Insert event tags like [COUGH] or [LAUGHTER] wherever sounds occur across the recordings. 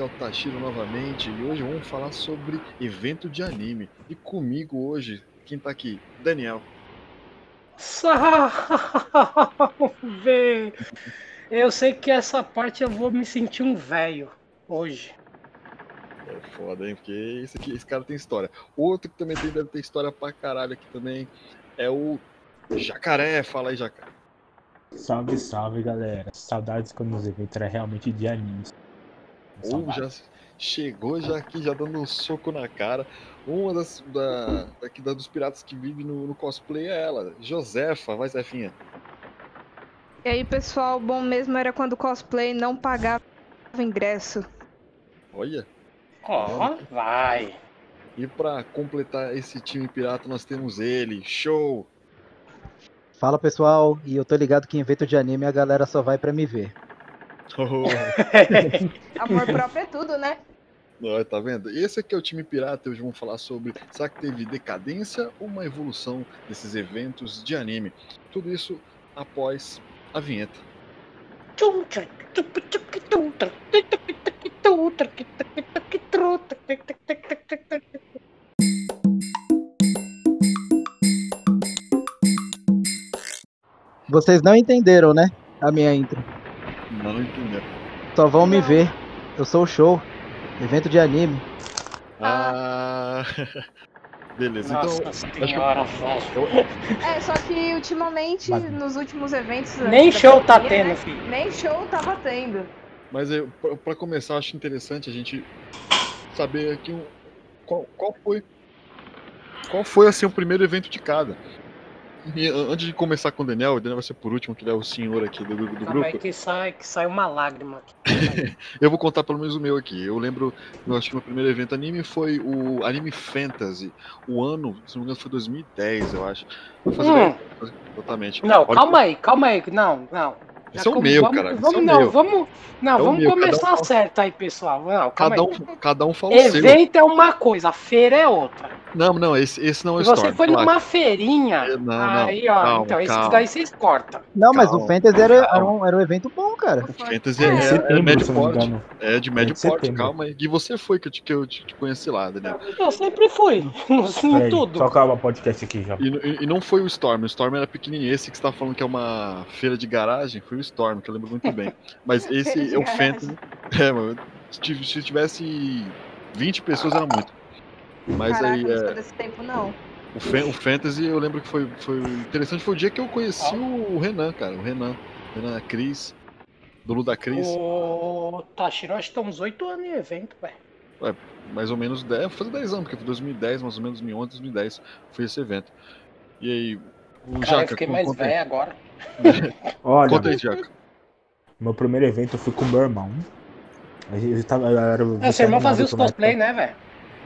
Aqui é o Tashiro novamente e hoje vamos falar sobre evento de anime. E comigo hoje, quem tá aqui? Daniel. Salve! [LAUGHS] Eu sei que essa parte eu vou me sentir um velho hoje. É foda, hein? Porque esse, aqui, esse cara tem história. Outro que também tem, deve ter história pra caralho aqui também é o Jacaré. Fala aí, Jacaré. Salve, salve galera. Saudades quando os eventos eram realmente de animes. Ou já chegou já aqui, já dando um soco na cara. Uma das da, daqui, da, dos piratas que vive no, no, cosplay é ela, Josefa. Vai, Zefinha. E aí, pessoal, bom mesmo era quando o cosplay não pagava ingresso. Olha. Ó, oh, vai. E para completar esse time pirata, nós temos ele. Show! Fala pessoal, e eu tô ligado que em evento de anime a galera só vai para me ver. Oh. Amor próprio é tudo, né? Oh, tá vendo? Esse aqui é o time pirata. Hoje vamos falar sobre será que teve decadência ou uma evolução desses eventos de anime. Tudo isso após a vinheta. Vocês não entenderam, né? A minha intro. Não, não entendeu. Só vão me ver. Eu sou o show. Evento de anime. Ah. [LAUGHS] Beleza, Nossa então. senhora, eu... É, só que ultimamente, Mas- nos últimos eventos. Nem show tá pandemia, tendo, né, filho. Nem show tava tendo. Mas eu, pra, começar, eu acho interessante a gente saber aqui um, qual, qual foi. Qual foi assim o primeiro evento de cada. E, antes de começar com o Daniel, o Daniel vai ser por último, que ele é o senhor aqui do, do- grupo. que sai, que sai uma lágrima. [LAUGHS] Eu vou contar pelo menos o meu aqui. Eu lembro, eu acho que meu primeiro evento anime foi o Anime Fantasy. O ano, se não me engano, foi 2010, eu acho. Vou fazer Hum. Exatamente. Não, Olha calma aí, calma aí. Não, não. Esse é o como- meu, vamos, cara, esse Vamos, é o não, meu. vamos. Não, É vamos meu, cada um começar fala- certo aí, pessoal. Não, Cada aí. um, cada um fala o seu. Evento é uma coisa, feira é outra. Não, não, esse, esse não é o Se você Storm. foi relaxa. numa feirinha, É, não, não, aí, ó, calma, então esses calma. daí vocês cortam. Não, mas Calma, o Fantasy era, era, um, era um evento bom, cara. O Fantasy É, é, em é, médio porte. É de médio de porte, calma aí. E você foi que eu te, que eu te, te conheci lá, Daniel. Eu sempre fui, [LAUGHS] no Peraí, tudo. Só calma o podcast aqui já. E, e- e não foi o Storm, o Storm era pequenininho. Esse que você tá falando que é uma feira de garagem, foi o Storm, que eu lembro muito bem. [LAUGHS] Mas esse é o. Fantasy. [LAUGHS] É, mano. Se se tivesse 20 pessoas era muito. Mas Caraca, aí, não sou é, desse tempo, não. o, Fan- o Fantasy, eu lembro que foi, foi interessante. Foi o dia que eu conheci o Renan, cara. O Renan. Renan, Cris. Dono da Cris. O Tashiro acho que tá uns 8 anos em evento, velho. mais ou menos 10, vou fazer 10 anos, porque foi 2010, mais ou menos 2011, 2010 foi esse evento. E aí, o Cara, eu Jaca, fiquei con- mais velho agora. [LAUGHS] Olha, conta aí, Jaca. meu primeiro evento eu fui com meu irmão. Eu tava, eu era É, seu irmão fazia os cosplay, época. né, velho?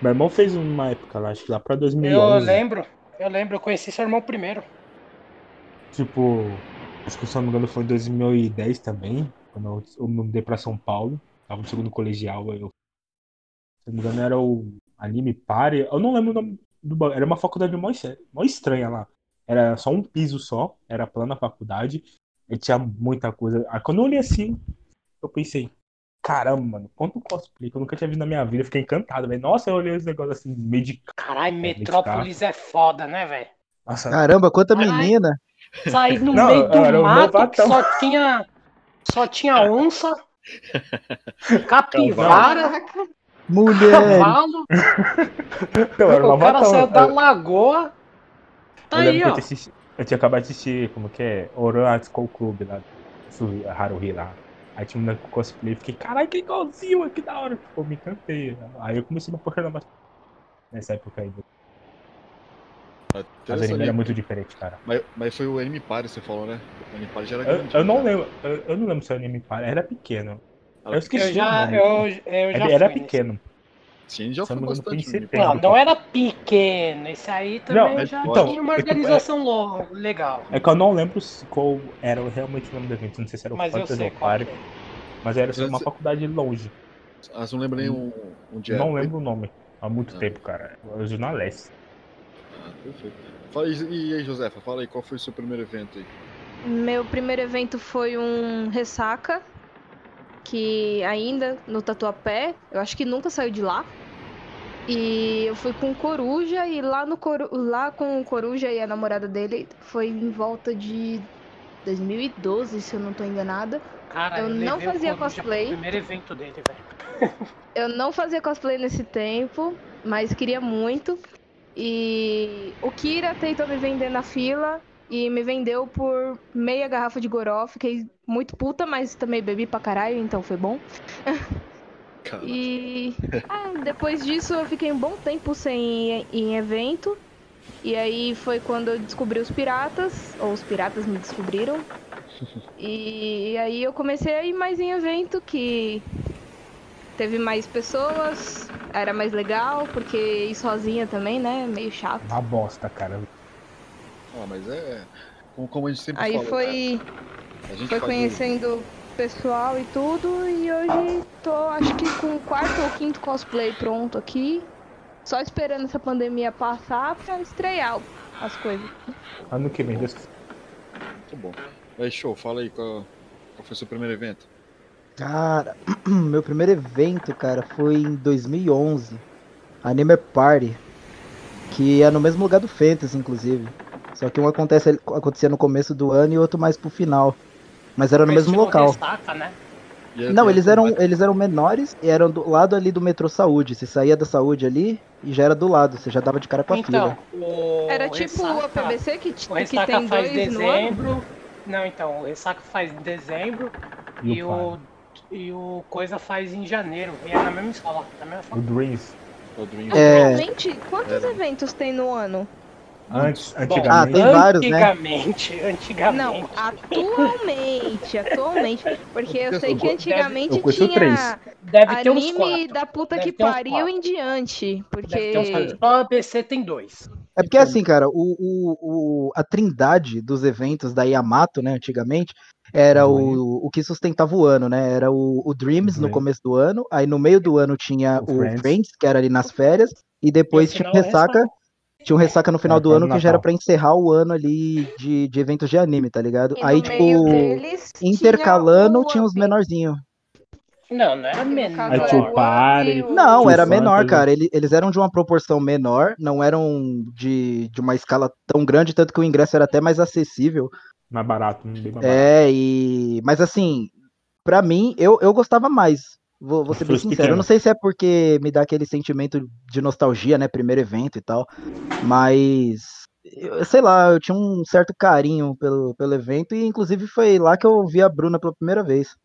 Meu irmão fez uma época lá, acho que lá pra Eu 2011. lembro, eu lembro, eu conheci seu irmão primeiro. Tipo, acho que se eu não me engano foi em 2010 também, quando eu, eu me mudei pra São Paulo. Tava no segundo colegial, eu. Se eu não me engano era o Anime Party. Eu não lembro o nome do Era uma faculdade mó, mó estranha lá. Era só um piso só, era plana a faculdade. E tinha muita coisa. Aí quando eu olhei assim, eu pensei, caramba, mano, quanto cosplay que eu nunca tinha visto na minha vida. Eu fiquei encantado, velho. Nossa, eu olhei esse negócio assim, meio de. Caralho, de Metrópolis é foda, né, velho? Caramba, quanta Ai. menina. Sair no [LAUGHS] Não, meio do eu era o mato que só tinha. Só tinha onça, [LAUGHS] capivara. Mulher. cavalo. eu era O cara saiu da lagoa. Tá eu aí, lembro que eu ó. tinha, assisti- eu tinha acabado de assistir, como que é? Oran Art School Club lá. Haruhi lá. Aí tinha um moleque com cosplay, fiquei, caralho, que igualzinho, que da hora. Pô, me encantei. Aí eu comecei a me apaixonar mais. Nessa época aí. Mas o anime era muito diferente, cara. Mas, mas foi o Anime Party, você falou, né? O Anime Party já era Eu, grande. eu não já. lembro, eu, eu não lembro se o anime para, era pequeno. Eu esqueci. Eu já, eu, eu já Ele era fui nesse. Sim, já foi bastante. Setembro. Não, não era pequeno. Esse aí também Não, já então, tinha uma é que- organização lo- legal. É que eu não lembro se- qual era realmente o nome do evento. Não sei se era o Fantasy sei ou é. mas era assim, uma Você- faculdade longe. Ah, não lembra nem um, um dia. Não lembro o nome. Há muito Ah. tempo, cara. Eu na Leste. Ah, perfeito. Fala, aí- e aí, Josefa, fala aí, qual foi o seu primeiro evento aí? Meu primeiro evento foi um ressaca. Que ainda no Tatuapé, eu acho que nunca saiu de lá. E eu fui com o Coruja e lá no Coru... lá com o Coruja e a namorada dele foi em volta de 2012, se eu não tô enganada. Cara, Eu não fazia cosplay. primeiro evento dele, velho. [LAUGHS] Eu não fazia cosplay nesse tempo, mas queria muito. E o Kira tentou me vender na fila e me vendeu por meia garrafa de goró. Fiquei muito puta, mas também bebi pra caralho, então foi bom. E ah, depois disso eu fiquei um bom tempo sem ir em evento. E aí foi quando eu descobri os piratas, ou os piratas me descobriram. E aí eu comecei a ir mais em evento que teve mais pessoas, era mais legal, porque ir sozinha também, né? Meio chato. Uma bosta, cara. Ah, mas é. Como, como a gente sempre Aí fala. foi, gente foi faz o- conhecendo pessoal e tudo, e hoje tô acho que com o quarto ou quinto cosplay pronto aqui. Só esperando essa pandemia passar pra estrear as coisas. Ano que vem, Deus. Muito bom. Aí, show, fala aí qual, qual foi o seu primeiro evento. Cara, [CLEARS THROAT] meu primeiro evento, cara, foi em 2011. Anime Party. Que é no mesmo lugar do Fantasy, inclusive. Só que um acontece, acontecia no começo do ano e outro mais pro final. Mas era no Foi mesmo local. Ressaca, né? Não, eles eram, eles eram menores e eram do lado ali do metrô Saúde. Você saía da Saúde ali e já era do lado, você já dava de cara com a Então, fila. o Era tipo o APBC que, t- O que tem faz dois dezembro. Não, então, o Ressaca faz em dezembro E, e o e o Coisa faz em janeiro. E é na mesma escola, na mesma. O. Dreams. o Dream. É. Gente, quantos Era. eventos tem no ano? Antes, Bom, Ah, antigamente. tem vários, né? Antigamente, antigamente. Não, atualmente, atualmente. Porque eu sei que Eu antigamente conheço tinha três. Deve ter uns quatro. da puta Deve que pariu em diante. Deve Porque. Só a tem dois. É porque assim, cara, o, o, o- a trindade dos eventos da Yamato, né, antigamente, era o, o que sustentava o ano, né? Era o, o Dreams no Dreams. começo do ano, aí no meio do ano tinha O o Friends. Friends, que era ali nas férias, e depois o tinha é Ressaca, Ressaca. Tinha um Ressaca no final É, do ano no que já era pra encerrar o ano ali de, de eventos de anime, tá ligado? e Aí, no tipo, meio deles intercalando tinha, tinha os Up. menorzinhos. Não, não era menor. Aí tinha o Party. Não, era menor, cara. Ele- Eles eram de uma proporção menor, não eram de, de uma escala tão grande, tanto que o ingresso era até mais acessível. Mais barato, bem mais barato. É, e. Mas assim, pra mim, eu, eu gostava mais. Vou, vou ser bem sincero. Eu não sei se é porque me dá aquele sentimento de nostalgia, né? Primeiro evento e tal. Mas. eu- sei lá, eu tinha um certo carinho pelo, pelo evento, e inclusive foi lá que eu vi a Bruna pela primeira vez.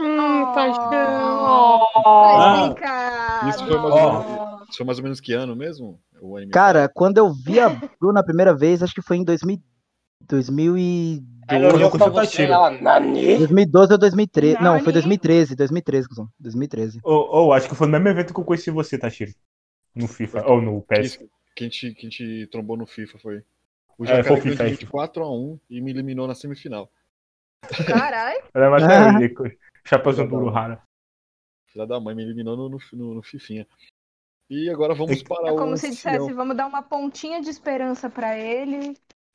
Hum, Oh. paixão. Mas, Ah, cara, Isso foi mais ou menos, isso foi mais ou menos que ano mesmo? O anime? Cara, quando eu vi a Bruna a primeira vez, acho que foi em 2000, 2012. Ela olhou Quando pra você tá você e tiro. ela, Nani? 2012 ou 2013. Não, foi Nani? 2013, 2013, cuzão. 2013. Ou ou, acho que foi no mesmo evento que eu conheci você, Tashiro. No FIFA. Ou no Que, PES. que, a gente, que a gente trombou no FIFA foi. O É, Jacaré foi o ganhou FIFA, de é. 24x1 e me eliminou na semifinal. caralho. [LAUGHS] Era mais [LAUGHS] Ah. Chapeuzinho do Uruhara. Filha da mãe me eliminou no, no, no, no Fifinha. E agora vamos para É o. como se dissesse, vamos dar uma pontinha de esperança pra ele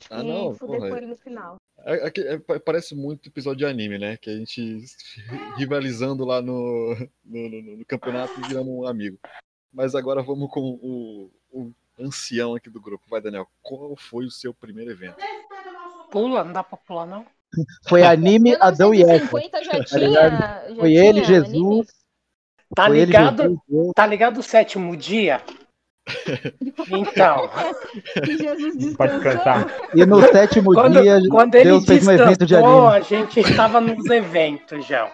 Ah, e não, com ele no final. É- é é- pa- parece muito episódio de anime, né? Que a gente [LAUGHS] rivalizando lá no, no, no- no campeonato e virando um amigo. Mas agora vamos com o, o ancião aqui do grupo. Vai, Daniel. Qual foi o seu primeiro evento? Pula, não dá pra pular, não. [LAUGHS] Foi anime Adão e Eva. 1950 já [LAUGHS] tinha. já Foi ele, Jesus. Tá Foi ele, ligado? Tá ligado o sétimo dia? Então, Que Jesus Pode cantar. E no sétimo quando, dia, quando ele Deus fez um evento de anime. a gente estava nos eventos já.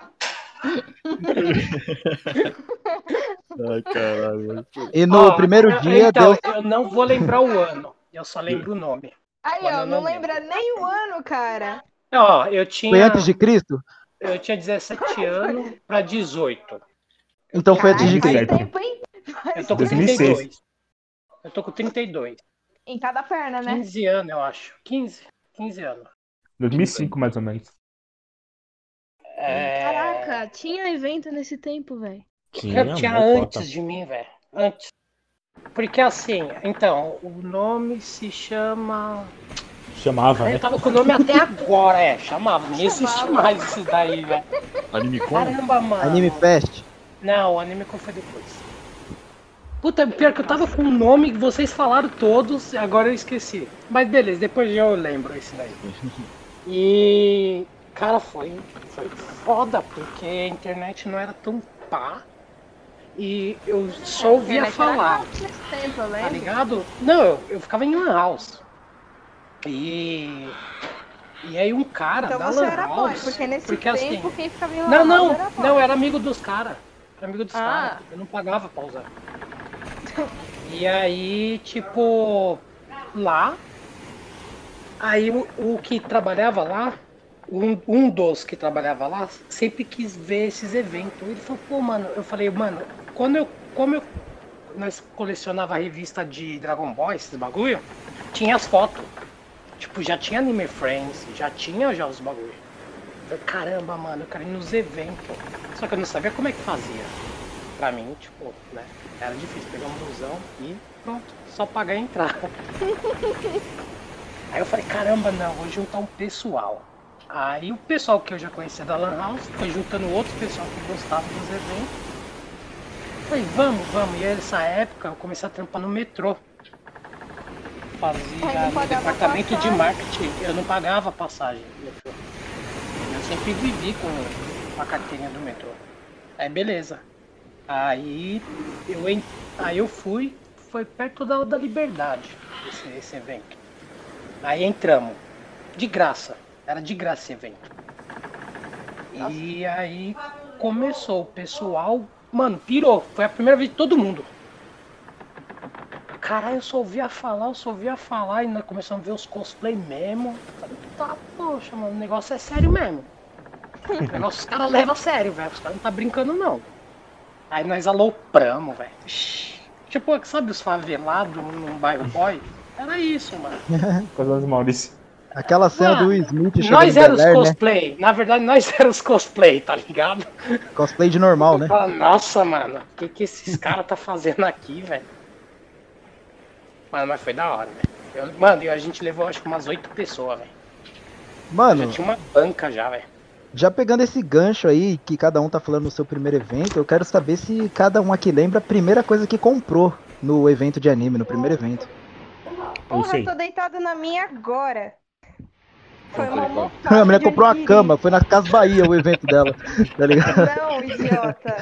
Ai, caralho. E no Ó, primeiro eu- dia, então, Deus. eu não vou lembrar o ano, eu só lembro o nome. Aí, ó, eu não lembra nem o ano, cara. Ó, eu tinha, Foi antes de Cristo? eu tinha 17 anos pra 18. Então foi antes de Cristo. faz tempo, hein? Eu tô com 2006. 32. Eu tô com 32. Em cada perna, né? 15 anos, eu acho. 15, 15 anos. 2005, mais ou menos. É... Caraca, tinha evento nesse tempo, velho. Eu tinha mó antes cota. de mim, velho. Antes. Porque assim, então, o nome se chama Chamava, né? eu tava com o nome até agora, é, chamava. Nem existe mais esses daí, velho. Anime com? Caramba, mano. Anime Fest. Não, o anime qual foi depois. Puta, pior que eu tava com o nome que vocês falaram todos, e agora eu esqueci. Mas beleza, depois eu lembro esse daí. [LAUGHS] E. Cara, foi, foi foda, porque a internet não era tão pá. E eu só ouvia falar. tempo, Tá ligado? Não, eu, eu ficava em Lan House. E. E aí um cara Então da você Lan era boy, House. porque nesse porque, assim, tempo quem ficava em Lan Não, House não, era boy. não, era amigo dos caras. Era amigo dos Ah. caras. Eu não pagava pra usar. E aí, tipo, lá. Aí o, o que trabalhava lá, um, um dos que trabalhava lá, sempre quis ver esses eventos. Ele falou, pô, mano, eu falei, mano, quando eu. Como eu. Nós colecionava a revista de Dragon Ball, esses bagulho, tinha as fotos. Tipo, já tinha Anime Friends, já tinha já os bagulho. Eu caramba, mano, eu quero ir nos eventos. Só que eu não sabia como é que fazia. Pra mim, tipo, né? Era difícil pegar um busão e pronto, só pagar e entrar. Aí eu falei, caramba, não, vou juntar um pessoal. Aí o pessoal que eu já conhecia da Lan House foi juntando outro pessoal que gostava dos eventos. Falei, vamos, vamos. E aí nessa época eu comecei a trampar no metrô. Fazia no departamento de passagem. marketing. Eu não pagava passagem metrô. Eu sempre vivi com a carteirinha do metrô. Aí beleza. Aí eu, en- aí eu fui, foi perto da, da liberdade esse, esse evento. Aí entramos. De graça. Era de graça esse evento. E aí começou o pessoal. Mano, pirou. Foi a primeira vez de todo mundo. Caralho, eu só ouvia falar, eu só ouvia falar e nós começamos a ver os cosplay mesmo. Tá, poxa, mano, o negócio é sério mesmo. [LAUGHS] O negócio os caras levam a sério, velho. Os caras não tá brincando, não. Aí nós alopramos, velho. Tipo, sabe os favelados num bairro boy? Era isso, mano. [LAUGHS] Coisa das Maurício. Aquela cena Mano, do Smith chegando Nós éramos Air, né? cosplay. Na verdade, nós [LAUGHS] éramos cosplay, tá ligado? Cosplay de normal, né? Nossa, mano, o que, que esses caras tá fazendo aqui, velho? Mano, mas foi da hora, velho. Mano, e a gente levou acho que umas oito pessoas, velho. Mano, Já tinha uma banca já, velho. Já pegando esse gancho aí, que cada um tá falando no seu primeiro evento, eu quero saber se cada um aqui lembra a primeira coisa que comprou no evento de anime, no primeiro evento. Eu Porra, sei. eu tô deitada na minha agora. Foi uma almofada A mulher comprou uma cama, foi na Casa Bahia o evento dela, [LAUGHS] tá ligado? Não, idiota.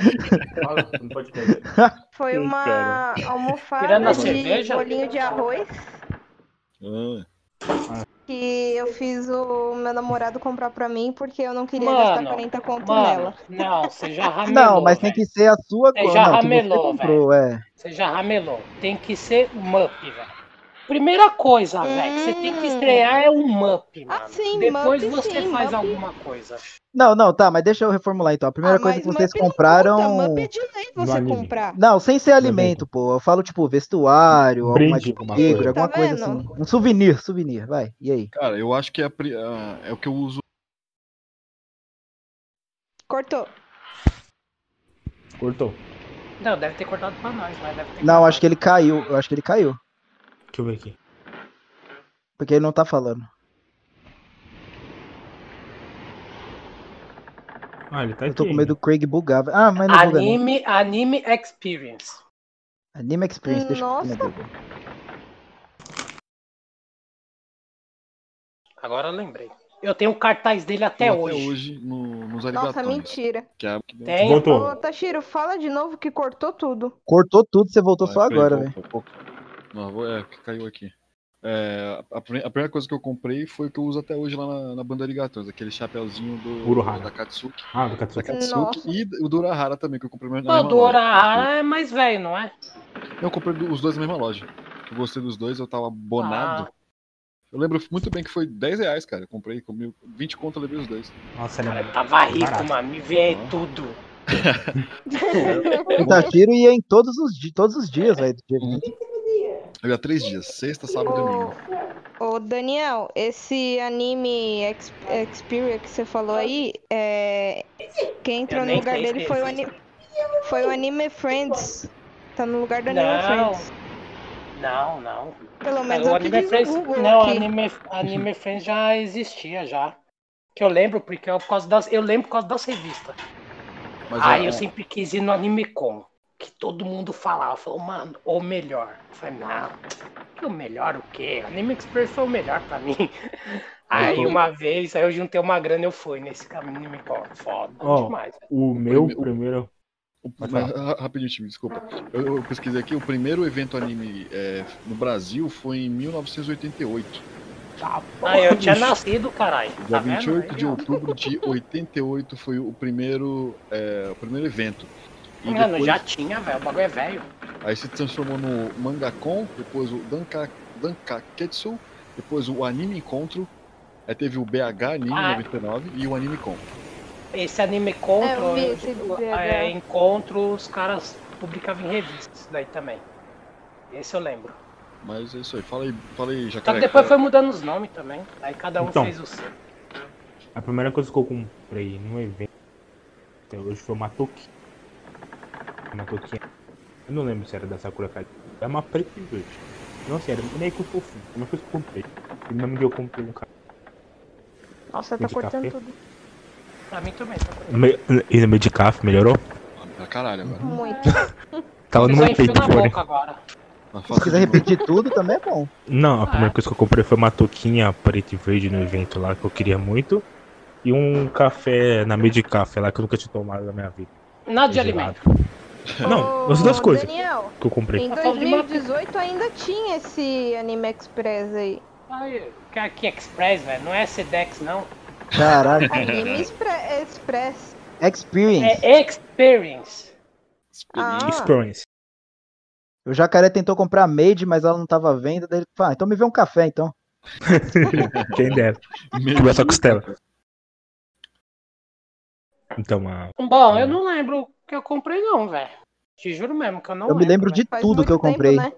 Não pode perder. [LAUGHS] Foi uma almofada Tirando de cerveja? bolinho de arroz Ah, que eu fiz o meu namorado comprar pra mim porque eu não queria Mano, gastar 40 conto Mano, nela. não, você já ramelou. Não, mas tem velho. que ser a sua É, coisa. já Não, que você ramelou, é. Você já ramelou. Tem que ser mup, velho. Primeira coisa, velho, que você tem que estrear é o mup, mano. Ah, sim, Depois Mup, você sim, faz Mup. alguma coisa. Não, não, tá, mas deixa eu reformular então. A primeira Ah, coisa que vocês Mup não compraram. Mup é de lei você comprar. Não, sem ser alimento, pô. Eu falo, tipo, vestuário, alguma Brinde, alguma tigre, coisa. alguma Tá coisa assim. Um souvenir, souvenir, vai. E aí? cara, eu acho que é, a pri- a- é o que eu uso. Cortou. Cortou. Não, deve ter cortado pra nós, mas deve ter Não, acho que ele caiu. Eu acho que ele caiu. Deixa eu ver aqui. Porque ele não tá falando. Ah, ele tá Eu aqui. tô com medo do Craig bugar. Ah, mas não buga não. Anime, anime Experience. Anime Experience, deixa eu Nossa. ver. Agora eu lembrei. Eu tenho o cartaz dele até até hoje. hoje no, nos Nossa, mentira. Que é Tem. Voltou. Ô, Tashiro, fala de novo que cortou tudo. Cortou tudo, você voltou Ah, só agora, velho. Não, vou, é, que caiu aqui. É, a, a primeira coisa que eu comprei foi o que eu uso até hoje lá na, na banda aquele chapéuzinho do, Uruhara. da Katsuki. Ah, do Da Katsuki. Katsuki Nossa. e o do Urahara também, que eu comprei na Pô, mesma do loja. Orahara é mais velho, não é? Eu comprei do- os dois na mesma loja. Eu gostei dos dois, eu tava bonado. Ah. Eu lembro muito bem que foi 10 reais, cara. Eu comprei, comi 20 conto, eu levei os dois. Nossa, ele Cara, é eu tava rico, barato. mano. Me vê Ah. tudo. [LAUGHS] O Tashiro ia em todos os, todos os dias, velho. Do evento. Eu ia três dias, sexta, sábado e domingo. Ô, Daniel, esse anime ex Xperia que você falou aí, é... quem entrou no lugar dele foi o, ani... foi o Anime Friends. Tá no lugar do Anime Não. Friends. Não, não. Pelo menos o é Anime Friends, não, aqui. Anime, Anime Friends já existia já. Que eu lembro porque eu, por causa das, eu lembro por causa das revistas. Mas Aí a- eu sempre quis ir no Anime Com, que todo mundo falava, falou, mano, o melhor. Eu falei, não, que o melhor o quê? Anime Express foi o melhor pra mim. [LAUGHS] Aí Eu- uma vez, aí eu juntei uma grana e eu fui nesse Anime Com. Foda Ó, demais. O meu o- primeiro. o- mas, rapidinho, time, desculpa. Eu, eu pesquisei aqui, o primeiro evento anime é, no Brasil foi em 1988. Tá, Ah, eu tinha nascido, caralho. Dia Tá vendo? 28 Aí, de outubro de 88 foi o primeiro, é, o primeiro evento. E Mano, depois, já tinha, velho. O bagulho é velho. aí se transformou no Mangacon, depois o Danka, Dankaketsu, depois o Anime Encontro, aí teve o BH Anime Ah. 99 e o Anime Com. Esse anime encontro, É, esse é, encontro, os caras publicavam em revistas daí também. Esse eu lembro. Mas é isso aí, fala aí, fala aí, Só que Jacaré. depois foi mudando os nomes também. Aí cada um Então. fez o seu. A primeira coisa que eu comprei num evento até hoje foi uma toquinha. Uma toquinha. Eu não lembro se era da Sakura Card. Era uma preta e verde. Não sei, era meio que fofinho. A primeira coisa que eu comprei. E no mesmo dia eu comprei um cara. Nossa, tá de cortando café? tudo. Pra mim também. Tá meio- E no meio de café, melhorou? Pra caralho agora. Muito. [LAUGHS] Tava no meu peito agora. Se quiser de repetir tudo, também é bom. Não, a Ah, primeira é? coisa que eu comprei foi uma touquinha preta e verde no evento lá que eu queria muito. E um café na Medicafé lá que eu nunca tinha tomado na minha vida. Nada de Gelado. alimento. Não, as duas coisas Daniel, que eu comprei. em Tá falando de 2018 ainda tinha esse Anime Express aí. Aí, que Express, velho. Não é Sedex, não. Caraca. Anime Expre- Express. Experience. É Experience. Ah. Experience. O jacaré tentou comprar a Made, mas ela não tava à venda. Daí ele falou, ah, então me vê um café então. [LAUGHS] Quem dera. Comer essa costela. Então, a... Bom, eu não lembro que eu comprei, não, velho. Te juro mesmo que eu não Eu me lembro de tudo que eu tempo, comprei. né?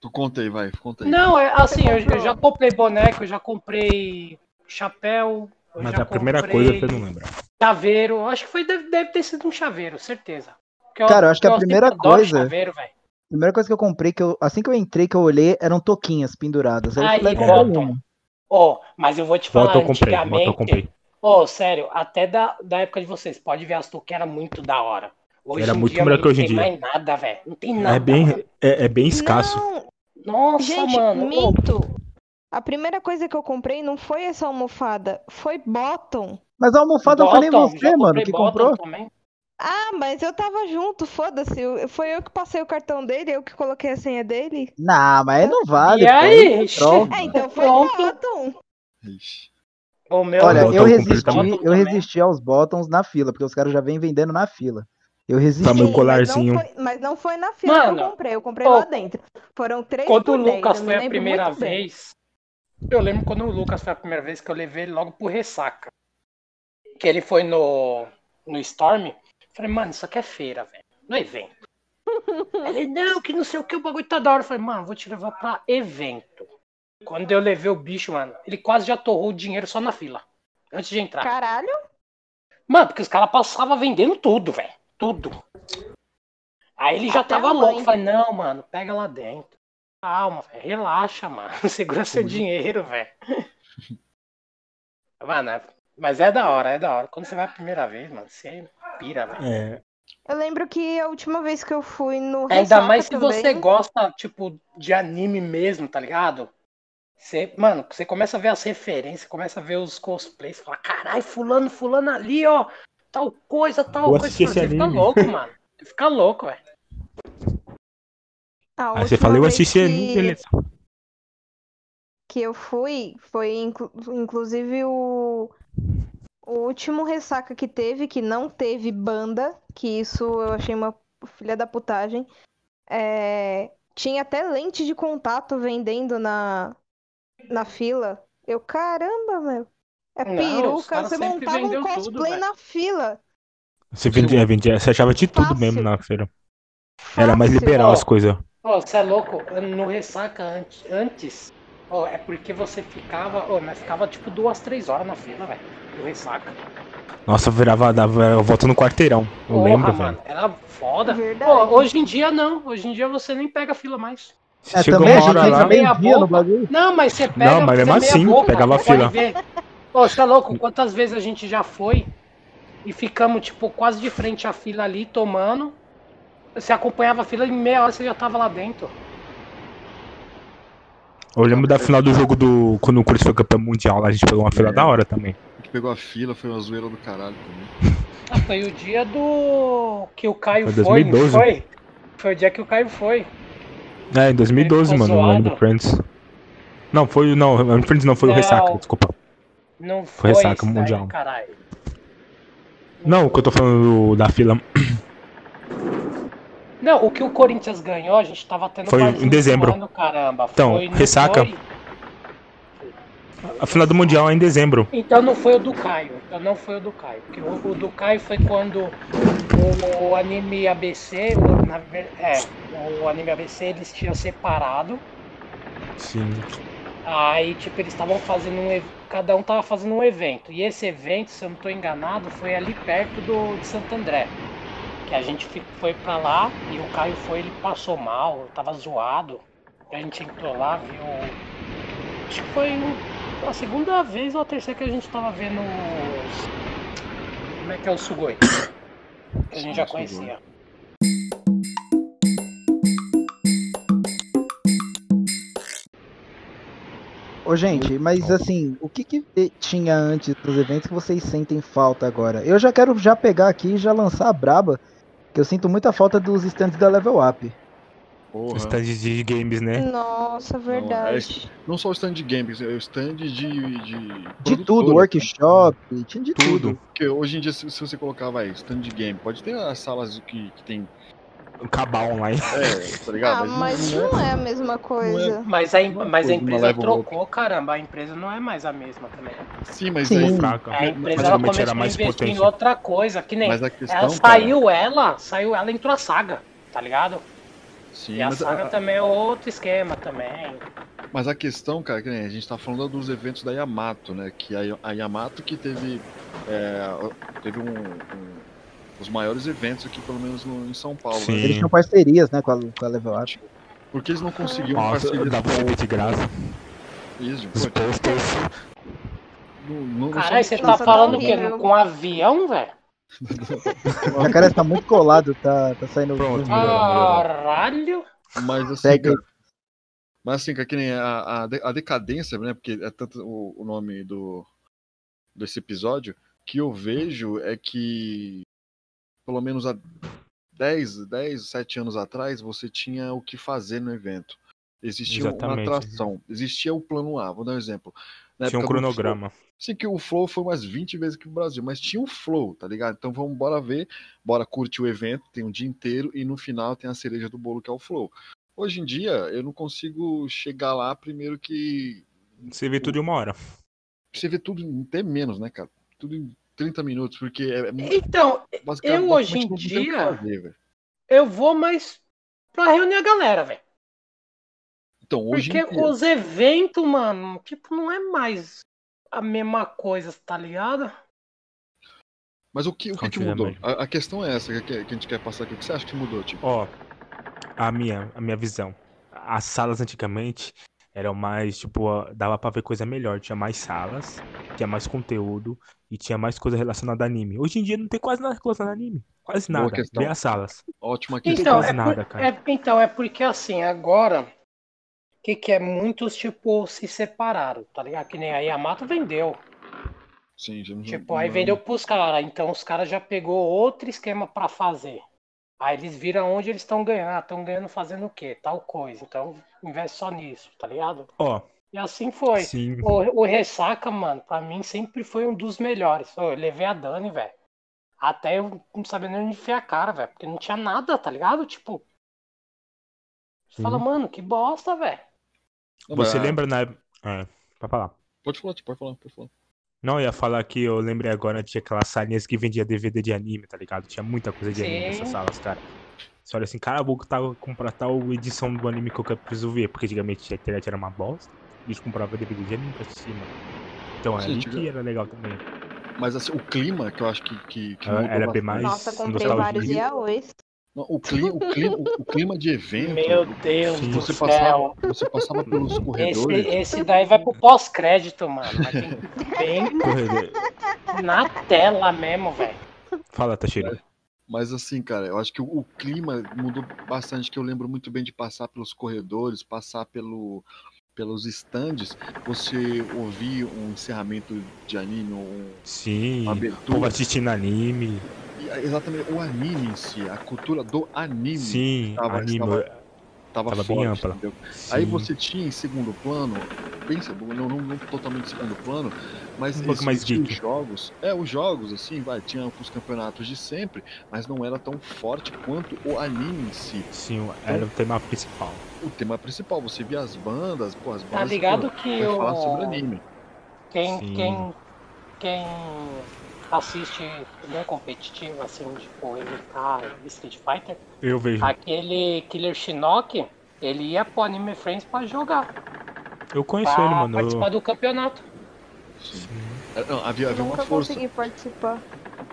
Tu conta aí, vai, conta aí. Não, é assim, eu, eu já comprei boneco, eu já comprei chapéu. eu mas já a primeira comprei coisa você não lembra. Chaveiro, acho que foi, deve, deve ter sido um chaveiro, certeza. Porque Cara, eu acho que a primeira coisa- Chaveiro. A primeira coisa que eu comprei, que eu, assim que eu entrei, que eu olhei, eram toquinhas penduradas. Aí eu Aí, e volta. uma. Ó, mas eu vou te falar Volta eu comprei, volta eu antigamente. comprei. Ô, sério, até da, da época de vocês, pode ver as tuque era muito da hora. Hoje Era em muito dia, melhor que hoje em não tem dia. mais nada, velho. Não tem nada. É bem, é, é bem escasso. Não, Nossa, gente, mano. minto. A primeira coisa que eu comprei não foi essa almofada, foi bottom. Mas a almofada não foi nem Bottom, você, mano, comprei que Bottom comprou. Também. Ah, mas eu tava junto, foda-se. Foi eu que passei o cartão dele, eu que coloquei a senha dele. Não, mas não vale. E pô, aí? é. É, então foi Pronto. bottom. Ixi. O meu Olha, eu resisti, também. eu resisti aos bottoms na fila, porque os caras já vêm vendendo na fila. Eu resisti. Tá, meu colarzinho. Mas não, foi, mas não foi na fila que Mano, eu comprei, eu comprei lá dentro. Foram três Quando por o 10, Lucas eu me foi a primeira muito bem. vez. Eu lembro quando o Lucas foi a primeira vez que eu levei ele logo pro ressaca. Que ele foi no, no Storm. Falei, mano, isso aqui é feira, velho. No evento. [LAUGHS] ele, não, que não sei o que, o bagulho tá da hora. Eu falei, mano, vou te levar pra evento. Quando eu levei o bicho, mano, ele quase já torrou o dinheiro só na fila. Antes de entrar. Caralho, Mano, porque os caras passavam vendendo tudo, velho. Tudo. Aí ele já Até tava louco. Falei, não, mano, pega lá dentro. Calma, velho. Relaxa, mano. [LAUGHS] Segura seu dinheiro, velho. [LAUGHS] Mano, é- mas é da hora, é da hora. Quando você vai a primeira vez, mano, você pira, velho. É, eu lembro que a última vez que eu fui no Ainda mais se também, você gosta, tipo, de anime mesmo, tá ligado? Você, mano, você começa a ver as referências, começa a ver os cosplays, fala, caralho, fulano, fulano ali, ó, tal coisa, tal Vou coisa. Você fica anime. louco, mano. Você fica louco, velho. Aí você fala, eu vez assisti que... anime, beleza. que eu fui foi inclu- inclusive o, o último ressaca que teve, que não teve banda, que isso eu achei uma filha da putagem. É, tinha até lente de contato vendendo na, na fila. Eu, caramba, meu. É Não, peruca, você montava um tudo, cosplay velho. na fila. Você vendia, vendia, você achava de tudo Fácil. mesmo na feira. Era mais Fácil. liberal ó. as coisas. Ó, você é louco? No ressaca antes, antes ó, é porque você ficava, mas ficava tipo duas, três horas na fila, velho. No ressaca. Nossa, virava, dava volta no quarteirão. Eu Porra, lembro, mano, velho. era foda. Pô, hoje em dia não. Hoje em dia você nem pega fila mais. É, Chegou também a uma hora lá. meio dia Meia no bagulho. Não, mas você pega. Não, mas mesmo meia assim, boca, pegava vai fila. ver. Ô, você tá louco? Quantas vezes a gente já foi e ficamos, tipo, quase de frente à fila ali, tomando. Você acompanhava a fila e em meia hora você já tava lá dentro. Eu lembro da final do jogo do. Quando o Corinthians foi campeão mundial lá, a gente pegou uma fila É. da hora também. A gente pegou a fila, foi uma zoeira do caralho também. Ah, foi o dia do. que o Caio Foi foi, não 2012. foi? Foi o dia que o Caio foi. É, em 2012, Ele ficou mano, o ano do zoado. Friends. Não, foi. Não, o Friends não, foi o Não. Ressaca, desculpa. Não foi, ressaca isso daí, mundial. caralho. Não, o que eu tô falando do- da fila. Não, o que o Corinthians ganhou, a gente tava tendo Foi em dezembro. zoando, caramba. Então, Foi- ressaca. foi? A final do Mundial é em dezembro. Então não foi o do Caio. Então não foi o do Caio. Porque o, o do Caio foi quando o, o anime ABC, o, na é, o anime ABC eles tinham separado. Sim. Aí, tipo, eles estavam fazendo um. Cada um tava fazendo um evento. E esse evento, se eu não tô enganado, foi ali perto do, de Santo André. Que a gente foi pra lá e o Caio foi, ele passou mal, tava zoado. A gente entrou lá, viu. Acho que foi um- a segunda vez ou a terceira que a gente tava vendo os. Como é que é o Sugoi? Que a gente já Sugoi. conhecia. Ô, gente, mas assim, o que que tinha antes dos eventos que vocês sentem falta agora? Eu já quero já pegar aqui e já lançar a braba, que eu sinto muita falta dos stands da Level Up. Porra. Stand de games, né? Nossa, verdade. Não só o stand de games, é o stand de. De, De tudo, workshop, tinha de tudo. Tudo. Porque hoje em dia, se, se você colocar, vai, stand de game, pode ter as salas que, que tem. Acabar online. É, tá ligado? Ah, mas não é- não é a mesma coisa. Mas a, mas a empresa trocou, caramba. A empresa não é mais a mesma também. Sim, mas Sim. aí. Fraca. A empresa ela começou a mais investir em outra coisa, que nem Mas a questão. ela cara, saiu ela, saiu ela entrou a saga, tá ligado? Sim, E a mas, saga a, também é outro esquema também. mas a questão, cara, que a gente tá falando dos eventos da Yamato, né? Que a, Yamato que teve. é, teve um, um- os maiores eventos aqui, pelo menos no- em São Paulo. Sim. Né? Eles tinham parcerias, né, com a, com a Level Up. Porque eles não conseguiam Nossa, parceria dava pra ver de graça. Isso, Os posters. Caralho, você tá falando o quê? Com avião, velho? [LAUGHS] A cara está muito colado, tá, tá saindo. Pronto. Caralho! Mas assim, Segue. cara, mas assim, que nem a, a decadência, né? Porque é tanto o, o nome do desse episódio que eu vejo é que pelo menos há 10, 10, 7 anos atrás você tinha o que fazer no evento. Existia Exatamente. uma atração, existia o plano A, vou dar um exemplo. Na Tinha um cronograma. Sim, que o Flow foi umas 20 vezes aqui no Brasil, mas tinha o Flow, tá ligado? Então vamos bora ver, bora curtir o evento, tem um dia inteiro e no final tem a cereja do bolo que é o Flow. Hoje em dia eu não consigo chegar lá primeiro que Você vê tudo em uma hora. você vê tudo em até menos, né, cara? Tudo em 30 minutos, porque é, é muito- Então, eu hoje em dia- fazer, eu vou mais pra reunir a galera, velho. Então, hoje Porque os eventos, mano, tipo, não é mais a mesma coisa, tá ligado? mas o que, o que, que mudou? A, a questão é essa que, que a gente quer passar aqui. O que você acha que mudou, tipo? Ó, a minha, a minha visão. As salas antigamente eram mais, tipo, dava pra ver coisa melhor. Tinha mais salas, tinha mais conteúdo e tinha mais coisa relacionada a anime. Hoje em dia não tem quase nada relacionado a anime. Quase nada. questão. Vê as salas. Ótima tem questão. Então, quase é, nada, por- cara. é- então, é porque assim, agora, que, que é? Muitos, tipo, se separaram, tá ligado? Que nem a Yamato vendeu. Sim, já não- Tipo, aí vendeu pros caras. Então os caras já pegou outro esquema pra fazer. Aí eles viram onde eles estão ganhando. Estão ganhando fazendo o quê? Tal coisa. Então investe só nisso, tá ligado? Ó, E assim foi. sim. O, o Ressaca, mano, pra mim sempre foi um dos melhores. Eu levei a Dani, velho. Até eu não sabia nem onde enfiar a cara, velho. Porque não tinha nada, tá ligado? Tipo. Você Sim. fala, mano, que bosta, velho. Você a- lembra na. É, pra falar. Pode falar, pode falar, pode falar. Não, eu ia falar que eu lembrei agora, tinha aquelas salinhas que vendia DVD de anime, tá ligado? Tinha muita coisa de anime Sim. nessas salas, cara. Você olha assim, cara, vou tá, comprar tal edição do anime que eu preciso ver, porque antigamente a internet era uma bosta, e a gente comprava DVD de anime pra mano. Então era Sim, ali que era legal também. Mas assim, o clima que eu acho que, que, que Era- mudou era bem mais Nossa, comprei nostalgia. vários yaois. O clima, o, clima, o clima de evento. Meu Deus Sim. do Você céu. passava, você passava pelos Esse, corredores. esse daí vai pro pós-crédito, mano. Bem Corredor. na tela mesmo, velho. Fala, Tashiro. Mas assim, cara, eu acho que o, o clima mudou bastante, que eu lembro muito bem de passar pelos corredores, passar pelo, pelos stands, você ouvir um encerramento de anime, um, Sim. uma abertura. assistindo anime. E, Exatamente, o anime em si, a cultura do anime Sim, tava- anime. estava- tava, tava bem forte, ampla. entendeu? Aí você tinha em segundo plano, bem segundo, não, não, não totalmente segundo plano, mas Um pouco mais geek. jogos, é, os jogos, assim, vai, tinha os campeonatos de sempre, mas não era tão forte quanto o anime em si. Sim, era o tema principal. O tema principal, você via as bandas, pô, as bandas. Tá ligado pô, que vai falar sobre o. anime. Quem, Sim. quem, quem assiste bem competitivo, assim, tipo, ele tá em Street Fighter, Eu vejo. aquele Killer Shinnok, ele ia pro Anime Friends pra jogar. Eu conheço pra ele, mano. participar Eu... do campeonato. Sim. É, Não, havia, havia uma Nunca força. consegui participar.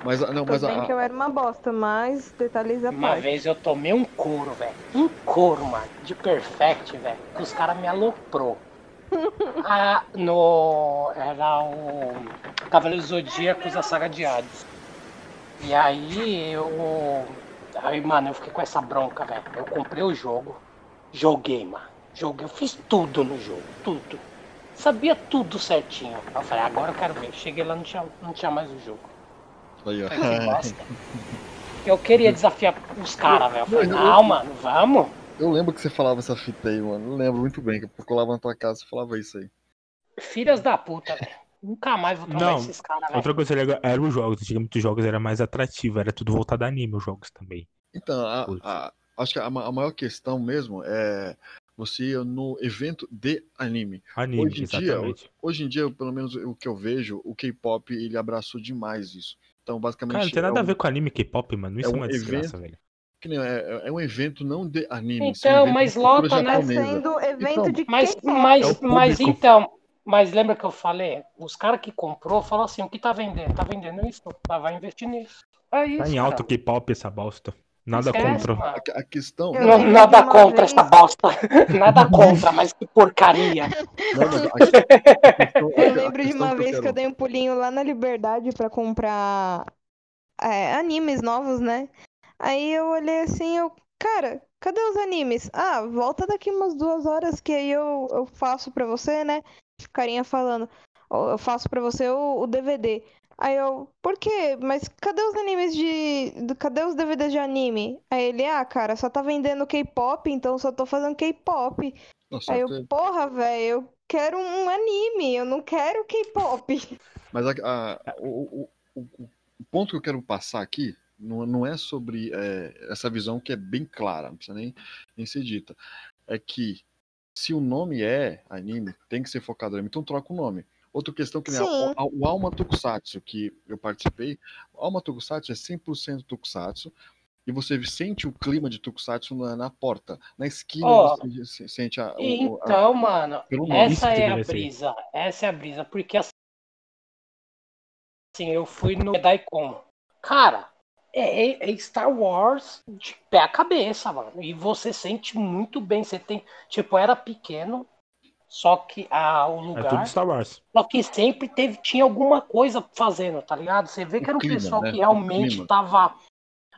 Mas, a- não, mas a, bem que eu era uma bosta, mas detalhes à Uma parte. vez eu tomei um couro, velho. Um couro, mano. De perfect, velho. Que os caras me aloprou. [LAUGHS] ah, no. Era o. Cavaleiro Zodíacos da saga de Hades. E aí eu. Aí, mano, eu fiquei com essa bronca, velho. Eu comprei o jogo. Joguei, mano. Joguei. Eu fiz tudo no jogo. Tudo. Sabia tudo certinho. Eu falei, agora eu quero ver. Cheguei lá, não tinha, não tinha mais o jogo. aí, ó. Falei, que bosta. Eu queria desafiar os caras, velho. Eu falei, não, mano, vamos. Eu lembro que você falava essa fita aí, mano. Eu lembro muito bem que eu colava na tua casa e falava isso aí. Filhas da puta, velho. Nunca mais vou tomar Não, esses caras, velho. Outra coisa legal era os jogos. Antigamente os jogos era mais atrativo, era tudo voltado a anime, os jogos também. Então, a- a- acho que a, a maior questão mesmo é você ir no evento de anime. Anime, Hoje em dia, exatamente. Hoje em dia, pelo menos o que eu vejo, o K-pop ele abraçou demais isso. Então, basicamente. Cara, não tem é nada a um- ver com anime K-pop, mano. Isso é é, um uma desgraça, evento velho. Que nem- é, é um evento não de anime. é Então, um evento mas lota, né? Tá sendo evento Então, de Mas, K-pop. mas, É mas então, mas lembra que eu falei? Os caras que comprou falaram assim, o que tá vendendo? Tá vendendo isso? Tá, vai investir nisso. É isso, Tá em alta cara. K-pop essa bosta. Nada Esquece, contra. A, a questão. Eu Não, nada contra vez- essa bosta. [LAUGHS] Nada contra, mas que porcaria. Não, a [LAUGHS] questão- a Eu lembro de uma que eu vez que eu dei um pulinho lá na Liberdade pra comprar é, animes novos, né? Aí eu olhei assim, eu, cara, cadê os animes? Ah, volta daqui umas duas horas que aí eu, eu faço pra você, né? Carinha falando, "Ó, eu faço pra você o, o DVD. Aí eu, por quê? Mas cadê os animes de. Cadê os DVDs de anime? Aí ele, ah, cara, só tá vendendo K-pop, então só tô fazendo K-pop. Aí eu, porra, velho, eu quero um anime, eu não quero K-pop. Mas a- a- o- o- o ponto que eu quero passar aqui não, não é sobre é, essa visão que é bem clara, não precisa nem, nem ser dita. É que se o nome é anime, tem que ser focado no anime, então troca o nome. Outra questão que nem a- Sim. a- o Alma Tokusatsu, que eu participei, o Alma Tokusatsu é 100% Tokusatsu, e você sente o clima de Tokusatsu na, na porta, na esquina Ó, você se- sente a, o- a- Então, mano, pelo nome. Isso essa é a ser. brisa. Essa é a brisa. Porque assim, eu fui no Daikon. Cara, é, é Star Wars de pé a cabeça, mano. E você sente muito bem. Você tem. Tipo, era pequeno. Só que ah, o É lugar. tudo Star Wars. Só que sempre teve, tinha alguma coisa fazendo, tá ligado? Você vê que era um clima, pessoal né? que realmente tava.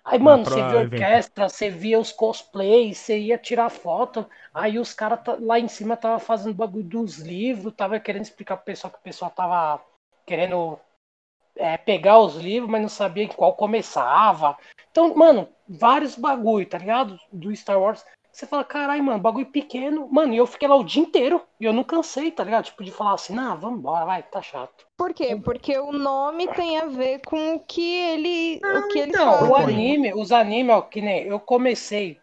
Aí, mano, você via evento. orquestra, você via os cosplays, você ia tirar foto, aí os caras tá- lá em cima tava fazendo bagulho dos livros, tava querendo explicar pro pessoal que o pessoal tava querendo é, pegar os livros, mas não sabia em qual começava. Então, mano, vários bagulho, tá ligado? Do Star Wars. Você fala, caralho, mano, bagulho pequeno. Mano, e eu fiquei lá o dia inteiro. E eu não cansei, tá ligado? Tipo, de falar assim, não, vamos embora, vai, tá chato. Por quê? Porque o nome tem a ver com o que ele, o que eles Então, o anime, os animes, ó, que nem eu comecei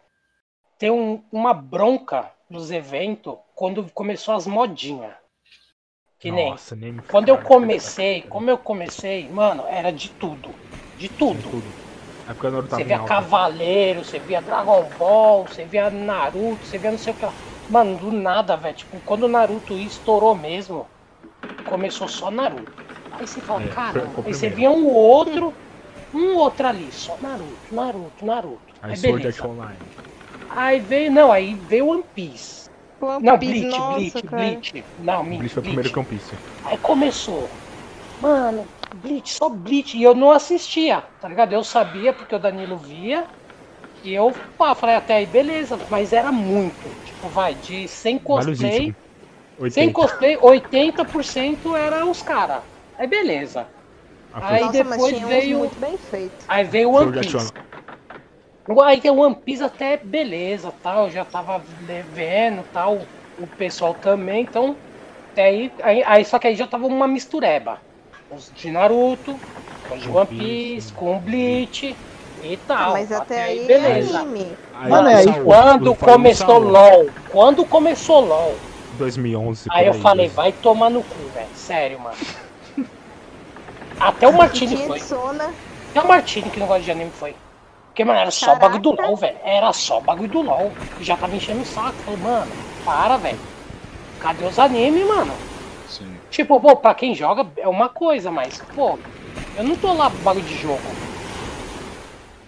a ter um- uma bronca nos eventos quando começou as modinhas. Que nem. Nossa, nem me Quando eu comecei, como eu comecei, mano, era de tudo. De tudo. tudo. É porque o Naruto tava Você via. Cavaleiro, você via Dragon Ball, você via Naruto, você via não sei o que lá. Mano, do nada, velho. Tipo, quando o Naruto estourou mesmo, começou só Naruto. Aí você fala, É, o Aí você via um outro. um outro ali, só Naruto, Naruto, Naruto. Aí Aí beleza. Aí veio, não, aí veio One Piece. One Não, Piece, Bleach, nossa, Bleach, cara. Bleach. Não, me Bleach foi o primeiro fiz. Aí começou. Mano, Bleach, só Bleach. E eu não assistia, tá ligado? Eu sabia porque o Danilo via. E eu pá, falei até aí, beleza. Mas era muito. Tipo, vai, de 100 cosplay. 100 80. cosplay, 80% era os caras. Aí beleza. Ah, Aí Nossa, mas depois veio- muito bem feito. Aí veio One Piece. Aí que o One Piece até beleza, tal, já tava né, vendo, tal, o pessoal também, então aí, aí, aí só que aí já tava uma mistureba. Os de Naruto, os de One Piece, com Bleach e tal. mas até aí é beleza. anime. Aí Mano, o é aí- Saul, Quando o começou LOL, quando começou LOL, 2011. aí eu falei, dois- vai tomar no cu, velho, sério, mano. [LAUGHS] Até o Martini foi. Sona. Até o Martini que não gosta de anime foi. Porque, mano, era só Caraca. bagulho do LOL, velho. Era só bagulho do LOL. Já tava enchendo o saco. Falei, mano, para, velho. Cadê os animes, mano? Sim. Tipo, pô, pra quem joga é uma coisa, mas, pô, eu não tô lá pro bagulho de jogo.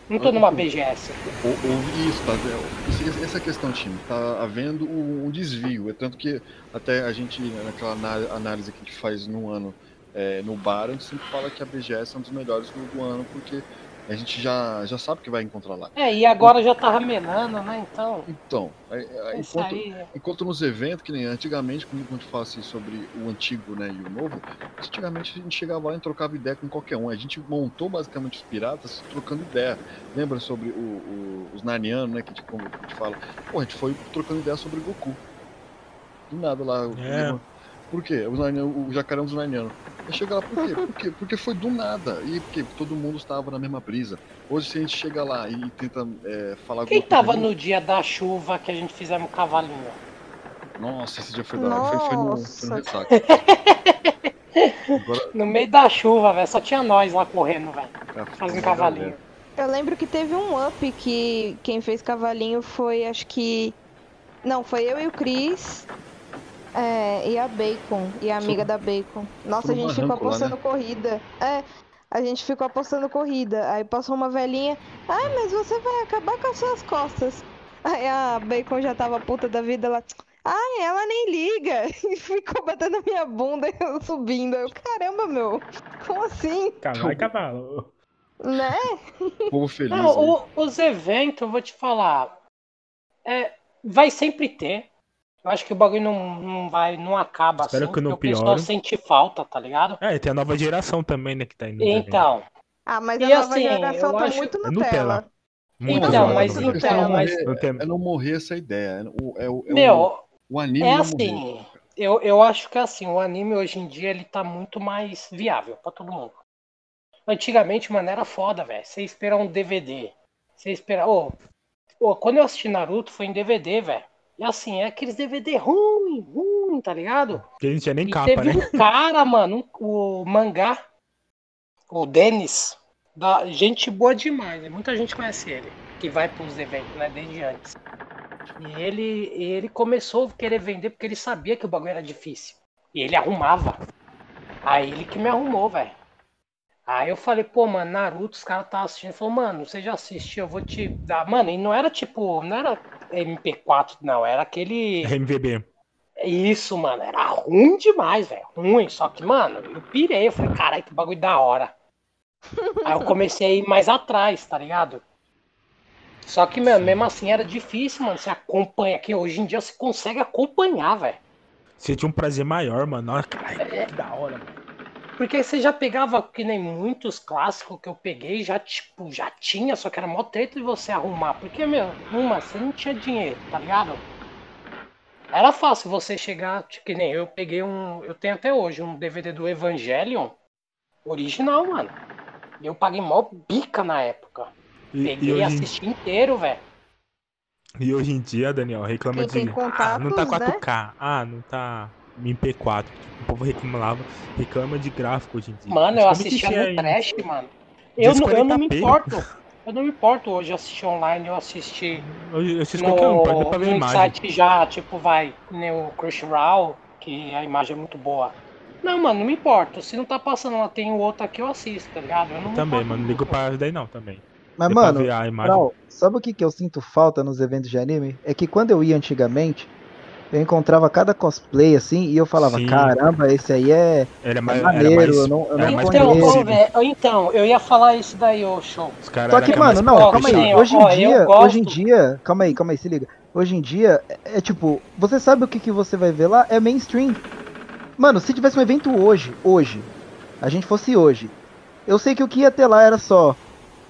Não tô numa BGS. Ou, ou isso, tá? Essa questão, time, tá havendo um, desvio. É tanto que até a gente, naquela análise que a gente faz no ano é, no bar, a gente sempre fala que a BGS é um dos melhores do, do ano, porque a gente já, já sabe que vai encontrar lá. É, e agora já tá ramenando, né? Então, Então, aí, isso enquanto, aí. enquanto nos eventos, que nem antigamente, quando a gente fala assim sobre o antigo né, e o novo, antigamente a gente chegava lá e trocava ideia com qualquer um. A gente montou basicamente os piratas trocando ideia. Lembra sobre o- o- os Nanianos, né? Que a gente, como a gente fala. Pô, a gente foi trocando ideia sobre Goku. Do nada lá. É. Por quê? Narnianos- o jacaré dos Narnianos. Aí chega lá, por quê? por quê? Porque foi do nada. E porque todo mundo estava na mesma brisa. Hoje, se a gente chega lá e tenta é, falar Quem alguma coisa tava no dia da chuva que a gente fizemos cavalinho? Nossa, esse dia foi da hora. Foi, foi, no, foi no ressaca. Agora, [LAUGHS] No meio da chuva, velho. Só tinha nós lá correndo, velho. cara, Fazendo foi cavalinho. galera. Eu lembro que teve um up que quem fez cavalinho foi, acho que. Não, foi eu e o Cris. É, e a Bacon, e a amiga da Bacon. Nossa, a gente ficou lá, apostando né? corrida. É, a gente ficou apostando corrida. Aí passou uma velhinha. Ai, mas você vai acabar com as suas costas. Aí a Bacon já tava puta da vida lá. Ai, ela nem liga. [LAUGHS] E ficou batendo a minha bunda eu subindo. Eu, caramba, meu. Como assim? Caralho, cavalo. Né? [LAUGHS] Povo feliz. Não, aí. o- os eventos, eu vou te falar. É, vai sempre ter. Eu acho que o bagulho não, não vai, não acaba Espero assim. que não porque o pessoal piore. sente falta, tá ligado? É, e tem a nova geração também, né, que tá indo. Então, Ah, mas E a nova assim, geração eu tá acho- muito É Nutella. Nutella. Muito Então, zoado, mas né? É Nutella, mas- é não morrer essa ideia. É o, é o, é meu, o anime é assim. morrer. Eu, eu acho que assim, o anime hoje em dia ele tá muito mais viável pra todo mundo. Antigamente, mano, era foda, velho. Você esperar um DVD. Você esperar. Ô, ô, quando eu assisti Naruto foi em DVD, velho. E assim, é aqueles DVD ruim, ruim, tá ligado? Porque a gente tinha nem E capa, teve né? um cara, mano, o mangá, o Denis, da, gente boa demais, né? muita gente conhece ele, que vai pros eventos, né, desde antes. E ele, ele começou a querer vender porque ele sabia que o bagulho era difícil. E ele arrumava. Aí ele que me arrumou, velho. Aí eu falei, pô, mano, Naruto, os caras tá assistindo. Ele falou, mano, você já assistiu, eu vou te dar. Mano, e não era tipo, não era MP4, não, era aquele. MVB. Isso, mano, era ruim demais, velho. Ruim. Só que, mano, eu pirei. Eu falei, caralho, que bagulho da hora. [LAUGHS] Aí eu comecei a ir mais atrás, tá ligado? Só que, mano, mesmo assim era difícil, mano. Você acompanha. Que hoje em dia você consegue acompanhar, velho. Você tinha um prazer maior, mano. Olha, caralho, que da hora, mano. Porque você já pegava, que nem muitos clássicos que eu peguei, já, tipo, já tinha, só que era mó treta de você arrumar. Porque, meu, uma, você não tinha dinheiro, tá ligado? Era fácil você chegar, tipo, que nem eu peguei um. Eu tenho até hoje um DVD do Evangelion original, mano. E eu paguei mó bica na época. E, Peguei e hoje, assisti inteiro, velho. e hoje em dia, Daniel, reclama Quem de. tem Ah, não tá contatos, 4K. Ah, não tá MP4. Tipo, o povo reclamava, reclama de gráfico hoje em dia. Mano, eu assistia no trash, mano. Eu, não- eu não me 1040p. importo. Eu não me importo hoje assistir online, eu assisti Eu, eu assisto qualquer um, pode pra ver a no imagem. site já, tipo, vai, nem o Crunchyroll, que a imagem é muito boa. Não, mano, não me importa. Se não tá passando lá, tem o outro aqui, eu assisto, tá ligado? Eu não Também, importo mano, não ligo pra daí não, também. Mas, mano, sabe o que, que eu sinto falta nos eventos de anime? É que quando eu ia antigamente, eu encontrava cada cosplay assim e eu falava, Sim. caramba, esse aí é, Era é mais, maneiro, mais, eu não, eu era não mais Então, conheço. então, eu ia falar isso daí, ô show. Os caras Só que, é mano, não, Ó, calma aí. ó, Hoje ó, em eu dia, gosto- hoje em dia, calma aí, calma aí, se liga. Hoje em dia, é, é tipo, você sabe o que, que você vai ver lá? É mainstream. Mano, se tivesse um evento hoje, hoje, a gente fosse hoje, eu sei que o que ia ter lá era só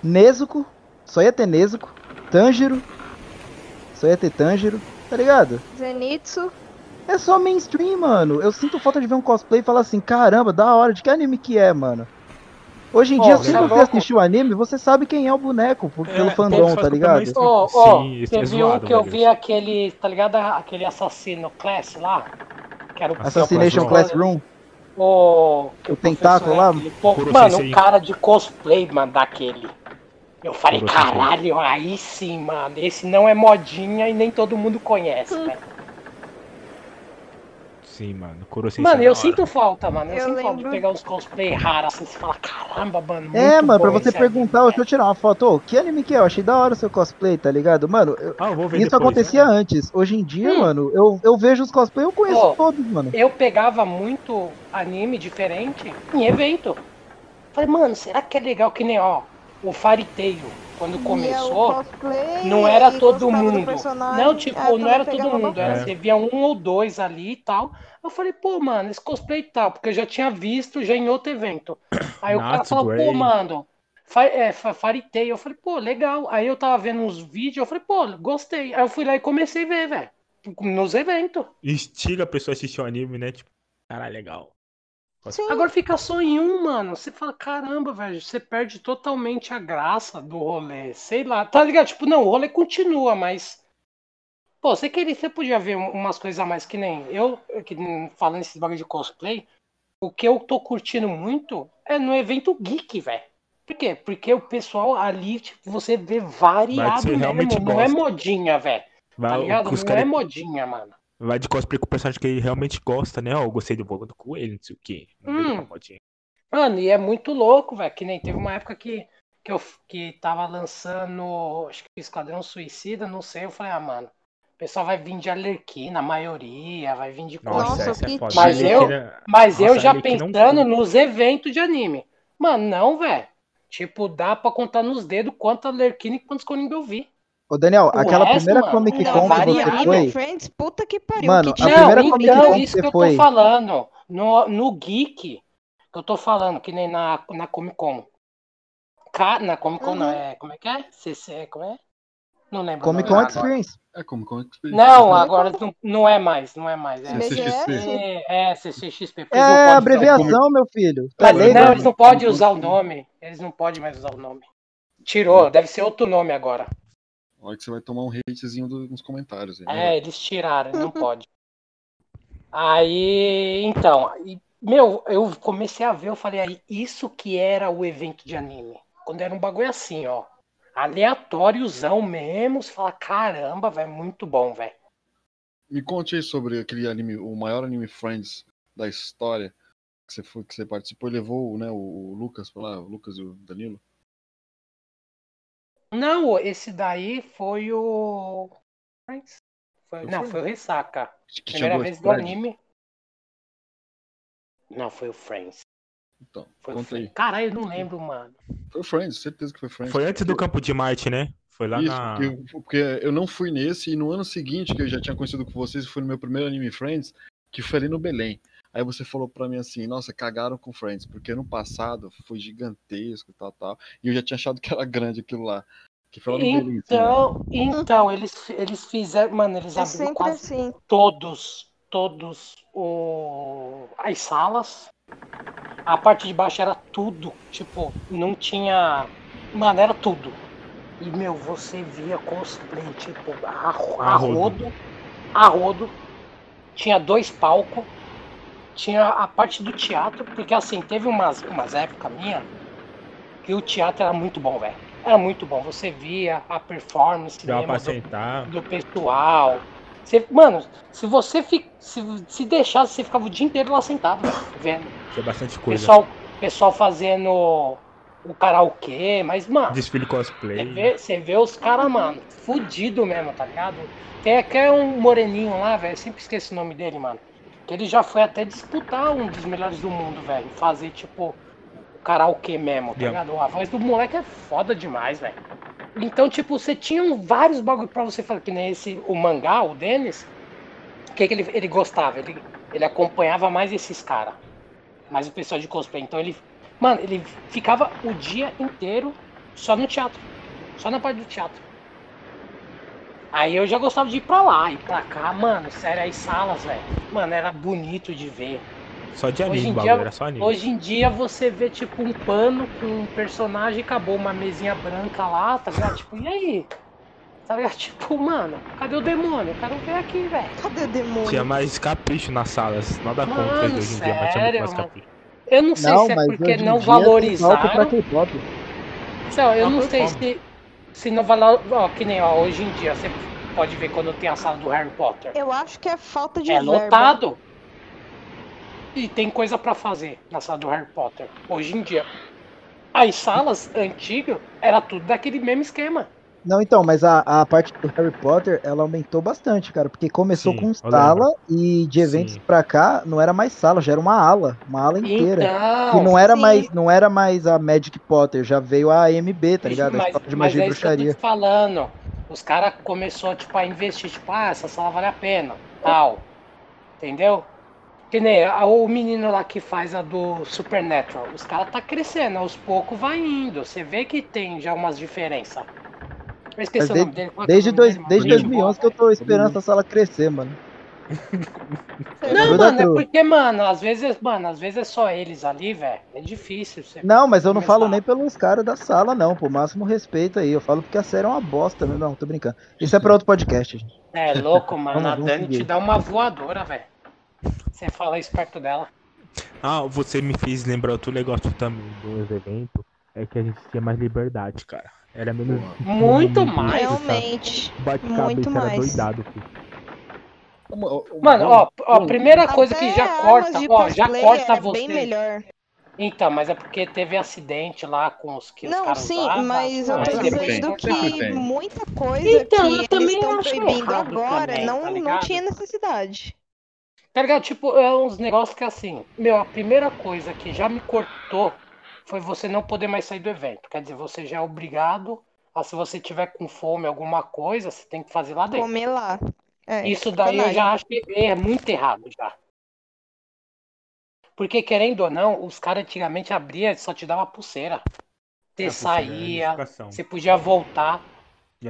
Nezuko, só ia ter Nezuko, Tanjiro, só ia ter Tanjiro, tá ligado? Zenitsu. É só mainstream, mano. Eu sinto falta de ver um cosplay e falar assim, caramba, da hora, de que anime que é, mano? Hoje em Ó, dia, se é você louco. assistiu o anime, você sabe quem é o boneco, por- pelo É, fandom, todos tá ligado? Ô, ó, Sim, é teve um que eu vi aquele, tá ligado? Aquele assassino class lá? Que era o Assassination Não, Classroom, O, que O tentáculo é lá? aquele- Pô, Kuro mano, o cara de cosplay, mano, daquele. Eu falei, caralho, aí sim, mano. Esse não é modinha e nem todo mundo conhece, Hum. velho. Sim, mano. Kuro Sensei Mano, é eu sinto falta, mano. Eu, Eu sinto falta de lembro. pegar uns cosplay raros assim, você fala, caramba, mano. É, mano, pra você perguntar, ô, velho. deixa eu tirar uma foto, ô, que anime que é? Eu achei da hora o seu cosplay, tá ligado? Mano, eu- Ah, eu vou ver isso depois, acontecia né? antes. Hoje em dia, Hum. mano, eu, eu vejo os cosplay, eu conheço todos, mano. Eu pegava muito anime diferente em evento. Falei, mano, será que é legal que nem, ó, o Fariteio, quando o começou, cosplay, não era todo mundo. Não, tipo, eu não era todo mundo. Era. É. Você via um ou dois ali e tal. Eu falei, pô, mano, esse cosplay e tal, porque eu já tinha visto já em outro evento. [COUGHS] Aí o cara falou, pô, mano, fa é, fa Fariteio. Eu falei, pô, legal. Aí eu tava vendo uns vídeos, eu falei, pô, gostei. Aí eu fui lá e comecei a ver, velho. Nos eventos. Instiga a pessoa a assistir o anime, né? Tipo, caralho, legal. Sim. Agora fica só em um, mano. Você fala, caramba, velho, você perde totalmente a graça do rolê. Sei lá, tá ligado? Tipo, não, o rolê continua, mas. Pô, você queria, você podia ver um- umas coisas a mais que nem eu, que falando esses bagulho de cosplay. O que eu tô curtindo muito é no evento geek, velho. Por quê? Porque o pessoal ali, tipo, você vê variado mesmo. Não é modinha, velho. Tá ligado? Não cara- é modinha, mano. Vai de cosplay com o personagem que ele realmente gosta, né? Ó, eu gostei do Bobo do Coelho, não sei o quê. Não Hum. Mano, e é muito louco, velho. Que nem teve uma época que, que eu que tava lançando, acho que Esquadrão Suicida, não sei. Eu falei, ah, mano, o pessoal vai vir de Alerquina, a maioria, vai vir de. Nossa, é. Mas eu- Arlequina- Mas eu Nossa, já Arlequina não pensando curto. nos eventos de anime. Mano, não, velho. Tipo, dá pra contar nos dedos quanto Alerquina e quantos Coringa eu vi. Ô, Daniel, O aquela resto, primeira mano, Comic não, Con que você né? foi, Friends, puta que pariu. Mano, que a tinha primeira não, Comic então, Con que isso que eu foi. tô falando. No, no Geek, que eu tô falando, que nem na, na Comic Con. Ca- na Comic Con, não, Uhum. é. Como é que é? CC, como é? Não lembro. Comic Con. Experience. É como, como Não, agora não, não é mais, não é mais. É, CCXP. é, é CCXP. É não abreviação, meu filho. Tá Mas não, eles não podem usar o nome. Eles não podem mais usar o nome. Tirou, deve ser outro nome agora. Olha que você vai tomar um hatezinho do- nos comentários. aí, né? É, eles tiraram, não pode. Aí, então, e, meu, eu comecei a ver, eu falei, aí, isso que era o evento de anime. Quando era um bagulho assim, ó. Aleatóriozão mesmo, você fala, caramba, velho, muito bom, velho. Me conte aí sobre aquele anime, o maior anime Friends da história que você, foi, que você participou e levou né, o, o Lucas pra lá, o Lucas e o Danilo. Não, esse daí foi o. Foi- não, o foi o Ressaca. Que Primeira vez do anime. Não, foi o Friends. Então, Foi o conta aí. Friends. Caralho, eu não lembro, mano. Foi o Friends, certeza que foi Friends. Foi antes do Campo de Marte, né? Foi lá Isso, na. porque, porque eu não fui nesse, e no ano seguinte, que eu já tinha conhecido com vocês, foi no meu primeiro anime Friends, que foi ali no Belém. Aí você falou pra mim assim, nossa, cagaram com Friends, porque ano passado foi gigantesco e tal, tal. E eu já tinha achado que era grande aquilo lá. Que foi lá no Belém. assim, né? Então, então eles, eles fizeram. Mano, eles É abriram quase assim. todos, todos o, as salas. A parte de baixo era tudo. Tipo, não tinha. Mano, era tudo. E, meu, você via cosplay, tipo, a, a rodo. A rodo. Tinha dois palcos. Tinha a parte do teatro, porque assim, teve umas, umas épocas minha que o teatro era muito bom, velho. Era muito bom. Você via a performance do, sentar. do pessoal. Você, mano, se você fi, se, se deixasse, você ficava o dia inteiro lá sentado, vendo. É bastante coisa. Pessoal, pessoal fazendo o karaokê, mas, mano, Desfile você cosplay. vê, você vê os caras, mano, fudido mesmo, tá ligado? Tem até um moreninho lá, velho, sempre esqueço o nome dele, mano. Que ele já foi até disputar um dos melhores do mundo, velho. Fazer, tipo, karaokê mesmo, tá Yeah. ligado? A voz do moleque é foda demais, velho. Então, tipo, você tinha vários bagulho pra você fazer, que nem esse, o mangá, o Denis. O que, que ele, ele gostava? Ele, ele acompanhava mais esses caras. Mais o pessoal de cosplay. Então ele. Mano, ele ficava o dia inteiro só no teatro. Só na parte do teatro. Aí eu já gostava de ir pra lá, ir pra cá, mano, sério, as salas, velho. Mano, era bonito de ver. Só de Hoje anime, em o dia- bagulho, era só anime. Hoje em dia você vê, tipo, um pano com um personagem e acabou uma mesinha branca lá, tá ligado? Tipo, e aí? Tá ligado? [LAUGHS] Tipo, mano, cadê o demônio? Eu quero ver aqui, velho. Cadê o demônio? Tinha mais capricho nas salas. Nada Mano, contra hoje em dia, mas tinha muito mais mano. capricho. Eu não sei Não, se é porque hoje não valorizaram. Não, eu Não não sei se, se não valor. Ó, que nem ó, hoje em dia, você pode ver quando tem a sala do Harry Potter. Eu acho que é falta de É verba. lotado. E tem coisa pra fazer na sala do Harry Potter. Hoje em dia. As salas antigas era tudo daquele mesmo esquema. Não, então, mas a, a parte do Harry Potter, ela aumentou bastante, cara, porque começou Sim, com sala e de eventos Sim. pra cá não era mais sala, já era uma ala, uma ala inteira. Então. E não era sim. mais, não era mais a Magic Potter, já veio a AMB, tá ligado? A Mas, escola de mas magia é e isso que eu tô bruxaria. te falando. Os caras começaram tipo, a investir, tipo, ah, essa sala vale a pena. Tal. Entendeu? Que nem a- o menino lá que faz a do Supernatural. Os caras tá crescendo, aos poucos vai indo. Você vê que tem já umas diferenças. Eu esqueci Mas o nome dele. Qual é o Desde, nome dois, dele, desde Rodrigo. 2011 que eu tô esperando essa sala crescer, mano. Não, mano, é porque, mano, às vezes, mano, às vezes é só eles ali, velho. É difícil. Você... Não, mas eu não Começar. falo nem pelos caras da sala, não. Por máximo respeito aí. Eu falo porque a série é uma bosta, né? Não, tô brincando. Isso é pra outro podcast, gente. É louco, mano. Vamos- a Dani seguir. te dá uma voadora, velho. Você fala isso perto dela. Ah, você me fez lembrar outro negócio também dos eventos. É que a gente tinha mais liberdade, cara. Era menos. Muito muito mais. Realmente. Muito mais. doidado, Mano, ó, ó, primeira coisa que Até já armas corta, ó, já corta era você. bem melhor. Então, mas é porque teve acidente lá com os que os Não, caras sim, usavam. mas eu tô dizendo que tem. muita coisa Então, eu que eles também estão acho proibindo agora também, não, tá não tinha necessidade. Tá ligado? Tipo, é uns negócios que assim, meu, a primeira coisa que já me cortou foi você não poder mais sair do evento. Quer dizer, você já é obrigado a se você tiver com fome, alguma coisa, você tem que fazer lá dentro. Comer lá. É, Isso daí eu já acho que é muito errado já. Porque querendo ou não, os caras antigamente abriam e só te dava pulseira. Você É, saía, identificação. você podia voltar,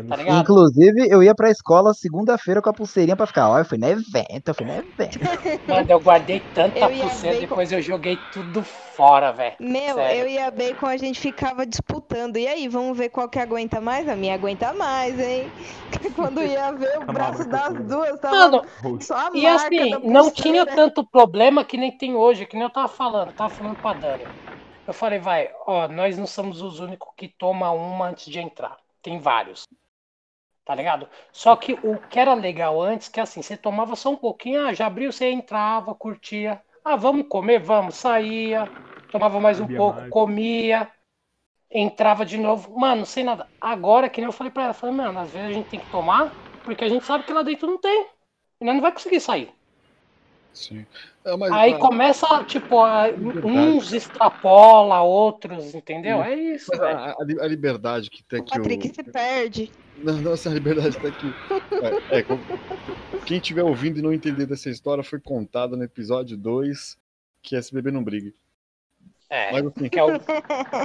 tá? Inclusive, eu ia pra escola segunda-feira com a pulseirinha pra ficar. Ó, eu fui no evento, eu fui no evento. [LAUGHS] Mano, eu guardei tanta Eu pulseira, com- depois eu joguei tudo fora, velho. Meu, Sério. eu e a Bacon a gente ficava disputando. E aí, vamos ver qual que aguenta mais? A minha aguenta mais, hein? [LAUGHS] Quando ia ver o A braço das toda. duas, tava Mano, só a e assim, não tinha tanto problema que nem tem hoje, que nem eu tava falando, tava falando pra Dani. Eu falei, vai, ó, nós não somos os únicos que toma uma antes de entrar. Tem vários. Tá ligado? Só que o que era legal antes, que assim, você tomava só um pouquinho, ah, já abriu, você entrava, curtia. Ah, vamos comer? Vamos, saía, tomava mais um pouco, mais. comia, entrava de novo. Mano, sem nada. Agora, que nem eu falei pra ela, eu falei, mano, às vezes a gente tem que tomar, porque a gente sabe que lá dentro não tem. E nós não vai conseguir sair. Sim. É, mas, Aí a- começa, tipo, a- Verdade. uns extrapola, outros, entendeu? É isso, mas velho. a, a li- a liberdade que tem O que o. Patrick se perde. Não, não, essa liberdade tá aqui. É, é, quem estiver ouvindo e não entender dessa história foi contada no episódio 2, que é Beber Não Brigue. É, Mas assim, que é o,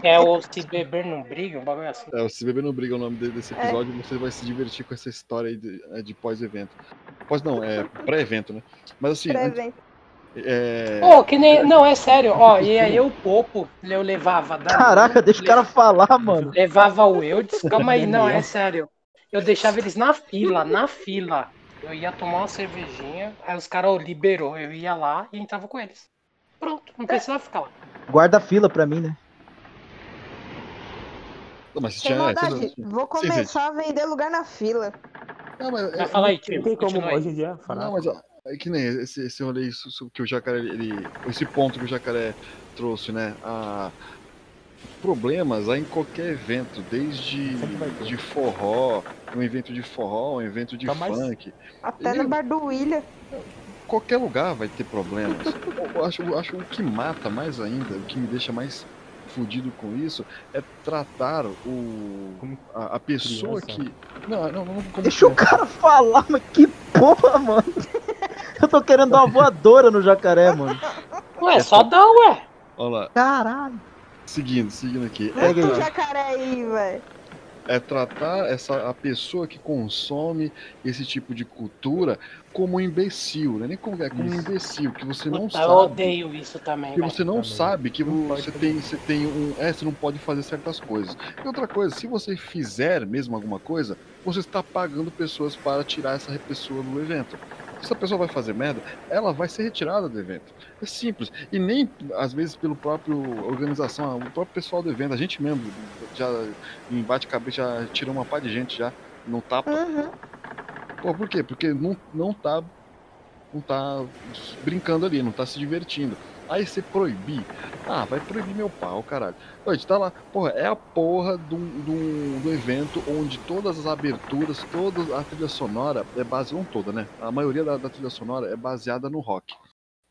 que é o se beber não briga, um bagulho assim. é, o Se Beber Não Briga é o nome de- desse É. episódio, você vai se divertir com essa história aí de, é, de pós-evento. Pós não, é pré-evento, né? Mas assim, Presente. é, Pô, que nem. Não, é sério, ó, e aí eu, Popo, eu levava. da- Caraca, deixa o cara falar, mano. Levava o Eudes, calma aí, [LAUGHS] não, é sério. Eu deixava eles na fila, na fila. Eu ia tomar uma cervejinha, aí os caras liberou, eu ia lá e entrava com eles. Pronto, não precisava ficar lá. Guarda fila pra mim, né? não, mas tinha, é, maldade, sim, vou sim. começar a vender lugar na fila. Não, mas, é, Mas fala aí, Não tem como hoje em dia falar. não, mas ó, é que nem esse, esse rolê que o jacaré, ele, esse ponto que o jacaré trouxe, né? A, problemas há em qualquer evento, desde de forró, um evento de forró, um evento de Tá mais- funk. Até Ele- no bar do William. Qualquer lugar vai ter problemas. Eu acho, eu acho o que mata mais ainda, o que me deixa mais fudido com isso, é tratar o a, a pessoa criança. que não, não, não como Deixa o criança. cara falar, mas que porra, mano. [LAUGHS] Eu tô querendo dar uma voadora no jacaré, mano. Ué, só dá, ué. Olha lá, Caralho. seguindo, seguindo aqui. Pega É. O jacaré aí, velho. É tratar essa a pessoa que consome esse tipo de cultura como um imbecil, né? Nem como é, como um imbecil que você não Puta, sabe. eu odeio isso também, que velho. você não Também. sabe que Não você tem, você tem um. É, você não pode fazer certas coisas. E outra coisa, se você fizer mesmo alguma coisa, você está pagando pessoas para tirar essa pessoa do evento. Se essa pessoa vai fazer merda, ela vai ser retirada do evento. É simples. E nem, às vezes, pelo próprio organização, o próprio pessoal do evento, a gente mesmo, já em bate-cabeça, já tirou uma pá de gente já no tapa. Uhum. Pô, por quê? Porque não, não tá. Não tá brincando ali, não tá se divertindo. Aí você proibir. Ah, vai proibir meu pau, caralho. A gente tá lá, porra, é a porra do, do, do evento onde todas as aberturas, toda a trilha sonora é baseada, não toda, né? A maioria da, da trilha sonora é baseada no rock.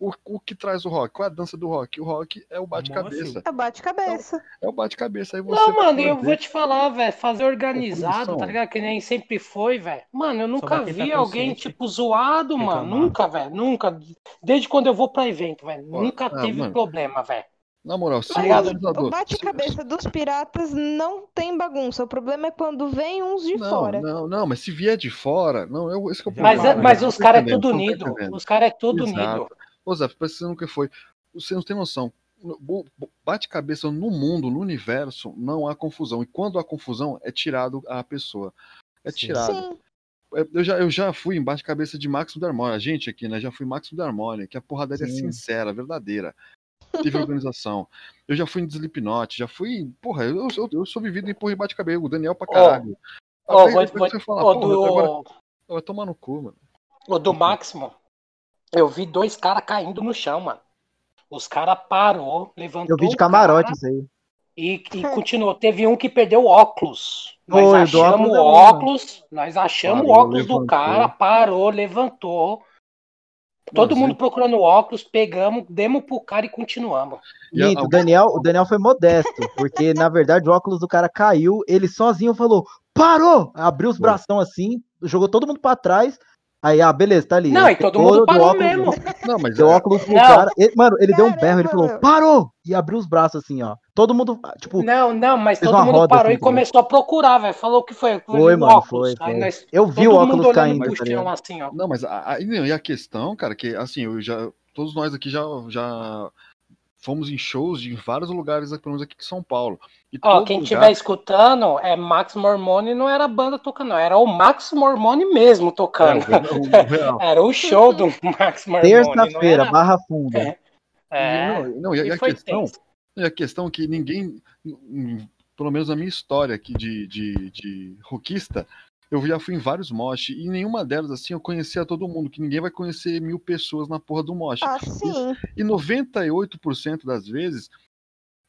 O, o que traz o rock? Qual é a dança do rock? O rock é o bate-cabeça. É bate-cabeça. É o bate-cabeça. Aí você. Não, mano, eu vou te falar, velho, fazer organizado, tá ligado? Que nem sempre foi, velho. Mano, eu nunca quem tá vi alguém, tipo, zoado, mano. Nunca, velho, nunca. Desde quando eu vou pra evento, velho. Nunca ah, teve mano. problema, velho. Na moral, se o bate-cabeça dos piratas não tem bagunça. O problema é quando vem uns de não, fora. Não, não, mas se vier de fora, não, eu, esse que é o Mas, é- mas os caras é entendendo, tudo unido. Os caras é tudo unido. Ô Zé, parece que foi. Você não tem noção. Bate-cabeça no mundo, no universo, não há confusão. E quando há confusão, é tirado a pessoa. É Sim. tirado. Sim. É, Eu já, eu já fui em bate-cabeça de Máximo da Harmonia. A gente aqui, né? Já fui em Máximo da Harmonia, que a porradaria é sincera, verdadeira. Teve organização. Eu já fui em Slipknot, já fui. em- Porra, eu, eu, eu sou vivido em porra e bate-cabeça. O Daniel pra caralho. Ó, Aí vou, depois vou, você fala, ó, porra, agora do, vai tomar no cu, mano. ó, do Máximo, eu vi dois caras caindo no chão, mano. Os caras parou, levantou Eu vi de o camarote cara isso aí. e, e continuou. Teve um que perdeu o óculos. Nós do achamos óculos o óculos, nós achamos o óculos do levantou. cara, parou, levantou. Todo mundo procurando o óculos, pegamos, demos pro cara e continuamos. E o Daniel, o Daniel foi modesto, porque na verdade o óculos do cara caiu, ele sozinho falou, parou! Abriu os bração assim, jogou todo mundo pra trás, aí, ah, beleza, tá ali. Não, e todo mundo do parou óculos- mesmo. Não, mas Deu é- óculos pro Não. cara, ele- mano, ele deu um berro, ele Caramba, falou, parou! E abriu os braços assim, ó. Todo mundo, tipo, Não, não, mas todo mundo roda parou assim, e começou a procurar, velho. Falou o que foi. Foi, o mano, óculos. foi, Aí foi. nós- eu vi o óculos caindo, pro tá assim, ó. Não, mas a, e e a questão, cara, que assim, eu já. Todos nós aqui já, já fomos em shows de vários lugares, pelo menos aqui de São Paulo. E Ó, quem lugar- estiver escutando, é Max Mormone, não era a banda tocando, não, era o Max Mormone mesmo É, tocando. o real. [LAUGHS] Era o show do [LAUGHS] Max Mormone. Terça-feira, era- Barra Funda. É. É, E, não, não, e, a- e a questão, e a questão que ninguém, pelo menos na minha história aqui de, de, de rockista, eu já fui em vários mosh e nenhuma delas assim eu conhecia todo mundo, que ninguém vai conhecer mil pessoas na porra do mosh. Ah, sim. E 98% das vezes,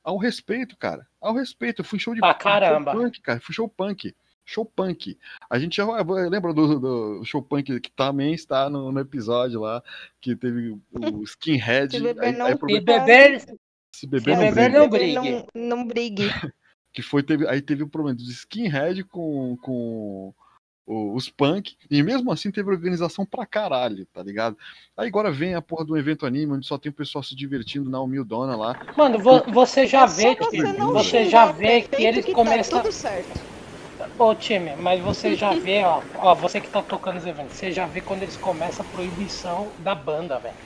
ao respeito, cara. Ao respeito. Eu fui show de Pra show caramba. punk, cara. Fui show punk. Show punk. A gente já lembra do, do show punk que também está no, no episódio lá, que teve o [LAUGHS] skinhead. Se beber aí- não aí E problema- beber, se beber se não beber não Beber brigue. Não, não brigue. [LAUGHS] Que foi, teve, aí teve o problema dos skinhead com, com os punk, e mesmo assim teve organização pra caralho, tá ligado? Aí agora vem a porra do evento anime, onde só tem o pessoal se divertindo na humildona lá. Mano, vo- você já É vê, você não você xingar já vê que eles tá começam. tudo certo. Ô time, mas você já [LAUGHS] vê, ó, ó, você que tá tocando os eventos, você já vê quando eles começam a proibição da banda, velho.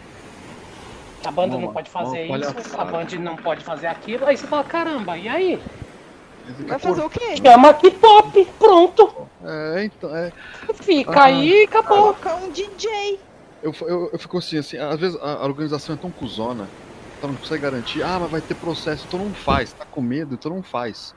A banda Uma- não pode fazer isso, a banda não pode fazer aquilo, aí você fala, caramba, e aí? Vai fazer o quê? Chama K-pop, pronto. É, então, é, Fica Ah. aí e acabou. Colocar um DJ. eu, eu, eu fico assim, assim, às vezes a, organização é tão cuzona, então não consegue garantir, ah, mas vai ter processo, então não faz, tá com medo, então não faz.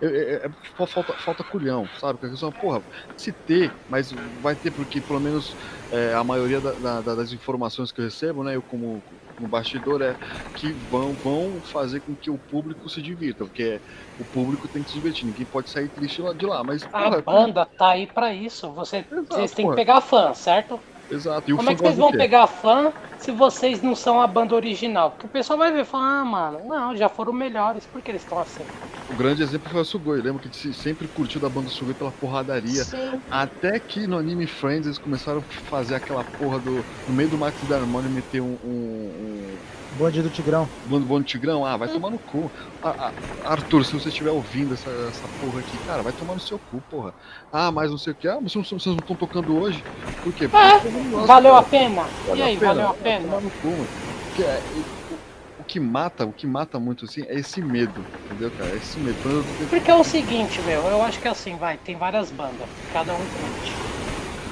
é, é- é- fa- falta, falta culhão, sabe? Porque a questão, porra, se ter, mas vai ter porque pelo menos é, a maioria da- da- das informações que eu recebo, né, eu como, como bastidor, é que vão, vão fazer com que o público se divirta, porque o público tem que se divertir, ninguém pode sair triste de lá, mas, A porra, banda tá aí pra isso. Você, Exato, vocês têm que porra. pegar fã, certo? Exato. E o Como é que vocês vão pegar fã se vocês não são a banda original? Porque o pessoal vai ver e falar, ah, mano, não, já foram melhores, por que eles estão assim? O grande exemplo foi o Sugoi, lembra que se- sempre curtiu da banda Sugoi pela porradaria. Sim. Até que no anime Friends eles começaram a fazer aquela porra do. No meio do Max da Harmony meter um. um, Bonde do Tigrão. bando, bando tigrão. Ah, vai tomar no cu. Ah, ah, Arthur, se você estiver ouvindo essa, essa porra aqui, cara, vai tomar no seu cu, porra. Ah, mas não sei o que. Ah, mas vocês não- estão tocando hoje? Por quê? Porque É, gosta, Valeu cara. a pena? E Valeu aí, valeu a Vai pena? tomar no cu, mano. Porque é- o, o que mata, o que mata muito assim é esse medo, entendeu, cara? É esse medo. Porque é o seguinte, meu, eu acho que assim, vai, tem várias bandas, cada um curte.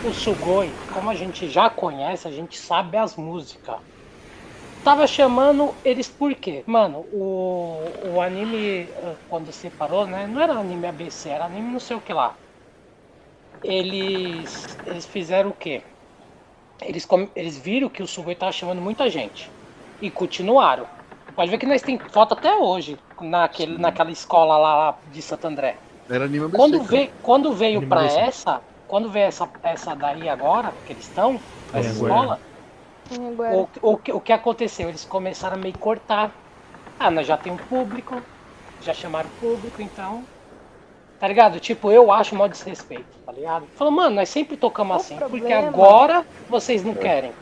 O Sugoi, como a gente já conhece, a gente sabe as músicas. Tava chamando eles por quê? Mano, o, o anime, eh, quando separou, né? Não era anime ABC, era anime não sei o que lá. Eles, eles fizeram o quê? Eles, eles viram que o Sugoi tava chamando muita gente. E continuaram. Pode ver que nós tem foto até hoje naquele, naquela escola lá, de Santo André. Era anime ABC, Quando, vê, quando veio Anime pra ABC. essa, quando veio essa, essa daí agora, que eles estão, É, essa agora. escola, Agora, o, o, que- o que aconteceu? Eles começaram a meio cortar. Ah, nós já tem um público, já chamaram o público, então. Tá ligado? Tipo, eu acho mó desrespeito, tá ligado? Falou, mano, nós sempre tocamos O assim, porque problema- agora vocês não querem,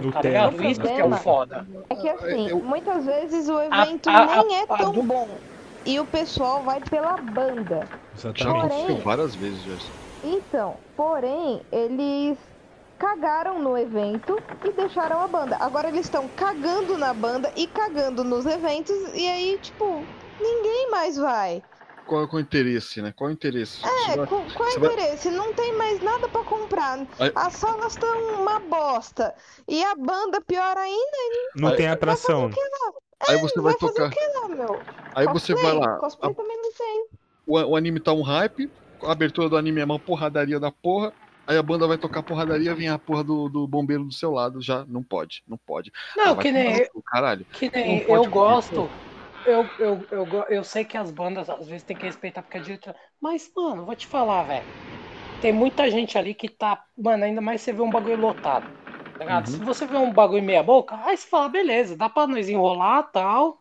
No tá ligado? O Isso que é o foda. é que assim, eu- muitas vezes o A- evento a- nem é a- a tão do- bom. E o pessoal vai pela banda. Exatamente. Porém- várias vezes, Gerson. Então, porém, eles cagaram no evento e deixaram a banda. Agora eles estão cagando na banda e cagando nos eventos e aí, tipo, ninguém mais vai. Qual é o interesse, né? Qual é o interesse? É, vai- com, qual é o vai- interesse? Não tem mais nada pra comprar. Aí- As salas estão uma bosta. E a banda, pior ainda, Não tem atração. Aí você vai vai fazer tocar. o que lá, meu? Aí você vai lá. Cosplay a- também não tem. o, o anime tá um hype, a abertura do anime é uma porradaria da porra. Aí a banda vai tocar porradaria, vem a porra do, do bombeiro do seu lado. Já não pode, não pode. Não, Ah, que nem cu, Caralho. Que nem eu gosto. Eu, eu, eu, eu sei que as bandas às vezes tem que respeitar porque é diretor. Mas, mano, vou te falar, velho. Tem muita gente ali que tá. Mano, ainda mais você vê um bagulho lotado. Tá ligado? Uhum. Se você vê um bagulho meia boca, aí você fala, beleza, dá pra nós enrolar tal.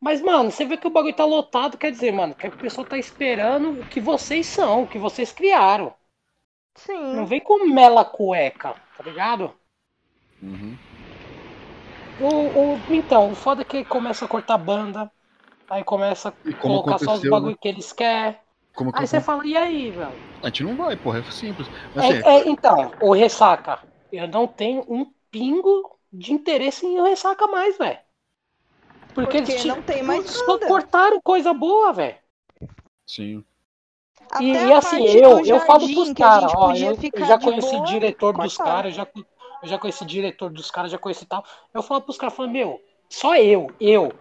Mas, mano, você vê que o bagulho tá lotado, quer dizer, mano, que o pessoal tá esperando o que vocês são, o que vocês criaram. Sim. Não vem com mela cueca, tá ligado? Uhum. O, o- então, o foda é que começa a cortar banda, aí começa a colocar só os bagulho né? que eles querem. Como que Aí você fala, e aí, velho? A gente não vai, porra, é simples. Mas, assim, É, é, então, o ressaca. Eu não tenho um pingo de interesse em ressaca mais, velho. Porque, Porque eles não tem mais só nada. cortaram coisa boa, velho. sim. E, Até e assim, eu, eu falo pros caras, ó, eu, eu já conheci boa, diretor dos cortaram. caras, já, eu já conheci diretor dos caras, já conheci tal. Eu falo pros caras, falo, meu, só eu, eu,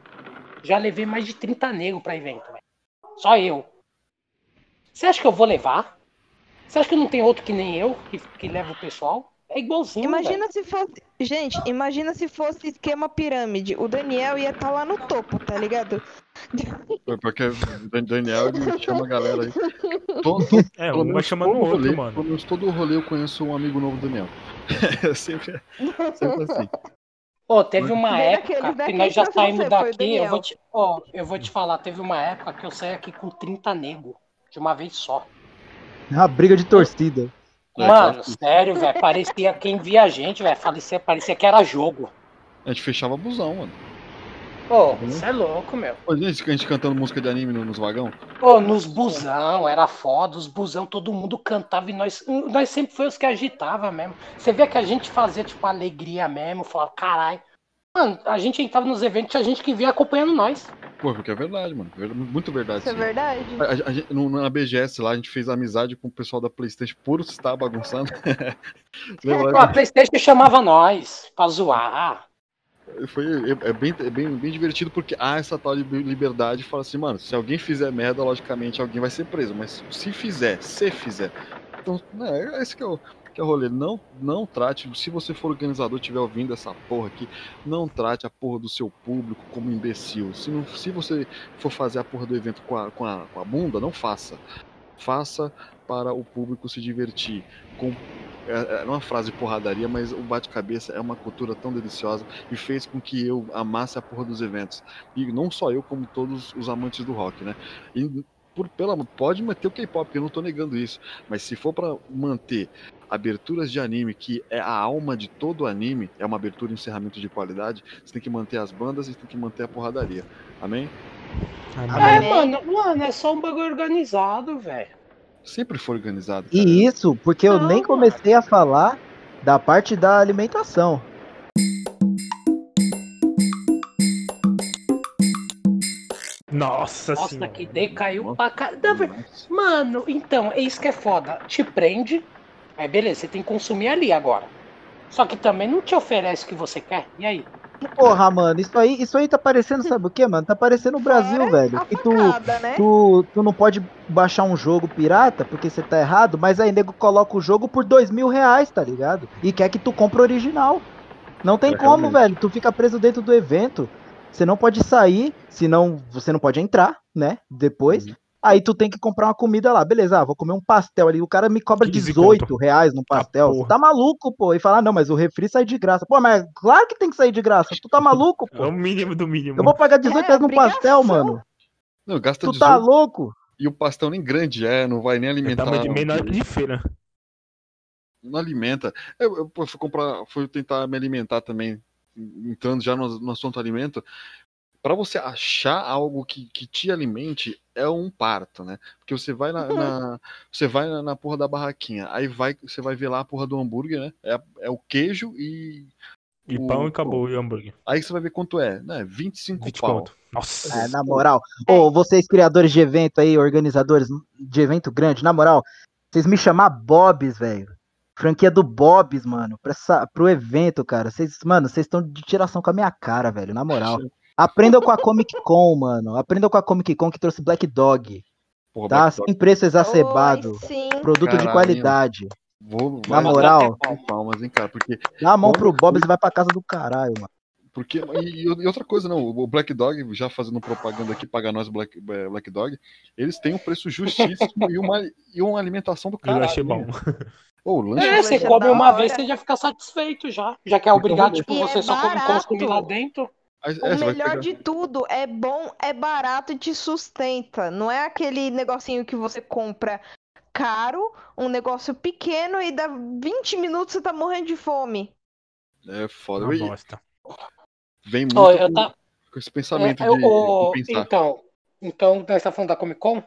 já levei mais de 30 negros pra evento, velho. Só eu. Você acha que eu vou levar? Você acha que não tem outro que nem eu, que, que leva o pessoal? É igualzinho, velho. Imagina se fosse. Gente, imagina se fosse esquema pirâmide. O Daniel ia estar lá no topo, tá ligado? Porque o Dan- Daniel chama a galera aí. [LAUGHS] Todo, É, um vai chamando o outro, rolê, mano. Pelo menos todo rolê eu conheço um amigo novo do Daniel. [LAUGHS] É sempre, sempre assim. Pô, teve uma Bem época daquele- que nós já saímos foi daqui, eu vou, te, ó, eu vou te falar, teve uma época que eu saí aqui com 30 negros, de uma vez só. É uma briga de torcida. É, Mano, claro que sério, velho, parecia quem via a gente, velho, parecia, parecia que era jogo. A gente fechava busão, mano. Pô, Uhum. você é louco, meu. Pô, gente, a gente cantando música de anime no- nos vagão. Pô, nos busão, era foda, os busão, todo mundo cantava e nós, nós sempre foi os que agitava mesmo. Você vê que a gente fazia, tipo, alegria mesmo, falava, caralho. Mano, a gente entrava nos eventos, tinha gente que vinha acompanhando nós. Pô, porque é verdade, mano. Muito verdade. Isso é verdade. A, a- a gente- no- na BGS lá, a gente fez amizade com o pessoal da Playstation por estar bagunçando. [LAUGHS] Lembra? A Playstation chamava nós pra zoar. Foi, é, é bem, é bem, bem divertido porque há essa tal de liberdade. Fala assim, mano, se alguém fizer merda, logicamente alguém vai ser preso. Mas se fizer, se fizer. Então, é, é esse que é o, que é o rolê. Não, não trate, se você for organizador estiver ouvindo essa porra aqui, não trate a porra do seu público como imbecil. Se, não, se você for fazer a porra do evento com a, com a, com a bunda, não faça. Faça para o público se divertir. Com é, é uma frase porradaria, mas o bate-cabeça é uma cultura tão deliciosa e fez com que eu amasse a porra dos eventos. E não só eu, como todos os amantes do rock, né? E por, pela, pode manter o K-pop, eu não tô negando isso, mas se for para manter aberturas de anime, que é a alma de todo o anime, é uma abertura e encerramento de qualidade, você tem que manter as bandas e tem que manter a porradaria. Amém? É, mano, mano, é só um bagulho organizado, velho. Sempre foi organizado. Cara. E isso porque eu nem comecei a falar da parte da alimentação. Nossa, Nossa senhora. que decaiu pra caramba. Mano, então, é isso que é foda. Te prende, aí beleza, você tem que consumir ali agora. Só que também não te oferece o que você quer. E aí? Porra, mano, isso aí, isso aí tá parecendo, sabe o que, mano? Tá parecendo o Brasil, é, velho. Que tu, né? tu, tu não pode baixar um jogo pirata porque você tá errado, mas aí nego coloca o jogo por dois mil reais, tá ligado? E quer que tu compre o original. Não tem é, como, realmente. velho. Tu fica preso dentro do evento. Você não pode sair, senão você não pode entrar, né? Depois. Uhum. Aí tu tem que comprar uma comida lá. Beleza, ah, vou comer um pastel ali. O cara me cobra 18 reais no ah, pastel. Ah, tá maluco, pô. E fala, ah, não, mas o refri sai de graça. Pô, mas claro que tem que sair de graça. Tu tá maluco, [LAUGHS] pô. É o mínimo do mínimo. Eu vou pagar 18 é, reais no pastel, mano. Não, gasta tu 18. tá louco? E o pastel nem grande é, não vai nem alimentar. É de menor de feira. Não alimenta. Eu, eu fui comprar, fui tentar me alimentar também, entrando já no, no assunto alimento para você achar algo que, que te alimente é um parto, né? Porque você vai na, uhum. na você vai na, na, porra da barraquinha, aí vai você vai ver lá a porra do hambúrguer, né? É, é o queijo e e o, pão e acabou o hambúrguer. Aí você vai ver quanto é, né? 25 20 pau. Conto. Nossa. É, na moral, ô, vocês criadores de evento aí, organizadores de evento grande, na moral, vocês me chamar Bobs, velho. Franquia do Bobs, mano, pra essa, pro evento, cara. Vocês, mano, vocês estão de tiração com a minha cara, velho, na moral. Aprendam com a Comic Con, mano. Aprendam com a Comic Con que trouxe Black Dog. Porra, tá? Black Sem preço exacerbado. Oi, produto Caralho. de qualidade. Vou, Na moral. Palmas, hein, cara, porque... Dá a mão pro Bob e vai pra casa do caralho, mano. Porque, e, e, outra coisa, não, o Black Dog, já fazendo propaganda aqui, paga nós Black, é, Black Dog, eles têm um preço justíssimo e, uma, e uma alimentação do cara. Eu achei bom. [LAUGHS] Oh, lanche é, você come uma vez, você já fica satisfeito já. Já que é obrigado, tipo, você é só come consumir lá dentro. É, o melhor de tudo é bom, é barato e te sustenta. Não é aquele negocinho que você compra caro, um negócio pequeno e dá 20 minutos você tá morrendo de fome. É foda. Uma bosta. Vem muito oh, com, tá... com, esse pensamento é, de, oh, de pensar. Então, então nós tá falando da Comic Con?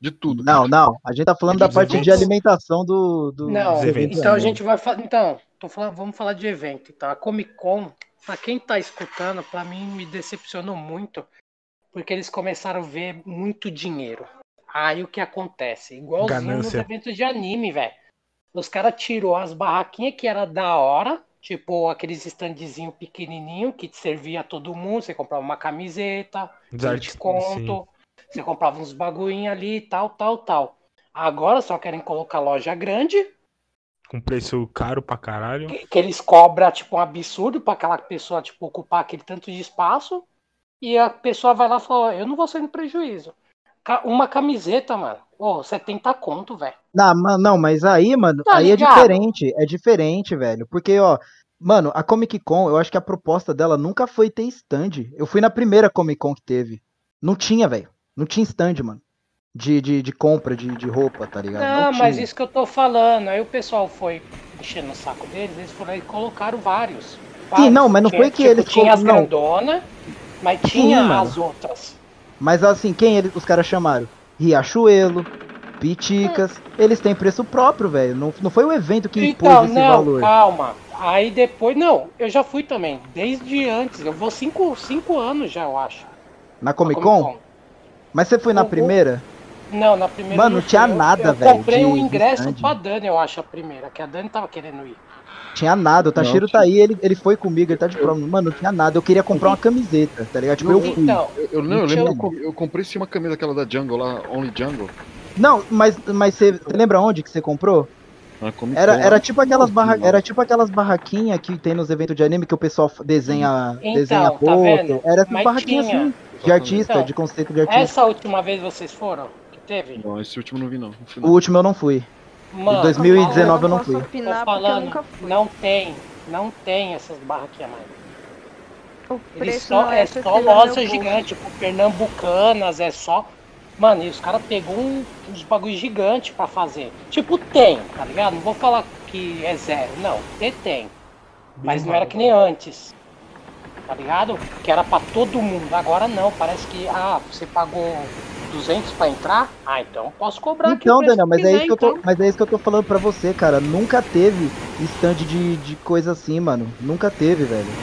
De tudo. Não, não. A gente tá falando da parte de alimentação do. do não, então a gente vai falar. Então, tô falando, vamos falar de evento. Então, a Comic Con para quem tá escutando, para mim me decepcionou muito, porque eles começaram a ver muito dinheiro. Aí o que acontece? Igualzinho Ganância. nos eventos de anime, velho. Os caras tirou as barraquinhas que era da hora, tipo aqueles standzinho pequenininho que servia a todo mundo. Você comprava uma camiseta, desconto, você comprava uns bagulhinhos ali, tal, tal, tal. Agora só querem colocar loja grande com preço caro pra caralho. Que, que eles cobram, tipo, um absurdo pra aquela pessoa, tipo, ocupar aquele tanto de espaço. E a pessoa vai lá e fala, eu não vou sair no prejuízo. Uma camiseta, mano. Ô, oh, 70 conto, velho. Não, não, mas aí, mano, tá aí é ligado? é diferente. É diferente, velho. Porque, ó, mano, a Comic Con, eu acho que a proposta dela nunca foi ter stand. Eu fui na primeira Comic Con que teve. Não tinha, velho. Não tinha stand, mano de, de, de compra de, de roupa, tá ligado? Não, Não mas isso que eu tô falando. Aí o pessoal foi enchendo o saco deles, eles foram e colocaram vários. vários. Sim, não, mas não tinha, foi que tipo, eles tinha as grandona, mas tinha Sim, as outras. Mas assim, quem eles, os caras chamaram? Riachuelo, Piticas, eles têm preço próprio, velho. Não, não foi o evento que impôs então, esse não, valor. Calma. Aí depois, não, eu já fui também, desde antes. Eu vou cinco, cinco anos já, eu acho. Na Comic Con? Mas você foi na primeira? Não, na primeira. Mano, não tinha. Eu- nada, eu velho, comprei de- um ingresso stand. pra Dani, eu acho, a primeira, que a Dani tava querendo ir. Tinha nada, o Tashiro Não, tá aí, ele, ele foi comigo, ele tá de prova. Mano, não tinha nada, eu queria comprar uma camiseta, tá ligado? Tipo, eu fui. Então, Eu, eu, não, eu lembro eu, com- eu comprei sim uma camisa aquela da Jungle lá, Only Jungle. Não, mas, mas você, você lembra onde que você comprou? Comic Era, era tipo aquelas barra, Não. era tipo aquelas barraquinhas que tem nos eventos de anime que o pessoal desenha, Então, desenha tá foto. vendo? Era essas Mas barraquinhas tinha. assim, de artista, Então, de conceito de artista. essa última vez vocês foram? Que teve? Não, esse último eu não vi não. não fui, O não. último eu não fui. Mano, 2019 eu não posso fui. tô opinar porque eu falando, nunca fui. não tem, não tem essas barraquinhas mais. O Ele preço só, não é acessível só loja gigante, tipo Pernambucanas, é só. Mano, e os caras pegou um, uns bagulho gigante pra fazer. Tipo, tem, tá ligado? Não vou falar que é zero, não. Tem, tem. Mas não era que nem antes. Tá ligado? Que era pra todo mundo. Agora não, parece que, ah, você pagou 200 pra entrar? Ah, então posso cobrar aqui Então, Daniel, mas é, isso que eu tô, então. mas é isso que eu tô falando pra você, cara. Nunca teve stand de, de coisa assim, mano. Nunca teve, velho.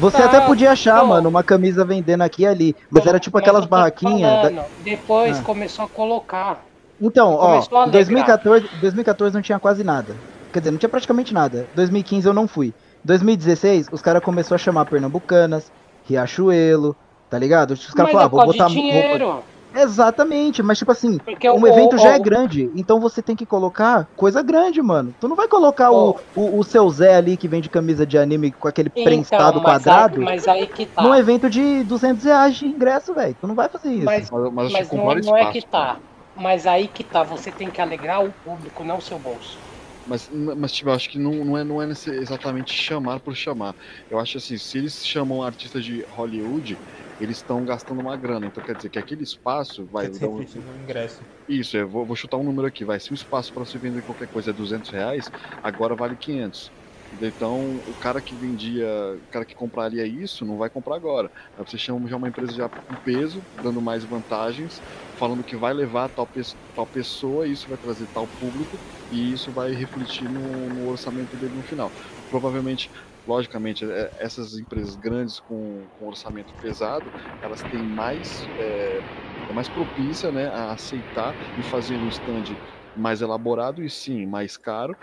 Você Tá, até podia achar, então. mano, uma camisa vendendo aqui e ali. Mas era tipo Mas aquelas barraquinhas. da- Depois Ah. começou a colocar. Então, ó, Começou alegrar. 2014, 2014 não tinha quase nada. Quer dizer, não tinha praticamente nada. 2015 eu não fui. 2016, os caras começaram a chamar Pernambucanas, Riachuelo, tá ligado? Os caras falaram, é ah, vou botar de roupa. Exatamente, mas tipo assim, Porque um o- evento o- já é o- grande, então você tem que colocar coisa grande, mano. Tu não vai colocar o, o, o seu Zé ali que vende camisa de anime com aquele prensado Então, mas quadrado Aí, mas aí que tá. num evento de 200 reais de ingresso, velho. Tu não vai fazer isso. Mas, Mas, mas acho mas que não, não é espaço, que tá. Mas aí que tá. Você tem que alegrar o público, não o seu bolso. Mas, mas tipo, eu acho que não, não é, não é exatamente chamar por chamar. Eu acho assim, se eles chamam artistas de Hollywood, eles estão gastando uma grana. Então quer dizer que aquele espaço vai dar um- ingresso. Isso, eu vou, vou chutar um número aqui, vai. Se o espaço para você vender qualquer coisa é 200 reais, agora vale 500. Então, o cara que vendia, o cara que compraria isso, não vai comprar agora. Aí você chama já uma empresa já com peso, dando mais vantagens, falando que vai levar tal, pe- tal pessoa, isso vai trazer tal público, e isso vai refletir no, no orçamento dele no final. Provavelmente, logicamente, é- essas empresas grandes com, com orçamento pesado, elas têm mais, é, é mais propícia né, a aceitar e fazer um stand mais elaborado e sim mais caro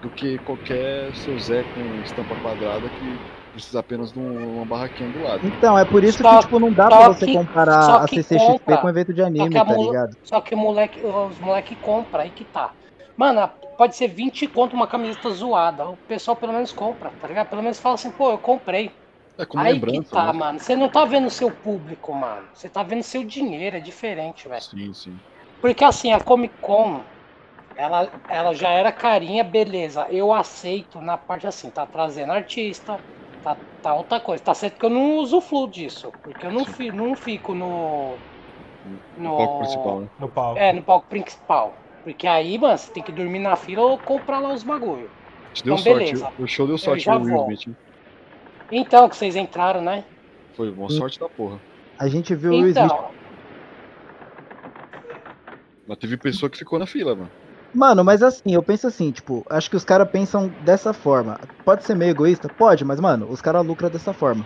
do que qualquer seu Zé com estampa quadrada que precisa apenas de um- uma barraquinha do lado. Então, é por isso Só- que, tipo, não dá pra você que- comparar a CCXP compra. com evento de anime, que a tá ligado? Só que moleque, os moleque compra, aí que tá. Mano, pode ser 20 conto uma camiseta zoada. O pessoal pelo menos compra, tá ligado? Pelo menos fala assim, pô, eu comprei. É como aí lembrança, que tá, né? mano. Você não tá vendo o seu público, mano. Você tá vendo seu dinheiro, é diferente, velho. Sim, sim. Porque assim, a Comic Con, ela, ela já era carinha, beleza. Eu aceito na parte assim, tá trazendo artista, tá, tá outra coisa. Tá certo que eu não usufruo disso. Porque eu não, fi, não fico no. No palco principal, né? No palco. É, no palco principal. Porque aí, mano, você tem que dormir na fila ou comprar lá os bagulho. Te deu Então, sorte. beleza. O show deu sorte no Will. Smith. Então, que vocês entraram, né? Foi uma sorte da porra. A gente viu o Will Smith. Então, Mas teve pessoa que ficou na fila, mano. Mano, mas assim, eu penso assim, tipo, acho que os caras pensam dessa forma. Pode ser meio egoísta? Pode, mas, mano, os caras lucram dessa forma.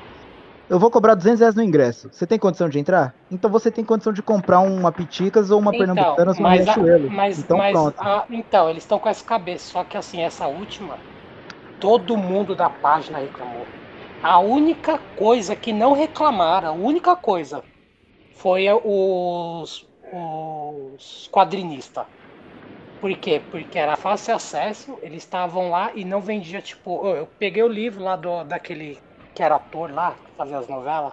Eu vou cobrar 200 reais no ingresso. Você tem condição de entrar? Então você tem condição de comprar uma Piticas ou uma então Pernambucanas ou uma mas, a- Riachuelo. mas, Então mas pronto. a- então, eles estão com essa cabeça. Só que assim, essa última, todo mundo da página reclamou. A única coisa que não reclamaram, a única coisa, foi os, os quadrinistas. Por quê? Porque era fácil acesso, eles estavam lá e não vendia, tipo, eu peguei o livro lá do, daquele que era ator lá, que fazia as novelas.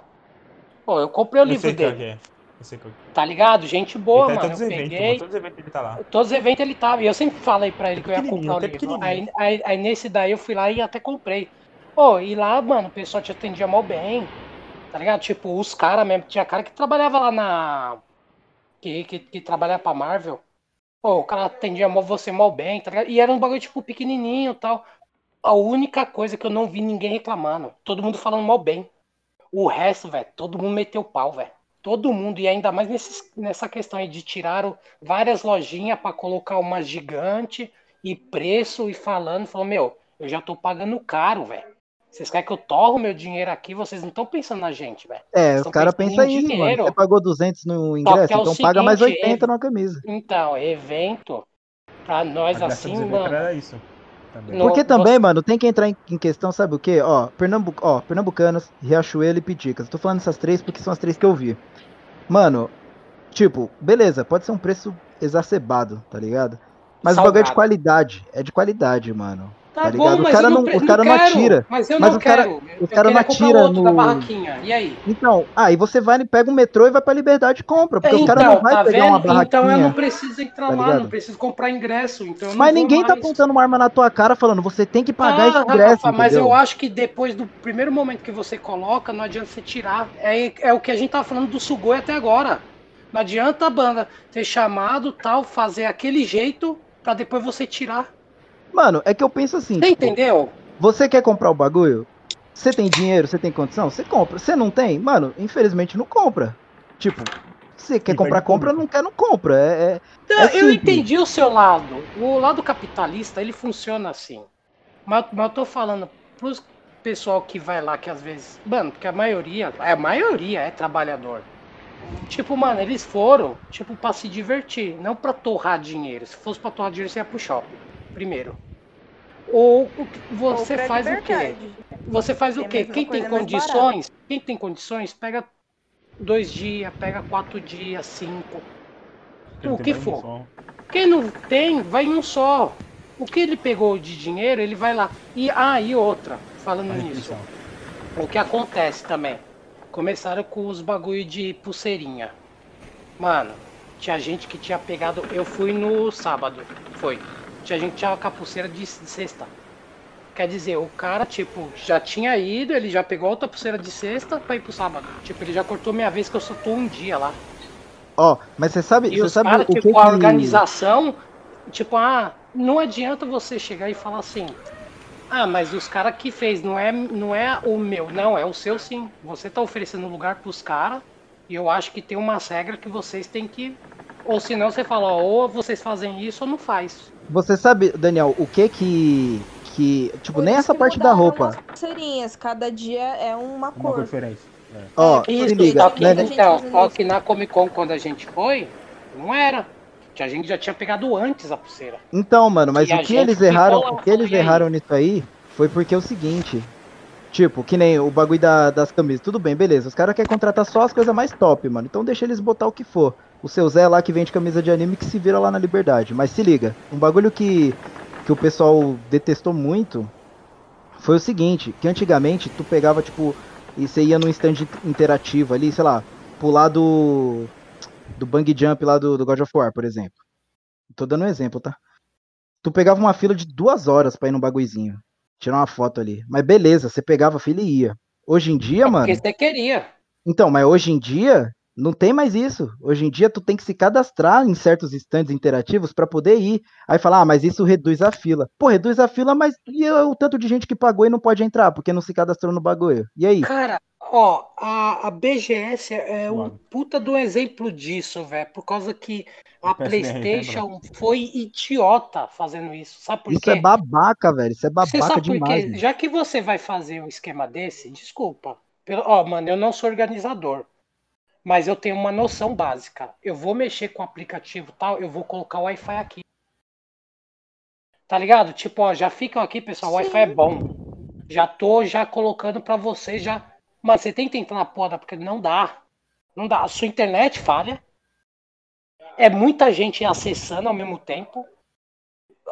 Pô, eu comprei o Eu livro dele, que é. Eu que tá ligado? Gente é. boa, tá mano. todos Eu eventos, peguei. Todos os eventos ele tá lá. Todos os eventos ele tava. E eu sempre falei pra ele que eu ia comprar o livro. Aí, aí, aí nesse daí eu fui lá e até comprei. Pô, e lá, mano, o pessoal te atendia mal bem. Tá ligado? Tipo, os caras mesmo. Tinha cara que trabalhava lá na. Que, que, que trabalhava pra Marvel. Pô, o cara atendia mal você mal bem, tá ligado? E era um bagulho, tipo, pequenininho e tal. A única coisa que eu não vi ninguém reclamando. Todo mundo falando mal bem. O resto, velho, todo mundo meteu pau, velho. Todo mundo, e ainda mais nesses, nessa questão aí de tiraram várias lojinhas pra colocar uma gigante e preço e falando, falou, meu, eu já tô pagando caro, velho. Vocês querem que eu torro meu dinheiro aqui? Vocês não estão pensando na gente, velho. É, caras pensando pensam em aí, mano. dinheiro. Você pagou 200 no ingresso, é o então paga mais seguinte, 80 numa camisa. Então, evento, pra nós assim, mano. era isso. Também. Porque também, mano, tem que entrar em, em questão, sabe o quê? Ó, Pernambu ó, Pernambucanas, Riachuelo e Piticas. Tô falando essas três porque são as três que eu vi. Mano, tipo, beleza, pode ser um preço exacerbado, tá ligado? Mas o bagulho é de Salgado. qualidade. É de qualidade, mano. Tá, tá bom, ligado? O mas cara não- pre- o cara não quero, atira. Mas eu Mas não o cara- quero. o eu cara não atira outro da no- barraquinha. E aí? Então, aí você vai, pega o metrô e vai pra Liberdade e compra. Porque É, o cara então, não vai tá pegar vendo? uma barraquinha. Então eu não preciso entrar tá lá, não preciso comprar ingresso. Então não Mas ninguém tá mais. apontando uma arma na tua cara falando, você tem que pagar Ah, esse ingresso. Rafa, mas eu acho que depois do primeiro momento que você coloca, não adianta você tirar. É, é o que a gente tá falando do Sugoi até agora. Não adianta a banda ter chamado, tal, fazer aquele jeito pra depois você tirar. Mano, é que eu penso assim. Você tipo, entendeu? Você quer comprar o bagulho? Você tem dinheiro, você tem condição? Você compra. Você não tem? Mano, infelizmente não compra. Tipo, você quer comprar, compra, não quer, não compra. É, é- Então, É eu entendi o seu lado. O lado capitalista, ele funciona assim. Mas, mas eu tô falando pros pessoal que vai lá, que às vezes. Mano, porque a maioria. A maioria é trabalhador. Tipo, mano, eles foram, tipo, pra se divertir, não pra torrar dinheiro. Se fosse pra torrar dinheiro, você ia pro shopping. Primeiro. Ou você Ou faz o quê? Você faz o É quê? Quem tem condições, quem tem condições, pega dois dias, pega quatro dias, cinco. Ele o que for. Quem não tem, vai em um só. O que ele pegou de dinheiro, ele vai lá. E ah, e outra, falando A nisso, refeição. o que acontece também? Começaram com os bagulho de pulseirinha. Mano, tinha gente que tinha pegado. Eu fui no sábado, foi. Tinha gente tinha com a pulseira de, de sexta. Quer dizer, o cara, tipo, já tinha ido, ele já pegou outra pulseira de sexta pra ir pro sábado. Tipo, ele já cortou minha vez que eu só tô um dia lá. Ó, mas você sabe, E você sabe caras, o que tipo, que... a organização, tipo, ah, não adianta você chegar e falar assim, ah, mas os caras que fez, não é, não é o meu, não, é o seu sim. Você tá oferecendo lugar pros caras, e eu acho que tem umas regras que vocês têm que. Ou senão você fala, ó, ou vocês fazem isso ou não faz. Você sabe, Daniel, o que que... que tipo, Por nem isso essa parte da roupa. pulseirinhas, cada dia é uma Uma cor. conferência. É. Ó, Isso, se liga, só que, né, então, isso. que na Comic Con, quando a gente foi, não era. A gente já tinha pegado antes a pulseira. Então, mano, mas E o que eles erraram, o que eles aí? erraram nisso aí foi porque é o seguinte, tipo, que nem o bagulho da- das camisas, tudo bem, beleza, os caras querem contratar só as coisas mais top, mano, então deixa eles botar o que for. O seu Zé lá que vende camisa de anime que se vira lá na Liberdade, mas se liga, um bagulho que, que o pessoal detestou muito foi o seguinte, que antigamente tu pegava, tipo, e você ia num stand interativo ali, sei lá, pular do, do bang jump lá do, do God of War, por exemplo. Tô dando um exemplo, tá? Tu pegava uma fila de duas horas pra ir num bagulhozinho. Tirar uma foto ali. Mas beleza, você pegava a fila e ia. Hoje em dia, mano. Porque você queria. Então, mas hoje em dia não tem mais isso. Hoje em dia tu tem que se cadastrar em certos stands interativos pra poder ir. Aí falar, ah, mas isso reduz a fila. Pô, reduz a fila, mas e o tanto de gente que pagou e não pode entrar porque não se cadastrou no bagulho? E aí? Cara, ó, a, a BGS é um puta do exemplo disso, velho. Por causa que [LAUGHS] a O PSN, PlayStation foi idiota fazendo isso. Sabe por Isso quê? é babaca, velho. Isso é Você babaca sabe por demais. quê? velho. Já que você vai fazer um esquema desse, desculpa. Pelo- Ó, mano, eu não sou organizador. Mas eu tenho uma noção básica. Eu vou mexer com o aplicativo tal, eu vou colocar o Wi-Fi aqui. Tá ligado? Tipo, ó, já ficam aqui, pessoal, o Wi-Fi é bom. Já tô já colocando pra vocês já. Mas você tem que entrar na porra, porque não dá. Não dá. A sua internet falha. É muita gente acessando ao mesmo tempo.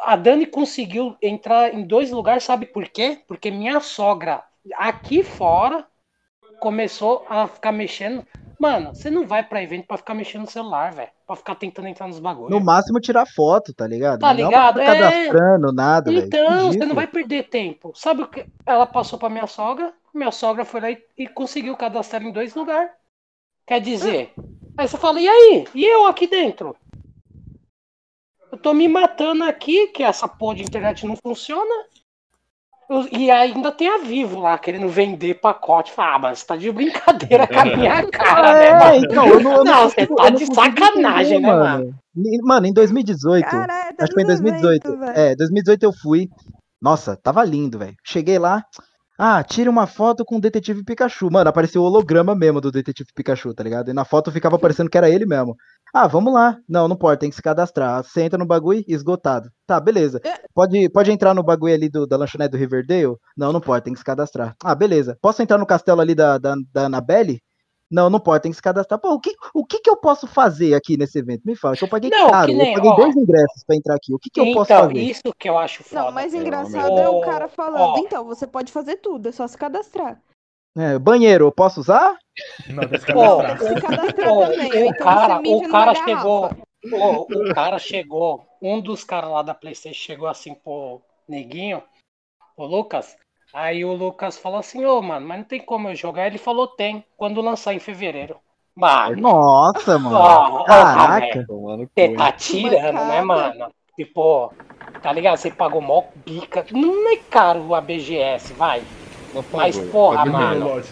A Dani conseguiu entrar em dois lugares, sabe por quê? Porque minha sogra aqui fora começou a ficar mexendo. Mano, você não vai pra evento pra ficar mexendo no celular, velho. Pra ficar tentando entrar nos bagulhos. No máximo tirar foto, tá ligado? Tá Não ligado? ficar É. cadastrando nada, velho. Então, você não vai perder tempo. Sabe o que? Ela passou pra minha sogra, minha sogra foi lá e, e conseguiu cadastrar em dois lugares. Quer dizer, aí você fala, e aí? E eu aqui dentro? Eu tô me matando aqui, que essa porra de internet não funciona. E ainda tem a Vivo lá, querendo vender pacote. Fala, ah, mas você tá de brincadeira com a minha cara, né, É, mano? então, eu não, eu Não, você consigo- tá não de sacanagem, entender, né, mano? Mano, em 2018, Caralho, tá acho que foi em nos 2018. eventos, velho. é, 2018 eu fui. Nossa, tava lindo, velho. Cheguei lá. Ah, tire uma foto com o Detetive Pikachu. Mano, apareceu o holograma mesmo do Detetive Pikachu, tá ligado? E na foto ficava parecendo que era ele mesmo. Ah, vamos lá. Não, não pode, tem que se cadastrar. Você entra no bagulho, esgotado. Tá, beleza. É. Pode, pode entrar no bagulho ali do, da lanchonete do Riverdale? Não, não pode, tem que se cadastrar. Ah, beleza. Posso entrar no castelo ali da, da, da Annabelle? Não, não pode, tem que se cadastrar. Pô, o que, o que que eu posso fazer aqui nesse evento? Me fala, que eu paguei Não, caro. que nem, eu paguei ó. dois ingressos pra entrar aqui. O que que eu posso Então, fazer? isso que eu acho foda. Não, mas engraçado é o cara falando, ó. então, você pode fazer tudo, é só se cadastrar. É, banheiro, eu posso usar? Não, tem que se Pô, cadastrar. Tem que se cadastrar Ó, também, o então cara- o chegou- o cara chegou, um dos caras lá da Playstation chegou assim pro neguinho, o Lucas. Aí o Lucas falou assim, ô mano, mas não tem como eu jogar. Ele falou, tem, quando lançar em fevereiro. Mano, Nossa, mano. ó, Caraca. Tomando você tá tirando, né, mano? Tipo, tá ligado? Você pagou mó bica. Não é caro a BGS, vai. Não Mas, pagou, porra, paguei mano.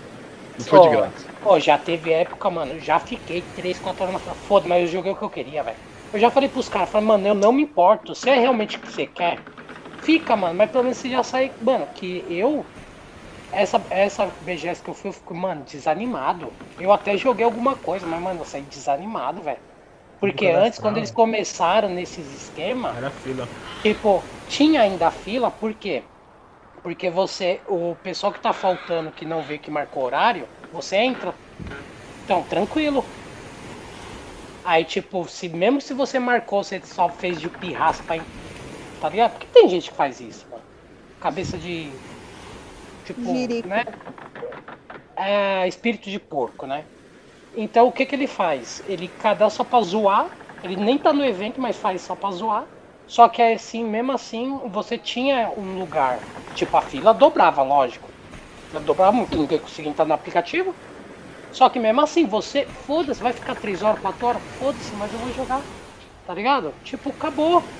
Não foi de graça. Pô, já teve época, mano, já fiquei 3, 4 horas na. Foda, mas eu joguei o que eu queria, velho. Eu já falei pros caras, falei, mano, eu não me importo. Se é realmente o que você quer, fica, mano. Mas pelo menos você já sai. Mano, que eu. Essa, essa BGS que eu fui, eu fico, mano, desanimado. Eu até joguei alguma coisa, mas, mano, eu saí desanimado, velho. Porque antes, quando eles começaram nesses esquemas, Era fila. Tipo, tinha ainda fila, por quê? Porque você, o pessoal que tá faltando, que não vê que marcou horário, você entra. Então, tranquilo. Aí, tipo, se, mesmo se você marcou, você só fez de pirraça pra. Tá ligado? Porque tem gente que faz isso, mano. Cabeça de. Tipo, né? É, espírito de porco, né? Então, o que que ele faz? Ele cadastra só pra zoar. Ele nem tá no evento, mas faz só pra zoar. Só que assim, mesmo assim, você tinha um lugar. Tipo, a fila dobrava, lógico. Ela dobrava muito, ninguém conseguia entrar no aplicativo. Só que mesmo assim, você, foda-se, vai ficar 3 horas, 4 horas, foda-se, mas eu vou jogar. Tá ligado? Tipo, acabou.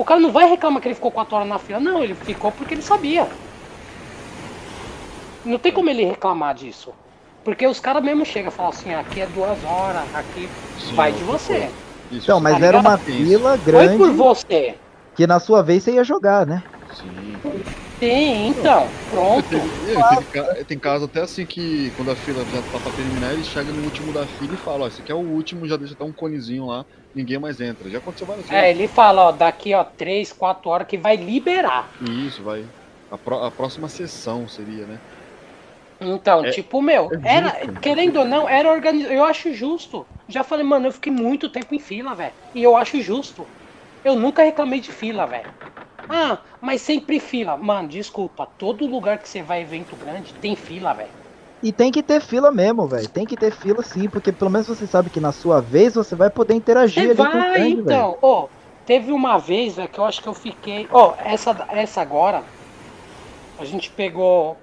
O cara não vai reclamar que ele ficou 4 horas na fila. Não, ele ficou porque ele sabia. Não tem como ele reclamar disso. Porque os caras mesmo chegam e falam assim, aqui é duas horas, aqui Sim, vai de isso você. foi. Isso, Então, mas Tá era uma fila Foi grande por você. que na sua vez você ia jogar, né? Sim. Sim, então, pronto. Teve ca- tem caso até assim que quando a fila já tá pra terminar, eles chegam no último da fila e falam, ó, esse aqui é o último, já deixa até um conezinho lá, ninguém mais entra. Já aconteceu várias É, vezes. ele fala, ó, daqui, ó, 3, 4 horas que vai liberar. Isso, vai. A, pró- a próxima sessão seria, né? Então, É- tipo, meu, é era, querendo ou não, era organizado. Eu acho justo. Já falei, mano, eu fiquei muito tempo em fila, velho. E eu acho justo. Eu nunca reclamei de fila, velho. Ah, mas sempre fila. Mano, desculpa, todo lugar que você vai evento grande tem fila, velho. E tem que ter fila mesmo, velho. Tem que ter fila sim, porque pelo menos você sabe que na sua vez você vai poder interagir Você ali com o vai, stand, então. Ó, teve uma vez, velho, que eu acho que eu fiquei. Ó, essa, essa agora, a gente pegou.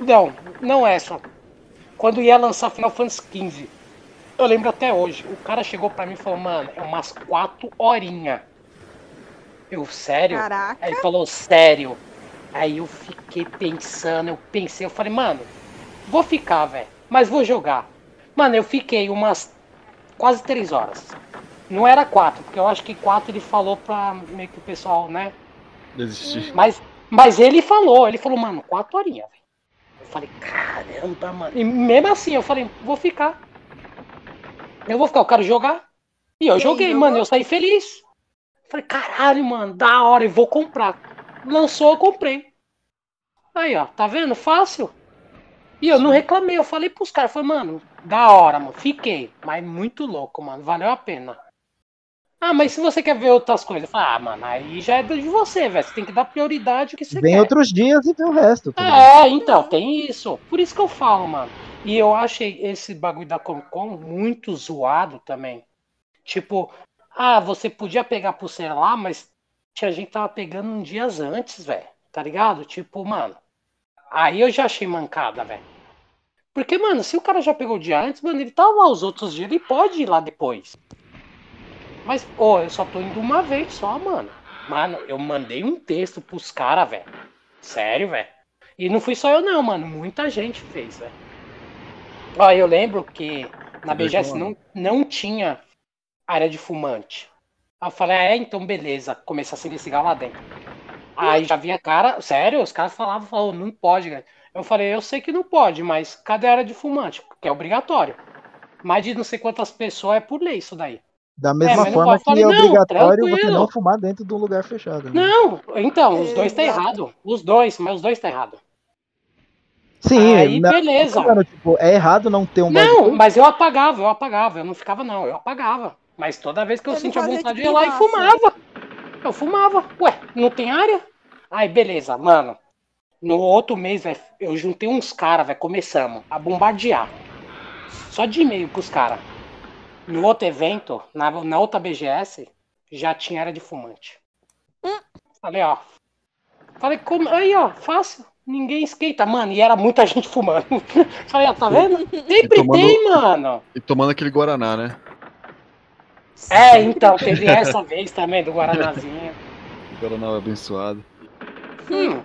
Não, não essa. Quando ia lançar Final Fantasy XV. Eu lembro até hoje. O cara chegou pra mim e falou, mano, é umas quatro horinhas. Eu, sério? Caraca. Aí ele falou, sério. Aí eu fiquei pensando, eu pensei, eu falei, mano, vou ficar, velho, mas vou jogar. Mano, eu fiquei umas quase três horas. Não era quatro, porque eu acho que quatro ele falou pra meio que o pessoal, né? Desistir. Mas, mas ele falou, ele falou, mano, quatro horinhas, velho. Eu falei, caramba, mano. E mesmo assim, eu falei, vou ficar. Eu vou ficar, eu quero jogar. E eu E aí, joguei, jogou? mano, eu saí feliz. Falei, caralho, mano, da hora, eu vou comprar. Lançou, eu comprei. Aí, ó, tá vendo? Fácil. E eu não reclamei, eu falei pros caras, falei, mano, da hora, mano, fiquei. Mas muito louco, mano, valeu a pena. Ah, mas se você quer ver outras coisas, ah, mano, aí já é de você, velho. Você tem que dar prioridade ao que você Vem quer. outros dias e vê o resto. ligado? É, então, tem isso. Por isso que eu falo, mano. E eu achei esse bagulho da Comic Con muito zoado também. Tipo, ah, você podia pegar pulseira lá, mas tinha gente tava pegando uns dias antes, velho. Tá ligado? Tipo, mano. Aí eu já achei mancada, velho. Porque, mano, se o cara já pegou o dia antes, mano, ele tá lá os outros dias, ele pode ir lá depois. Mas, pô, eu só tô indo uma vez só, mano. Mano, eu mandei um texto pros caras, velho. Sério, velho. E não fui só eu não, mano. Muita gente fez, velho. Ó, eu lembro que na BGS não, não tinha área de fumante. Aí eu falei, ah, é, então beleza. Começar a acender cigarro lá dentro. Aí já vinha cara, sério, os caras falavam, falavam, não pode, cara. Eu falei, eu sei que não pode, mas cadê a área de fumante? Que é obrigatório. Mais de não sei quantas pessoas é por lei isso daí. Da mesma mas não forma que Falei, é não, obrigatório você não fumar dentro de um lugar fechado. né? Não, então, os dois tá errado. Os dois, mas os dois tá errado. Sim, Aí, na- beleza. mano, tipo, é errado não ter um Não, bagulho. mas eu apagava, eu apagava, eu não ficava não, eu apagava. Mas toda vez que eu Ele sentia vontade de de ir lá e fumava. Eu fumava. Ué, não tem área? Aí, beleza, mano. No outro mês, velho, eu juntei uns caras, velho, começamos a bombardear. Só de e-mail pros caras. No outro evento, na, na outra BGS, já tinha área de fumante. Hum. Falei, ó. Falei, como? Aí, ó, fácil. Ninguém esquenta, mano. E era muita [LAUGHS] gente fumando. Falei, ó, tá vendo? [LAUGHS] Sempre tomando- tem, mano. E tomando aquele Guaraná, né? É, então, teve [LAUGHS] essa vez também do Guaranazinho. Guaraná abençoado. Hum,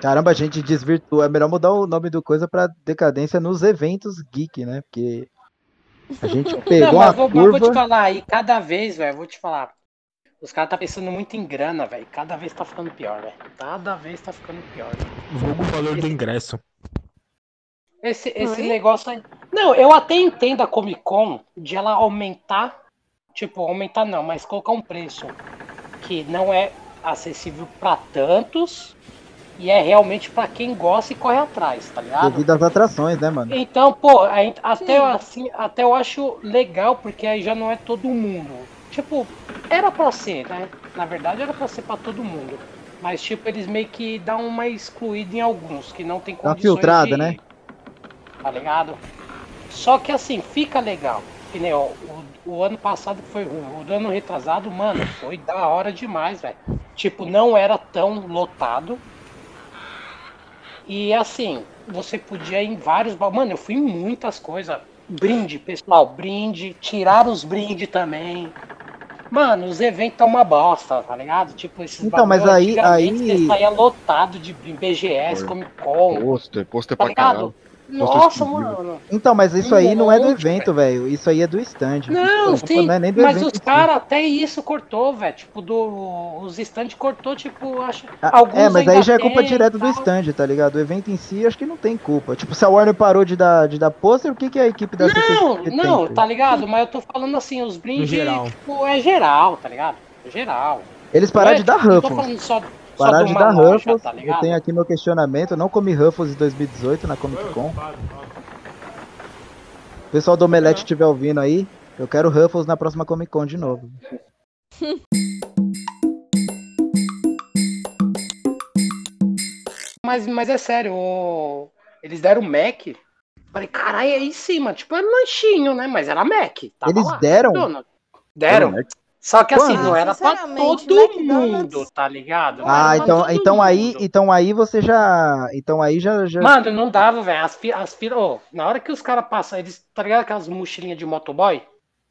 Caramba, a gente desvirtua. É melhor mudar o nome do coisa pra decadência nos eventos geek, né? Porque a gente [LAUGHS] não, pegou mas uma vou, mas vou te curva. falar, e cada vez, velho, vou te falar. Os caras tá pensando muito em grana, velho. Cada vez tá ficando pior, velho. Cada vez tá ficando pior. Vulgo o valor do ingresso. Esse, esse Oi? negócio aí. Não, eu até entendo a Comic Con de ela aumentar. Tipo, aumentar não, mas colocar um preço que não é acessível pra tantos e é realmente pra quem gosta e corre atrás, tá ligado? Devido às atrações, né, mano? Então, pô, até, Sim. assim, até eu acho legal, porque aí já não é todo mundo. Tipo, era pra ser, né? Na verdade era pra ser pra todo mundo. Mas, tipo, eles meio que dão uma excluída em alguns, que não tem Dá uma condições filtrada, de... né? Tá ligado? Só que assim, fica legal. Que nem, ó, o, o ano passado foi ruim. O ano retrasado, mano, foi da hora demais, velho. Tipo, não era tão lotado. E assim, você podia ir em vários. Mano, eu fui em muitas coisas. Brinde, pessoal, brinde. Tirar os brindes também. Mano, os eventos tá uma bosta, tá ligado? Tipo, esses Então, mas aí- aí- Você saía lotado de BGS. Comic Con. Pôster, pôster Tá pra ligado? caralho. Nossa, mano. Então, mas isso aí não é do evento, velho. Isso aí é do stand. Não, Isso sim, não é nem do mas evento os caras até isso cortou, velho. Tipo, do, os stands cortou, tipo, acho. Ah, alguns é, mas aí já é culpa tem direta do stand, tá ligado? O evento em si, acho que não tem culpa. Tipo, se a Warner parou de dar, de dar pôster, o que, que a equipe da Não, tem, não, filho? tá ligado? Mas eu tô falando assim, os brindes, geral. tipo, é geral, tá ligado? É geral. Eles pararam é- de dar Não tô Ruffles. falando só, só Pararam de dar Ruffles. tá eu tenho aqui meu questionamento. Eu não comi Ruffles em 2018 na Comic Con. O pessoal do Omelete estiver ouvindo aí, eu quero Ruffles na próxima Comic Con de novo. [LAUGHS] Mas, mas é sério, o- eles deram Mac. Falei, caralho, aí sim, mano. Tipo, era lanchinho, né? Mas era Mac. tava Eles lá, deram? Deram. Só que assim, não era pra todo mundo, tá ligado? Não Ah, então, então aí, então aí você já, então aí já, já Mano, não dava, velho. As filas, as fila, ô, na hora que os caras passam, eles, tá ligado aquelas mochilinhas de motoboy?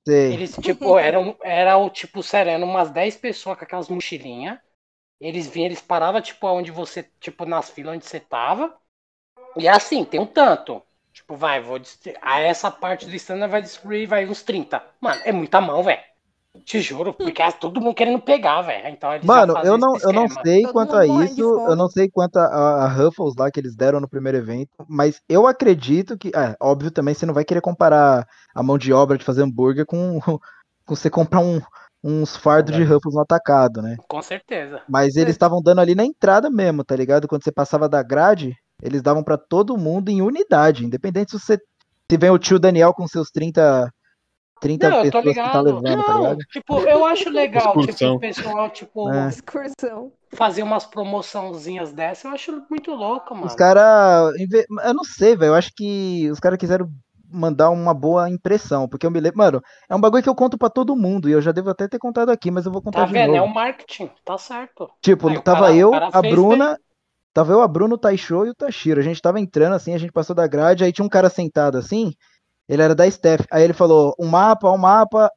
sei. Eles, tipo, [LAUGHS] eram, era o tipo, sério, eram umas 10 pessoas com aquelas mochilinhas. Eles vinham, eles paravam, tipo, onde você, tipo, nas filas onde você tava. E assim, tem um tanto. Tipo, vai, vou. dist- A essa parte do stand vai distribuir, vai uns 30. Mano, é muita mão, velho. Te juro, porque é todo mundo querendo pegar, velho. Então Mano, eu não, eu não sei Todo quanto a isso, eu não sei quanto a, a, Ruffles lá que eles deram no primeiro evento, mas eu acredito que, é, óbvio também, você não vai querer comparar a mão de obra de fazer hambúrguer com, [LAUGHS] com você comprar um, uns fardos de Ruffles no atacado, né? Com certeza. Mas eles estavam dando ali na entrada mesmo, tá ligado? Quando você passava da grade, eles davam pra todo mundo em unidade, independente se você se vem o tio Daniel com seus 30 30 Não, eu tô pessoas que tá ligado. levando, tá Não, ligado? tipo, eu acho legal, tipo, Excursão. o pessoal, tipo, É. Excursão. fazer umas promoçãozinhas dessa, eu acho muito louco, mano. Os caras. Eu não sei, velho. Eu acho que os caras quiseram mandar uma boa impressão. Porque eu me lembro. Mano, é um bagulho que eu conto pra todo mundo. E eu já devo até ter contado aqui, mas eu vou contar Tá de vendo? É novo. o marketing, tá certo. Tipo, Aí tava cara- eu, cara a Bruna. Tava eu, a Bruna, o Taisho e o Tashiro. A gente tava entrando assim, a gente passou da grade, aí tinha um cara sentado assim. Ele era da Steph. Aí ele falou: um mapa, um mapa.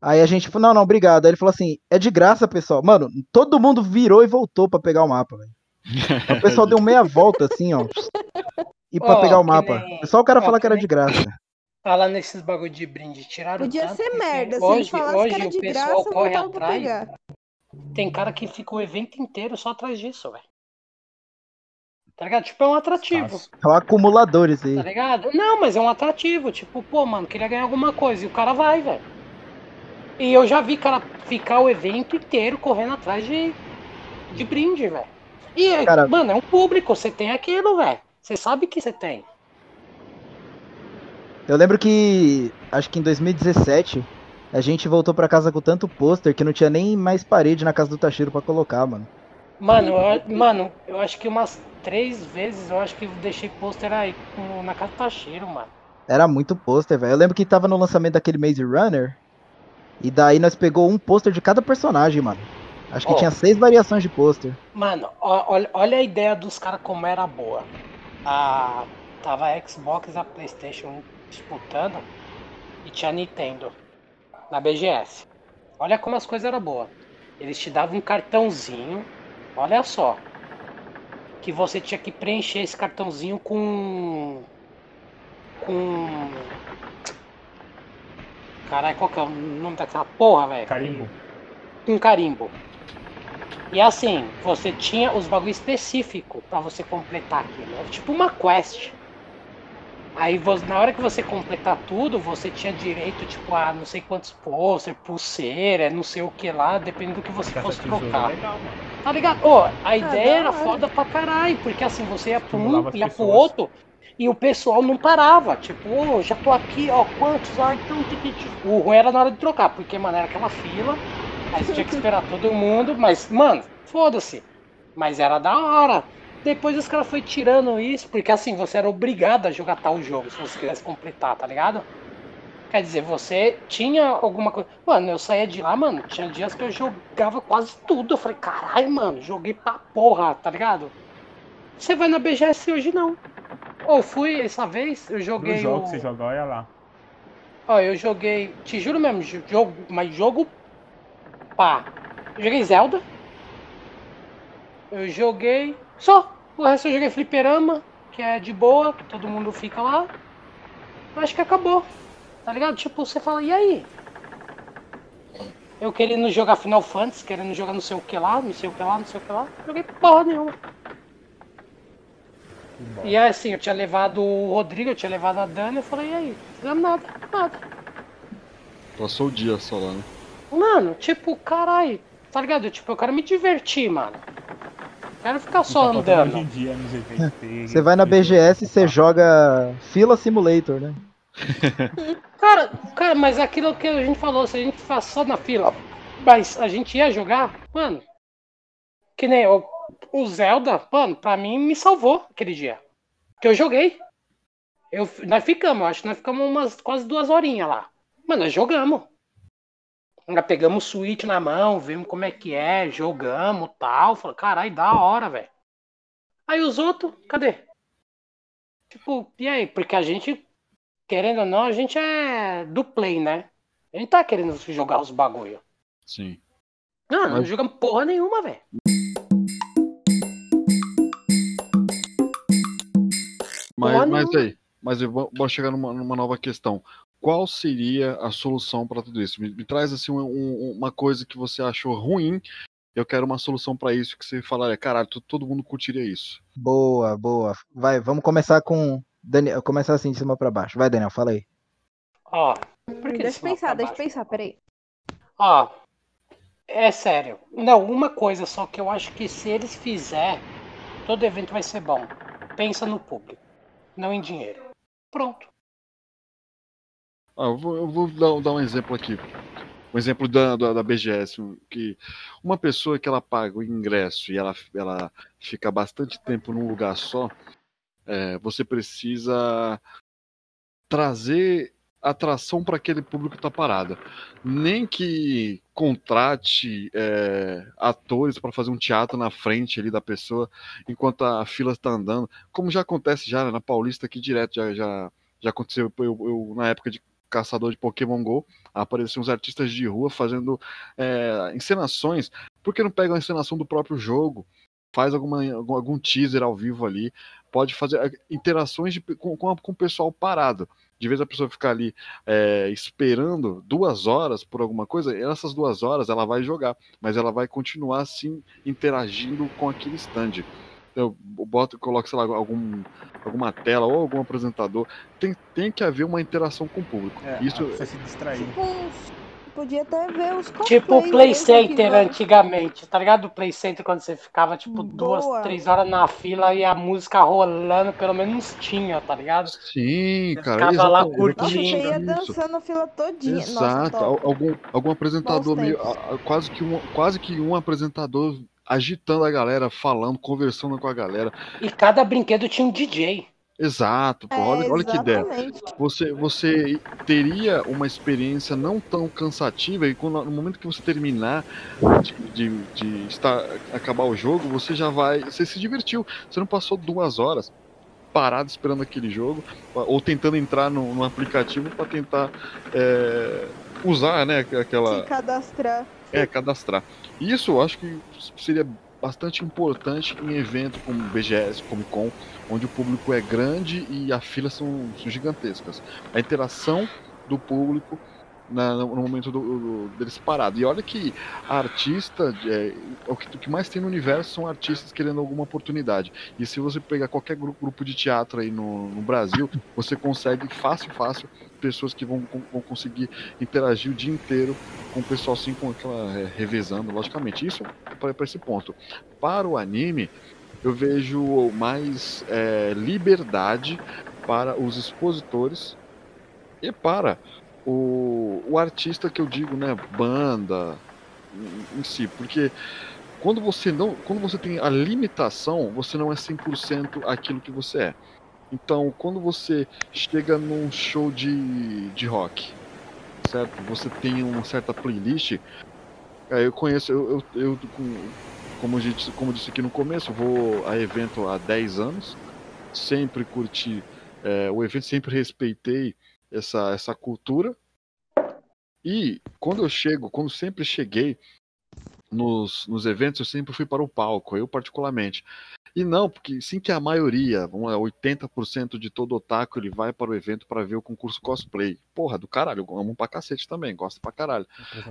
Aí a gente falou: não, não, obrigado. Aí ele falou assim: é de graça, pessoal. Mano, todo mundo virou e voltou pra pegar o mapa, velho. O pessoal deu meia volta assim, ó. E pra Ó, pegar o mapa. nem- É só o cara ó, falar que que era nem- de graça. Falar nesses bagulho de brinde, tiraram Podia tanto ser merda. Se hoje, ele falasse hoje que era o de pessoal graça, eu corre atrás. pegar. Tem cara que fica o evento inteiro só atrás disso, velho. Tá ligado? Tipo, é um atrativo. Nossa. É um acumulador esse Tá aí. ligado? Não, mas é um atrativo. Tipo, pô, mano, queria ganhar alguma coisa. E o cara vai, velho. E eu já vi cara ficar o evento inteiro correndo atrás de, de brinde, velho. E, Cara- mano, é um público. Você tem aquilo, velho. Você sabe que você tem. Eu lembro que, acho que em 2017, a gente voltou pra casa com tanto pôster que não tinha nem mais parede na casa do Tashiro pra colocar, mano. Mano, eu, mano, eu acho que umas três vezes eu acho que deixei pôster aí na casa do Tashiro, mano. Era muito pôster, velho. Eu lembro que tava no lançamento daquele Maze Runner, e daí nós pegou um pôster de cada personagem, mano. Acho que Ó. tinha seis variações de pôster. Mano, olha, olha a ideia dos caras como era boa. A, tava a Xbox e a Playstation disputando e tinha a Nintendo na BGS. Olha como as coisas eram boas. Eles te davam um cartãozinho, olha só. Que você tinha que preencher esse cartãozinho com. Com. Caralho, qual que é o nome daquela porra, velho? Carimbo. um carimbo. E assim, você tinha os bagulho específico pra você completar aquilo. Era tipo uma quest. Aí na hora que você completar tudo, você tinha direito, tipo, a não sei quantos pôster, pulseira, não sei o que lá, dependendo do que você Essa fosse é trocar. legal, mano. Tá ligado? Ô, a ideia da era foda pra caralho, porque assim, você ia pra um, ia pro pessoas. outro, e o pessoal não parava. Tipo, ô, já tô aqui, ó, quantos? Ah, então tem que. O ruim era na hora de trocar, porque, mano, era aquela fila, aí você tinha que esperar todo mundo, mas, mano, foda-se. Mas era da hora. Depois os caras foi tirando isso, porque assim, você era obrigado a jogar tal jogo, se você quisesse completar, tá ligado? Quer dizer, você tinha alguma coisa. Mano, eu saía de lá, mano. Tinha dias que eu jogava quase tudo. Eu falei, caralho, mano, joguei pra porra, tá ligado? Você vai na BGS hoje não. Ou fui essa vez, eu No joguei jogo o. que você joga, olha lá. Ó, eu joguei. Te juro mesmo, jo- jogo, mas jogo. Pá. Eu joguei Zelda. Eu joguei. Só. O resto eu joguei Fliperama, que é de boa, que todo mundo fica lá. Eu acho que acabou. Tá ligado? Tipo, você fala, e aí? Eu querendo jogar Final Fantasy, querendo jogar não sei o que lá, não sei o que lá, não sei o que lá. Joguei porra nenhuma. E aí, assim, eu tinha levado o Rodrigo, eu tinha levado a Dani, eu falei, e aí? Fizemos nada, nada. Passou o dia só lá, né? Mano, tipo, caralho, tá ligado? Tipo, eu quero me divertir, mano. Quero ficar só Tá andando. em dia nos eventos. ter- Você vai na BGS e você joga Fila Simulator, né? [LAUGHS] Cara, cara, mas aquilo que a gente falou, se a gente faz só na fila, mas a gente ia jogar, mano. Que nem o, o Zelda, mano, pra mim me salvou aquele dia. Que eu joguei. Eu, nós ficamos, acho que nós ficamos umas quase duas horinhas lá. Mano, nós jogamos. Ainda pegamos o Switch na mão, vimos como é que é, jogamos tal. Falei, caralho, da hora, velho. Aí os outros, cadê? Tipo, e aí? Porque a gente, querendo ou não, a gente é do play, né? A gente tá querendo jogar os bagulho. Sim. Não, não Mas- jogamos porra nenhuma, velho. Mas, mas aí, mas eu vou, vou chegar numa, numa nova questão. Qual seria a solução para tudo isso? Me, me traz assim um- um- uma coisa que você achou ruim. Eu quero uma solução para isso que você falaria, caralho, to- todo mundo curtiria isso. Boa, boa. Vai, vamos começar com. Daniel, começar assim de cima pra baixo. Vai, Daniel, fala aí. Ó, de Deixa eu cima pensar, deixa eu baixo? pensar, peraí. Ó, é sério. Não, uma coisa só que eu acho que se eles fizer, todo evento vai ser bom. Pensa no público, não em dinheiro. Pronto. Ah, eu vou, eu vou dar, dar um exemplo aqui. Um exemplo da, da, da BGS, que uma pessoa que ela paga o ingresso e ela, ela fica bastante tempo num lugar só, é, você precisa trazer atração para aquele público que está parado. Nem que contrate é, atores para fazer um teatro na frente ali da pessoa enquanto a fila está andando, como já acontece já né, na Paulista aqui direto, já, já, já aconteceu eu, eu, na época de caçador de Pokémon GO, apareciam uns artistas de rua fazendo é, encenações. Por que não pega a encenação do próprio jogo? Faz alguma, algum, algum teaser ao vivo ali, pode fazer é, interações de, com, com, com o pessoal parado. de vez a pessoa ficar ali é, esperando duas horas por alguma coisa, essas duas horas ela vai jogar, mas ela vai continuar assim interagindo com aquele stand. Então, eu boto, coloco, sei lá, algum, alguma tela ou algum apresentador. Tem, tem que haver uma interação com o público. É, Isso você se distrair. Tipo, podia até ver os Tipo o Play Center antigamente, tá ligado? O Play Center quando você ficava tipo duas, Boa. três horas na fila e a música rolando, pelo menos tinha, tá ligado? Sim, Você cara. ficava lá exatamente, Nossa, você curtindo. ia dançando a fila todinha. Nossa, Exato, al- algum, algum apresentador meio, quase que um, quase que um apresentador agitando a galera, falando, conversando com a galera. E cada brinquedo tinha um DJ. Exato, pô, É, olha, olha que ideia. Você, você teria uma experiência não tão cansativa e quando, no momento que você terminar de, de, de estar, acabar o jogo, você já vai, você se divertiu. Você não passou duas horas parado esperando aquele jogo ou tentando entrar no, no aplicativo para tentar é, usar, né, aquela Se cadastrar. é, cadastrar. Isso eu acho que seria bastante importante em evento como BGS, Comic Con, onde o público é grande e as filas são, são gigantescas. A interação do público na- no momento do, do- deles parado. E olha que artista, é, o, que, o que mais tem no universo são artistas querendo alguma oportunidade. E se você pegar qualquer grupo, grupo de teatro aí no, no Brasil, você consegue fácil, fácil, pessoas que vão, vão conseguir interagir o dia inteiro com o pessoal assim, com aquela é, revezando, logicamente. Isso para esse ponto. Para o anime, eu vejo mais é, liberdade para os expositores e para o, o artista que eu digo, né, banda em, em si, porque quando você não, quando você tem a limitação, você não é 100% aquilo que você é. Então, quando você chega num show de, de rock, certo? Você tem uma certa playlist. é, eu conheço, eu, eu, eu com- como, eu disse, como eu disse aqui no começo, vou a evento há 10 anos, sempre curti é, o evento, sempre respeitei essa, essa cultura. E quando eu chego, quando sempre cheguei nos, nos eventos, eu sempre fui para o palco, eu particularmente. E não, porque sim que a maioria, vamos lá, 80% de todo otaku, ele vai para o evento para ver o concurso cosplay. Porra, do caralho, eu amo pra cacete também, gosto pra caralho.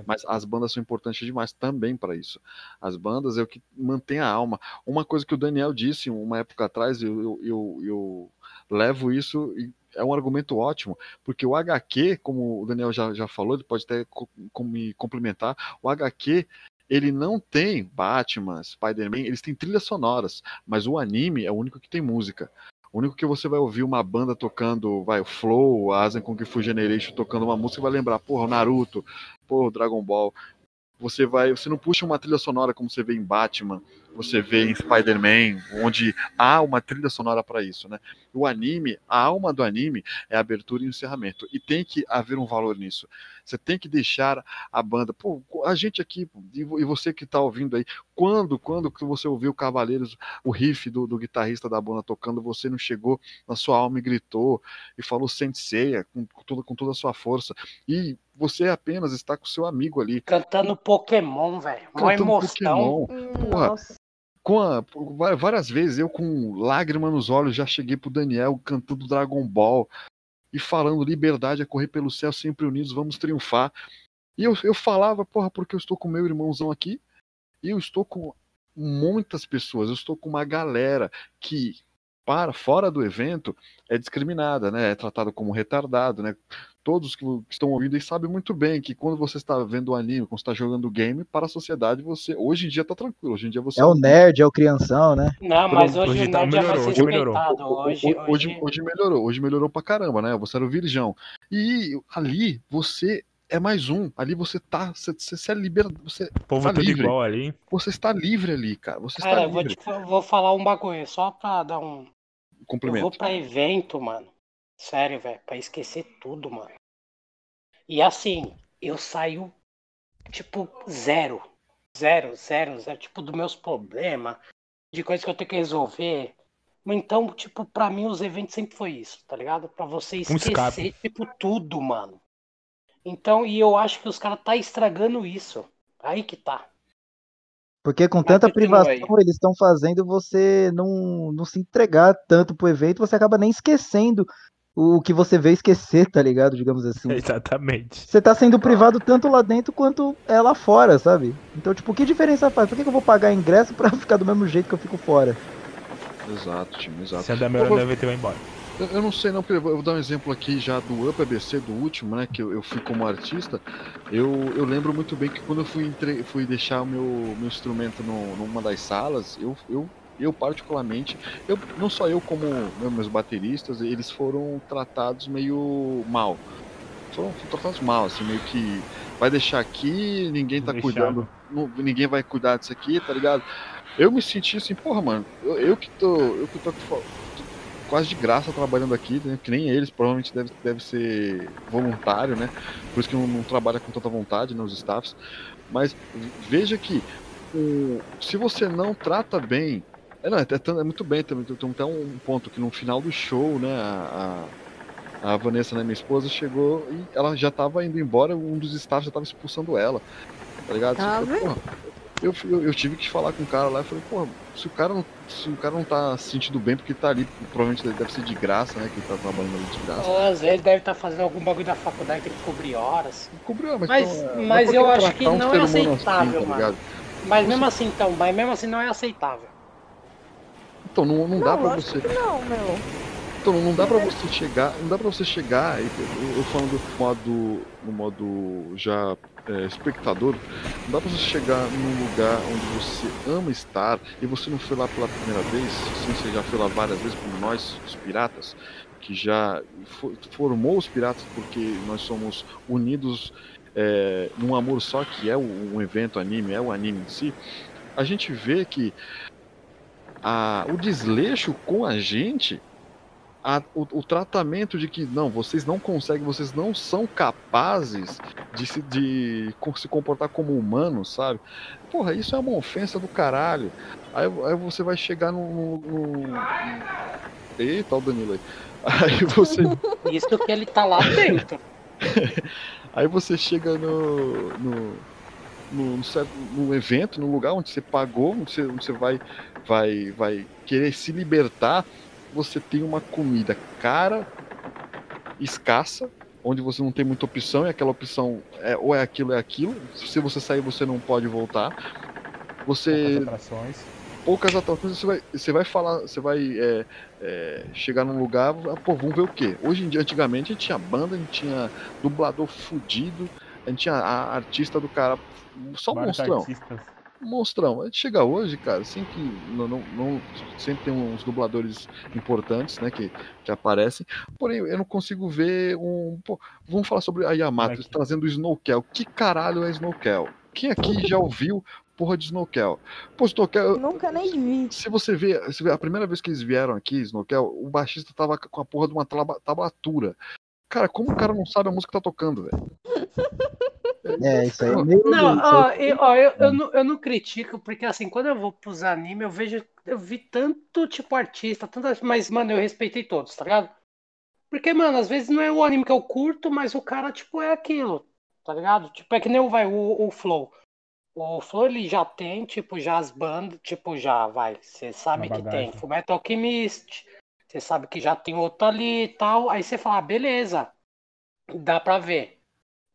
Mas as bandas são importantes demais também para isso. As bandas é o que mantém a alma. Uma coisa que o Daniel disse uma época atrás, eu, eu, eu, eu levo isso e é um argumento ótimo, porque o HQ, como o Daniel já, já falou, ele pode até co- co- me complementar, o HQ ele não tem Batman, Spider-Man, eles têm trilhas sonoras, mas o anime é o único que tem música. O único que você vai ouvir uma banda tocando, vai, o Flow, a Asian Kung Fu Generation tocando uma música, vai lembrar, porra, o Naruto, porra, o Dragon Ball. Você vai, você não puxa uma trilha sonora como você vê em Batman, você vê em Spider-Man, onde há uma trilha sonora para isso, né? O anime, a alma do anime é a abertura e o encerramento, e tem que haver um valor nisso. Você tem que deixar a banda, pô, a gente aqui e vo- e você que tá ouvindo aí, quando, quando que você ouviu Cavaleiros, o riff do, do guitarrista da banda tocando, você não chegou na sua alma e gritou e falou Senseiya com, com toda, com toda a sua força. E você apenas está com seu amigo ali, Cantando Pokémon, velho. Uma emoção. Pokémon. Hum, Porra. Nossa. Com a- várias vezes eu com lágrima nos olhos já cheguei pro Daniel cantando Dragon Ball e falando liberdade é correr pelo céu sempre unidos vamos triunfar. E eu, eu falava porra porque eu estou com meu irmãozão aqui e eu estou com muitas pessoas eu estou com uma galera que para fora do evento é discriminada né é tratado como retardado né todos que estão ouvindo aí sabem muito bem que quando você está vendo o anime, quando você está jogando game, para a sociedade você hoje em dia tá tranquilo. Hoje em dia você É o nerd, é o crianção, né? Não, mas hoje, Hoje o tá- nerd é mais melhorou, hoje melhorou. Hoje, Ho- hoje, hoje, hoje melhorou, hoje melhorou pra caramba, né? Você era o virgão. E ali você é mais um. Ali você tá, você, você é liberado, você, O povo Tá tudo livre. igual ali. você está livre ali, cara. Você Cara, está eu vou, livre. te, vou falar um bagulho, só pra dar um. Eu vou pra evento, mano. Sério, velho, pra esquecer tudo, mano. E assim, eu saio, tipo, zero. Zero, zero, zero. Tipo, dos meus problemas, de coisas que eu tenho que resolver. Então, tipo, pra mim os eventos sempre foi isso, tá ligado? Pra você Um esquecer, escape. tipo, tudo, mano. Então, e eu acho que os caras tá estragando isso. Aí que tá. Porque com Mas tanta privação eles estão fazendo você não, não se entregar tanto pro evento, você acaba nem esquecendo o que você vê esquecer, tá ligado? Digamos [LAUGHS] assim. Exatamente. Você tá sendo privado tanto lá dentro quanto é lá fora, sabe? Então, tipo, que diferença faz? Por que, que eu vou pagar ingresso pra [LAUGHS] ficar do mesmo jeito que eu fico fora? Exato, time, exato. Se andar melhor Pô, no evento, vai embora. Eu, eu não sei não, porque eu vou dar um exemplo aqui já do Up ABC, do último, né? Que eu, eu fui como artista. Eu, eu lembro muito bem que quando eu fui, entre- fui deixar o meu, meu instrumento no, numa das salas, eu, eu, eu particularmente, eu, não só eu como né, meus bateristas, eles foram tratados meio mal. Foram tratados mal, assim, meio que vai deixar aqui, ninguém tá Deixado. cuidando, não- ninguém vai cuidar disso aqui, tá ligado? Eu me senti assim, porra, mano, eu, eu que tô. Eu que tô quase de graça trabalhando aqui, né? que nem eles, provavelmente deve, deve ser voluntário, né? Por isso que não, não trabalha com tanta vontade, né, os staffs. Mas veja que o, se você não trata bem. É, não, é, é, é muito bem também. Tem até um ponto que no final do show, né, a, a, a Vanessa, né, minha esposa, chegou e ela já tava indo embora, um dos staffs já tava expulsando ela. Tá ligado? Ah, Eu falei, vê? "Porra, eu, eu, tive que falar com o cara lá e falei, pô, se o cara não, se o cara não tá se sentindo bem porque tá ali, provavelmente deve ser de graça, né? Que ele tá trabalhando ali de graça. Ou às vezes deve estar fazendo algum bagulho da faculdade, tem que cobrir horas. Cobriu, mas, Mas- então, é, mas eu acho que um não é humano aceitável, mano. ligado? Mas mesmo assim, então, mas mesmo assim não é aceitável. Então não, não dá Não, pra lógico você. que não, meu. Então não dá pra você chegar. Não dá pra você chegar. e- Eu, eu falando do modo. no modo já é, espectador, não dá pra você chegar num lugar onde você ama estar e você não foi lá pela primeira vez, sim, você já foi lá várias vezes como nós, os piratas, que já fo- formou os piratas porque nós somos unidos é, num amor só que é um evento anime, é o anime em si. A gente vê que a, o desleixo com a gente a- o, o tratamento de que não, vocês não conseguem, vocês não são capazes de se, de se comportar como humanos, sabe? Porra, isso é uma ofensa do caralho. Aí, aí você vai chegar no. no, no... Eita, o Danilo aí. Aí você, [LAUGHS] Isso que ele tá lá dentro. [LAUGHS] aí você chega no. no no, no evento, no lugar onde você pagou, onde você, onde você vai, vai, vai querer se libertar, você tem uma comida cara, escassa, onde você não tem muita opção, e aquela opção é ou é aquilo, é aquilo. Se você sair, você não pode voltar. Você Poucas atrações. poucas atrações, você vai, você vai falar, você vai é, é, chegar num lugar, ah, pô, vamos ver o quê? Hoje em dia, antigamente, a gente tinha banda, a gente tinha dublador fudido, a gente tinha a artista do cara, só um monstrão, artistas. Monstrão. A gente chega hoje, cara, assim que não, não, não- sempre tem uns dubladores importantes, né, que, que aparecem, porém eu não consigo ver um, pô, vamos falar sobre a Yamato, é que- trazendo o Snowkel, que caralho é Snowkel? Quem aqui já ouviu porra de Snowkel? Pô, Snowkel, Nunca nem vi. se você vê, se vê, a primeira vez que eles vieram aqui, Snowkel, o baixista tava com a porra de uma tablatura. Cara, como o cara não sabe a música que tá tocando, velho? [LAUGHS] É, [LAUGHS] isso aí. Não, ó, eu, ó, eu, eu, não, eu não critico, porque assim, quando eu vou pros animes, eu vejo, eu vi tanto tipo artista, tanta, mas, mano, eu respeitei todos, tá ligado? Porque, mano, às vezes não é o anime que eu curto, mas o cara, tipo, é aquilo, tá ligado? Tipo, é que nem o, vai, o, o Flow. O Flow, ele já tem, tipo, já as bandas, tipo, já, vai, você sabe Uma que bagagem. tem Fullmetal Alchemist, você sabe que já tem outro ali e tal, aí você fala, ah, beleza, dá pra ver.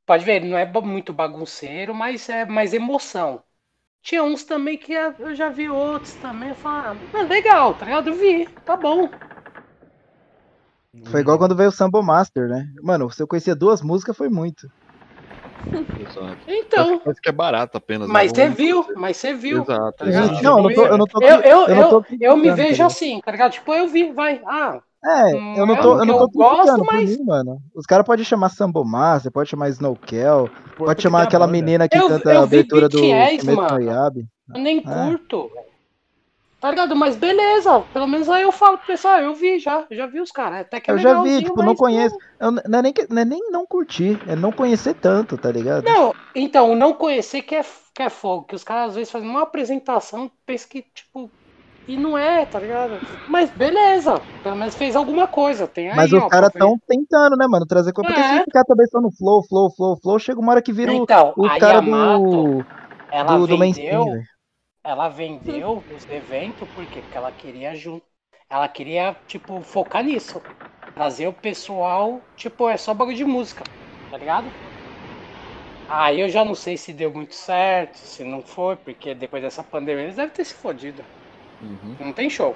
Pode ver, ele não é muito bagunceiro, mas é mais emoção. Tinha uns também que eu já vi outros também. Eu falo, ah, legal, tá ligado? Eu vi, tá bom. Foi igual quando veio o Sambo Master, né? Mano, se eu conhecia duas músicas, foi muito. Exato. Então, Parece que é barato apenas. mas né? você viu, mas você viu. Exato, tá exato. Não, eu não tô, eu não tô, Eu, eu, eu não tô eu, me vejo assim, tá ligado? Tipo, eu vi, vai. Ah, É, eu não é tô, eu não tô eu gosto, mas- mim, mano. Os caras podem chamar Sambo Master, pode chamar Snowkel, pode chamar aquela menina que Eu- canta eu a vi abertura do BTS, Kimetsu no mano. Yaiba. eu nem Ah. curto. Tá ligado? Mas beleza. Pelo menos aí eu falo pro pessoal, eu vi já. Eu já vi os caras. Até que é Eu já vi, tipo, não conheço. Eu, não, é nem, não é nem não curtir, é não conhecer tanto, tá ligado? Não, então, não conhecer que é, que é fogo, que os caras às vezes fazem uma apresentação, pensa que, tipo, e não é, tá ligado? Mas beleza, pelo menos fez alguma coisa, tem aí, Mas os caras pra ver. tão tentando, né, mano, trazer coisa. Porque É. se ficar também só no flow, flow, flow, flow, chega uma hora que vira o- Então, os a caras Yamato, do, ela do, vendeu, ela vendeu os eventos, por quê? Porque ela queria junto, ela queria, tipo, focar nisso. Trazer o pessoal, tipo, é só bagulho de música, tá ligado? Aí eu já não sei se deu muito certo, se não foi, porque depois dessa pandemia eles devem ter se fodido. Uhum. Não tem show.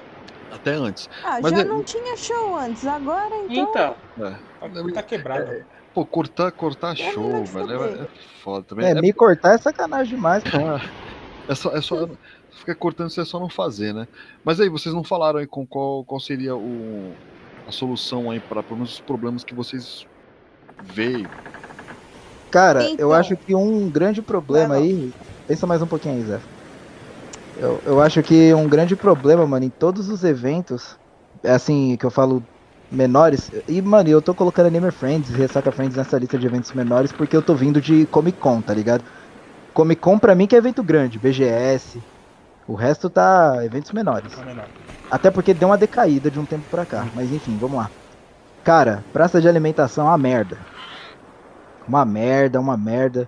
Até antes. Ah, Mas já é- não tinha show antes, agora então. Então, É. Tá quebrado. Pô, cortar, cortar É show, velho. É, é foda também. É, me cortar é sacanagem demais, pô. [LAUGHS] É só, é só ficar cortando isso é só não fazer, né? Mas aí, vocês não falaram aí com qual, qual seria o, a solução aí para pelo menos os problemas que vocês veem. Cara, eu Então. acho que um grande problema aí. Pensa mais um pouquinho aí, Zé. Eu, eu acho que um grande problema, mano, em todos os eventos, assim, que eu falo menores. E, mano, eu tô colocando Anime Friends e Ressaca Friends nessa lista de eventos menores porque eu tô vindo de Comic Con, tá ligado? Comic Con pra mim que é evento grande, BGS. O resto tá eventos menores. Tá. Até porque deu uma decaída de um tempo pra cá. Mas enfim, vamos lá. Cara, praça de alimentação é uma merda. Uma merda, uma merda.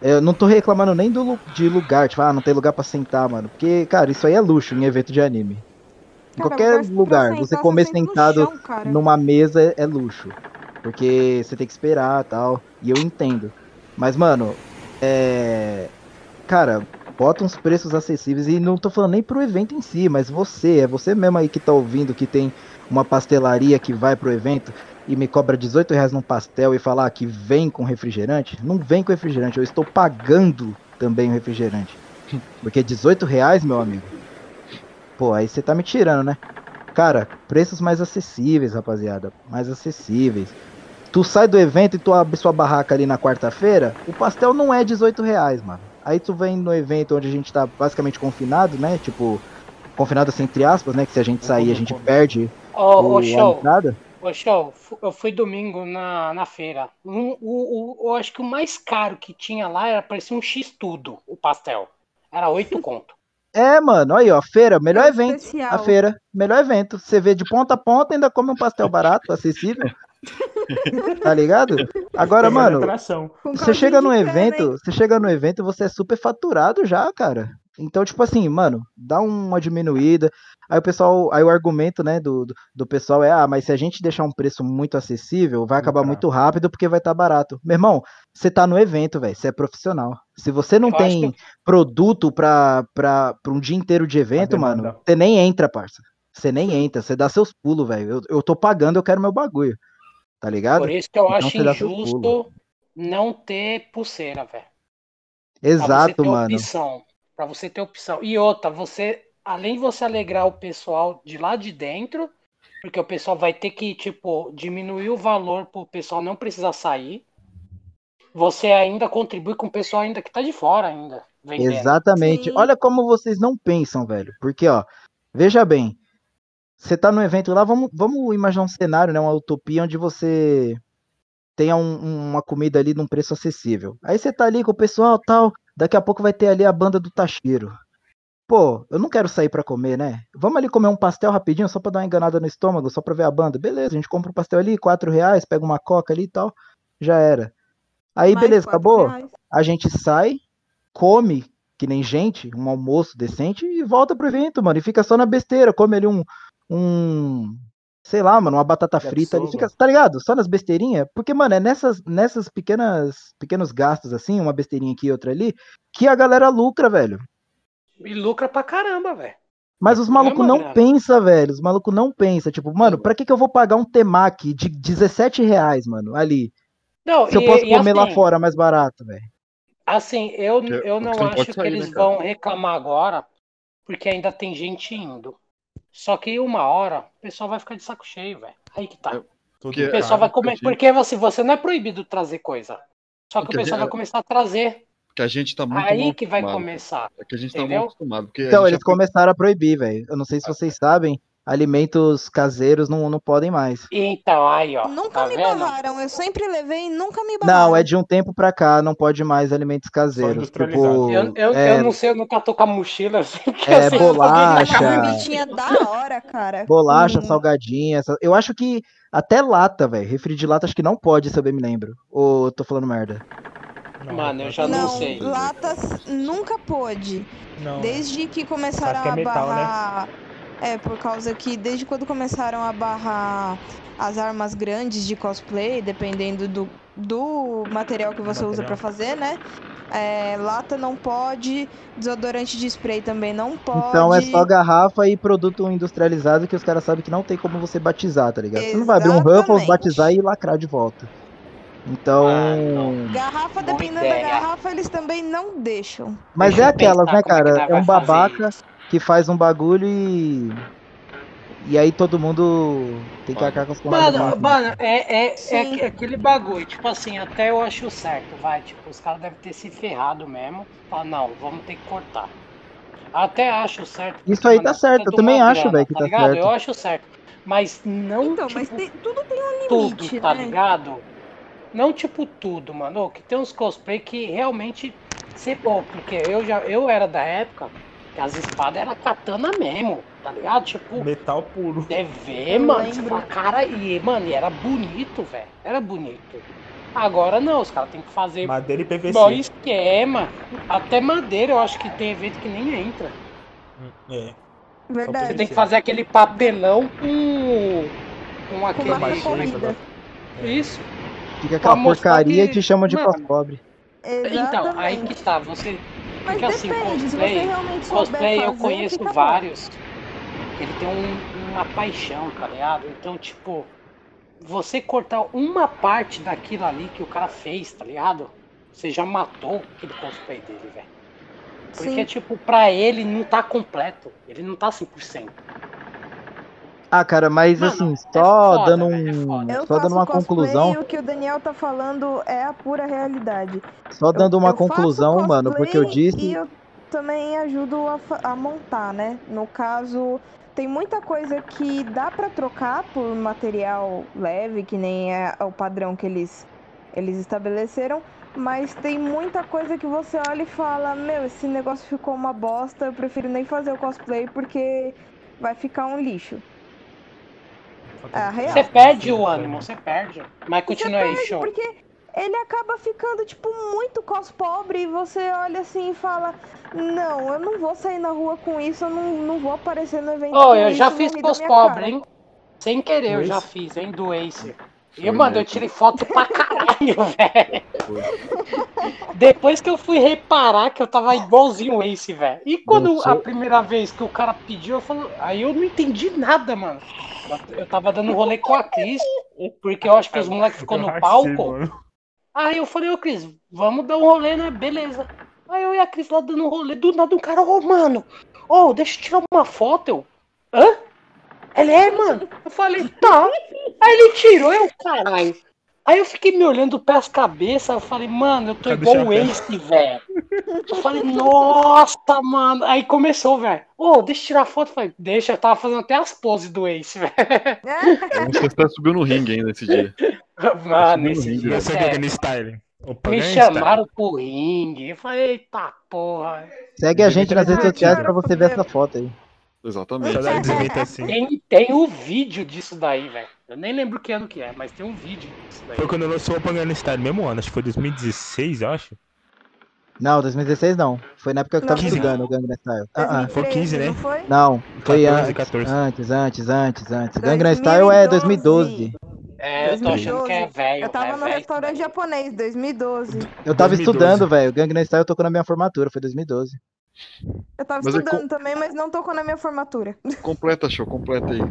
Eu não tô reclamando nem do, de lugar, tipo, ah, não tem lugar pra sentar, mano. Porque, cara, isso aí é luxo em evento de anime. Em Cara, qualquer lugar, sentar, você comer no sentado chão, numa mesa é, é luxo. Porque você tem que esperar tal. E eu entendo. Mas, mano, é. Cara, bota uns preços acessíveis. E não tô falando nem pro evento em si, mas você, é você mesmo aí que tá ouvindo que tem uma pastelaria que vai pro evento e me cobra 18 reais num pastel e falar que vem com refrigerante. Não vem com refrigerante, eu estou pagando também o refrigerante. [LAUGHS] Porque 18 reais, meu amigo. Pô, aí você tá me tirando, né? Cara, preços mais acessíveis, rapaziada. Mais acessíveis. Tu sai do evento e tu abre sua barraca ali na quarta-feira, o pastel não é 18 reais, mano. Aí tu vem no evento onde a gente tá basicamente confinado, né? Tipo, confinado assim, entre aspas, né? Que se a gente sair, a gente perde ô, o, ô a show, entrada. Ô show, fu- eu fui domingo na, na feira. Um- o, o, eu acho que o mais caro que tinha lá era parecia um X tudo, o pastel. Era oito [LAUGHS] conto. É, mano, aí, ó, feira, melhor É evento. especial. A feira, melhor evento. Você vê de ponta a ponta, ainda come um pastel barato, acessível. [LAUGHS] tá ligado? Agora, mano, Você chega cana, evento, você chega no evento, você é super faturado já, cara. Então, tipo assim, mano, dá uma diminuída. Aí o pessoal, aí o argumento, né, do, do, do pessoal é, ah, mas se a gente deixar um preço muito acessível, vai acabar Lucrar. muito rápido porque vai estar barato. Meu irmão, você tá no evento, velho, você é profissional. Se você não Eu tem que- produto pra, pra, pra um dia inteiro de evento, mano, você nem entra, parça. Você nem entra, você dá seus pulos, velho. Eu, eu tô pagando, eu quero meu bagulho. Tá ligado? Por isso que eu Então acho injusto não ter pulseira, velho. Exato, mano. opção. Pra você ter opção. E outra, você, além de você alegrar o pessoal de lá de dentro, porque o pessoal vai ter que, tipo, diminuir o valor pro pessoal não precisar sair. Você ainda contribui com o pessoal ainda que tá de fora ainda. Vendendo. Exatamente. Sim. Olha como vocês não pensam, velho. Porque, ó, veja bem. Você tá no evento lá, vamos, vamos imaginar um cenário, né? Uma utopia onde você tenha um- uma comida ali num preço acessível. Aí você tá ali com o pessoal tal, daqui a pouco vai ter ali a banda do Tacheiro. Pô, eu não quero sair pra comer, né? Vamos ali comer um pastel rapidinho, só pra dar uma enganada no estômago, só pra ver a banda. Beleza, a gente compra um pastel ali, quatro reais, pega uma coca ali e tal, já era. Aí, Mais beleza, acabou? reais. a gente sai, come, que nem gente, um almoço decente, e volta pro evento, mano. E fica só na besteira, come ali um. um sei lá, mano, uma batata Que frita ali. absurdo. Fica, tá ligado? Só nas besteirinhas. Porque, mano, é nessas, nessas pequenas pequenos gastos, assim, uma besteirinha aqui e outra ali, que a galera lucra, velho. E lucra pra caramba, velho. Mas os malucos não grana. pensa, velho. Os malucos não pensa. Tipo, mano, pra que, que eu vou pagar um temaki de 17 reais, mano, ali? Não, Se eu e- posso e comer lá assim, fora mais barato, velho. Assim, eu, eu não acho que sair, eles né, vão reclamar agora, porque ainda tem gente indo. Só que uma hora o pessoal vai ficar de saco cheio, velho. Aí que tá. O Porque Tudo pessoal vai comer. gente- Porque você, você não é proibido trazer coisa. Só que Porque o pessoal gente- vai começar a trazer. que a gente tá muito Aí que vai acostumado. começar. É que a gente tá Entendeu? mal acostumado. Porque a Então, eles já- começaram a proibir, velho. Eu não sei se vocês sabem, alimentos caseiros não, não podem mais. Então, aí, ó. Nunca tá me vendo? barraram, eu sempre levei e nunca me barraram. Não, é de um tempo pra cá, não pode mais alimentos caseiros. industrializado. Tipo, Eu, eu, é, eu não sei, eu nunca tô com a mochila assim. que É, bolacha. Marmitinha da hora, cara. bolacha, Hum. salgadinha. Eu acho que até lata, velho. Refri de lata acho que não pode, se eu bem me lembro. Ou eu tô falando merda. Não, Mano, eu já não, não sei. latas nunca pôde. Não, Desde que começaram é a metal, né? É, por causa que desde quando começaram a barrar as armas grandes de cosplay, dependendo do, do material que você usa Material. pra fazer, né? É, lata não pode, desodorante de spray também não pode. Então é só garrafa e produto industrializado que os caras sabem que não tem como você batizar, tá ligado? Você não vai abrir um Ruffles, Exatamente. batizar e lacrar de volta. Então. Ah. Garrafa, dependendo da garrafa, eles também não deixam. Mas Deixa é aquelas, pensar né, é que cara? nós É um babaca isso. Que faz um bagulho e. E aí todo mundo tem que arcar com as porradas. Mano, mano, é, é, é aqu- aquele bagulho, tipo assim, até eu acho certo, vai, tipo, os caras devem ter se ferrado mesmo. Ah, não, vamos ter que cortar. Até acho certo. Isso aí tá é certo, puta eu também acho, velho, que tá ligado? certo. Eu acho certo. Mas não, Então, tipo, mas tem- tudo tem um tudo, limite, tá né? ligado? Não tipo tudo, mano. Que tem uns cosplay que realmente ser bom, porque eu já eu era da época que as espadas eram katana mesmo, tá ligado? Tipo, Metal puro. TV, mano. Você fala, cara, e, mano, e era bonito, velho. Era bonito. Agora não, os caras têm que fazer Madeira e PVC. bom esquema. Até madeira eu acho que tem evento que nem entra. É. Você Verdade. tem que fazer aquele papelão com. com Com aquele. Imagina, corrida. Isso. Fica aquela porcaria e que- te chamam de mano, pós-pobre. Então, aí que tá, você. Mas Porque assim, depende, se você cosplay, cosplay eu fazer, conheço fica bom. vários. Ele tem um- uma paixão, tá ligado? Então, tipo, você cortar uma parte daquilo ali que o cara fez, tá ligado? Você já matou aquele cosplay dele, velho. Porque, Sim. tipo, pra ele não tá completo. Ele não tá 100%. Ah, cara, mas Mano, assim, é só foda, dando é um. Eu Só dando uma conclusão. o que o Daniel tá falando é a pura realidade. Só dando uma eu conclusão, mano, porque eu disse. E eu também ajudo a, a montar, né? No caso, tem muita coisa que dá pra trocar por material leve, que nem é o padrão que eles, eles estabeleceram. Mas tem muita coisa que você olha e fala: Meu, esse negócio ficou uma bosta, eu prefiro nem fazer o cosplay porque vai ficar um lixo. É real. Você perde o ânimo, você perde. Mas continua aí, show. Porque ele acaba ficando, tipo, muito cos pobre e você olha assim e fala: Não, eu não vou sair na rua com isso, eu não, não vou aparecer no evento. Ô, com eu isso, já fiz rir da cos minha pobre, cara." hein? Sem querer, eu já fiz, hein, do Ace. E, mano, eu tirei foto pra caralho, [LAUGHS] velho. Depois que eu fui reparar que eu tava igualzinho o Ace, velho. E quando a primeira vez que o cara pediu, eu falei, aí eu não entendi nada, mano. Eu tava dando rolê com a Cris, porque eu acho que os moleques ficou no palco. Aí eu falei, ô Cris, vamos dar um rolê, né? Beleza. Aí eu e a Cris lá dando um rolê, do nada um cara, ô mano, ô, deixa eu tirar uma foto, eu. Hã? Ele é, mano. Eu falei, tá. Aí ele tirou, eu, caralho. Aí eu fiquei me olhando pés cabeça, eu falei, mano, eu tô Cadê igual o? Ace, velho. Eu falei, nossa, mano. Aí começou, velho. Ô, deixa eu tirar foto. Eu falei, deixa, eu tava fazendo até as poses do Ace, [LAUGHS] velho. Você até subiu no ringue ainda esse dia. Mano, esse dia. Não sei o é, é no. Opa, me chamaram pro ringue. Eu falei, eita porra. Segue a gente nas redes sociais pra você ver essa foto aí. Exatamente. desventa assim. Tem, tem o vídeo disso daí, velho. Eu nem lembro que ano que é, mas tem um vídeo disso daí. Foi quando lançou o Open Gangnam Style, mesmo ano. Acho que foi 2016, eu acho. Não, 2016 não. Foi na época que eu tava estudando o Gangnam Style. Ah, ah. Foi 15, né? Não foi? Não, foi 14, antes, 14. antes, antes, antes, antes. Gangnam Style é 2012. É, eu tô achando que é velho. Eu tava é no velho restaurante japonês, 2012. Eu tava 2012. estudando, velho. O Gangnam Style tocou na minha formatura, foi 2012. Eu tava Mas é estudando também, mas não tocou na minha formatura. [LAUGHS] Completa, show, completa aí.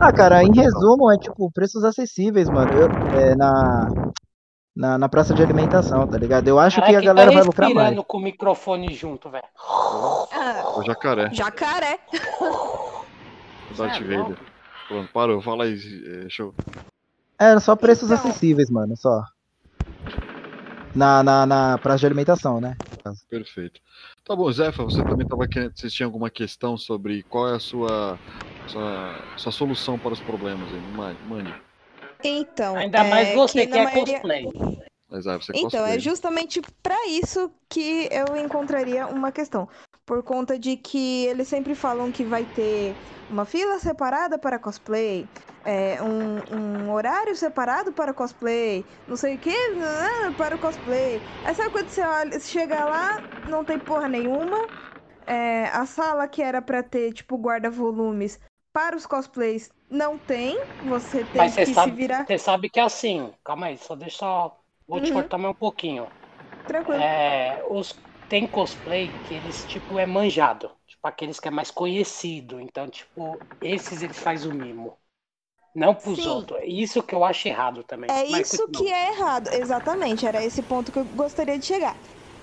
Ah, cara, em resumo, é tipo preços acessíveis, mano. Eu, é, na, na, na praça de alimentação, tá ligado? Eu acho que a Caraca, galera tá vai lucrar mais. respirando com o microfone junto, velho. Ah, O jacaré, jacaré. o Darth é. Vader. Pronto, parou, fala aí, é, show. É, só preços Então. acessíveis, mano, só. Na, na, na praça de alimentação, né? Perfeito. Tá bom, Zefa, você também tava querendo. Vocês tinham alguma questão sobre qual é a sua, sua, sua solução para os problemas aí? Mande. Então, Ainda mais é você que que, é maioria- cosplay. Aí você Então, é cosplay. justamente pra isso que eu encontraria uma questão. Por conta de que eles sempre falam que vai ter uma fila separada para cosplay, é, um, um horário separado para cosplay, não sei o que para o cosplay. Aí sabe quando você olha, você chega lá, não tem porra nenhuma. é, a sala que era pra ter, tipo, guarda-volumes para os cosplays não tem. Você tem Mas que sabe, se virar. você sabe que é assim. Calma aí, só deixa só. Vou te Uhum. cortar mais um pouquinho. Tranquilo. É, os, tem cosplay que eles, tipo, é manjado. Tipo, aqueles que é mais conhecido. Então, tipo, esses ele faz o mimo. Não pros Sim. outros. Isso que eu acho errado também. É Mas isso continua. que é errado, exatamente. Era esse ponto que eu gostaria de chegar.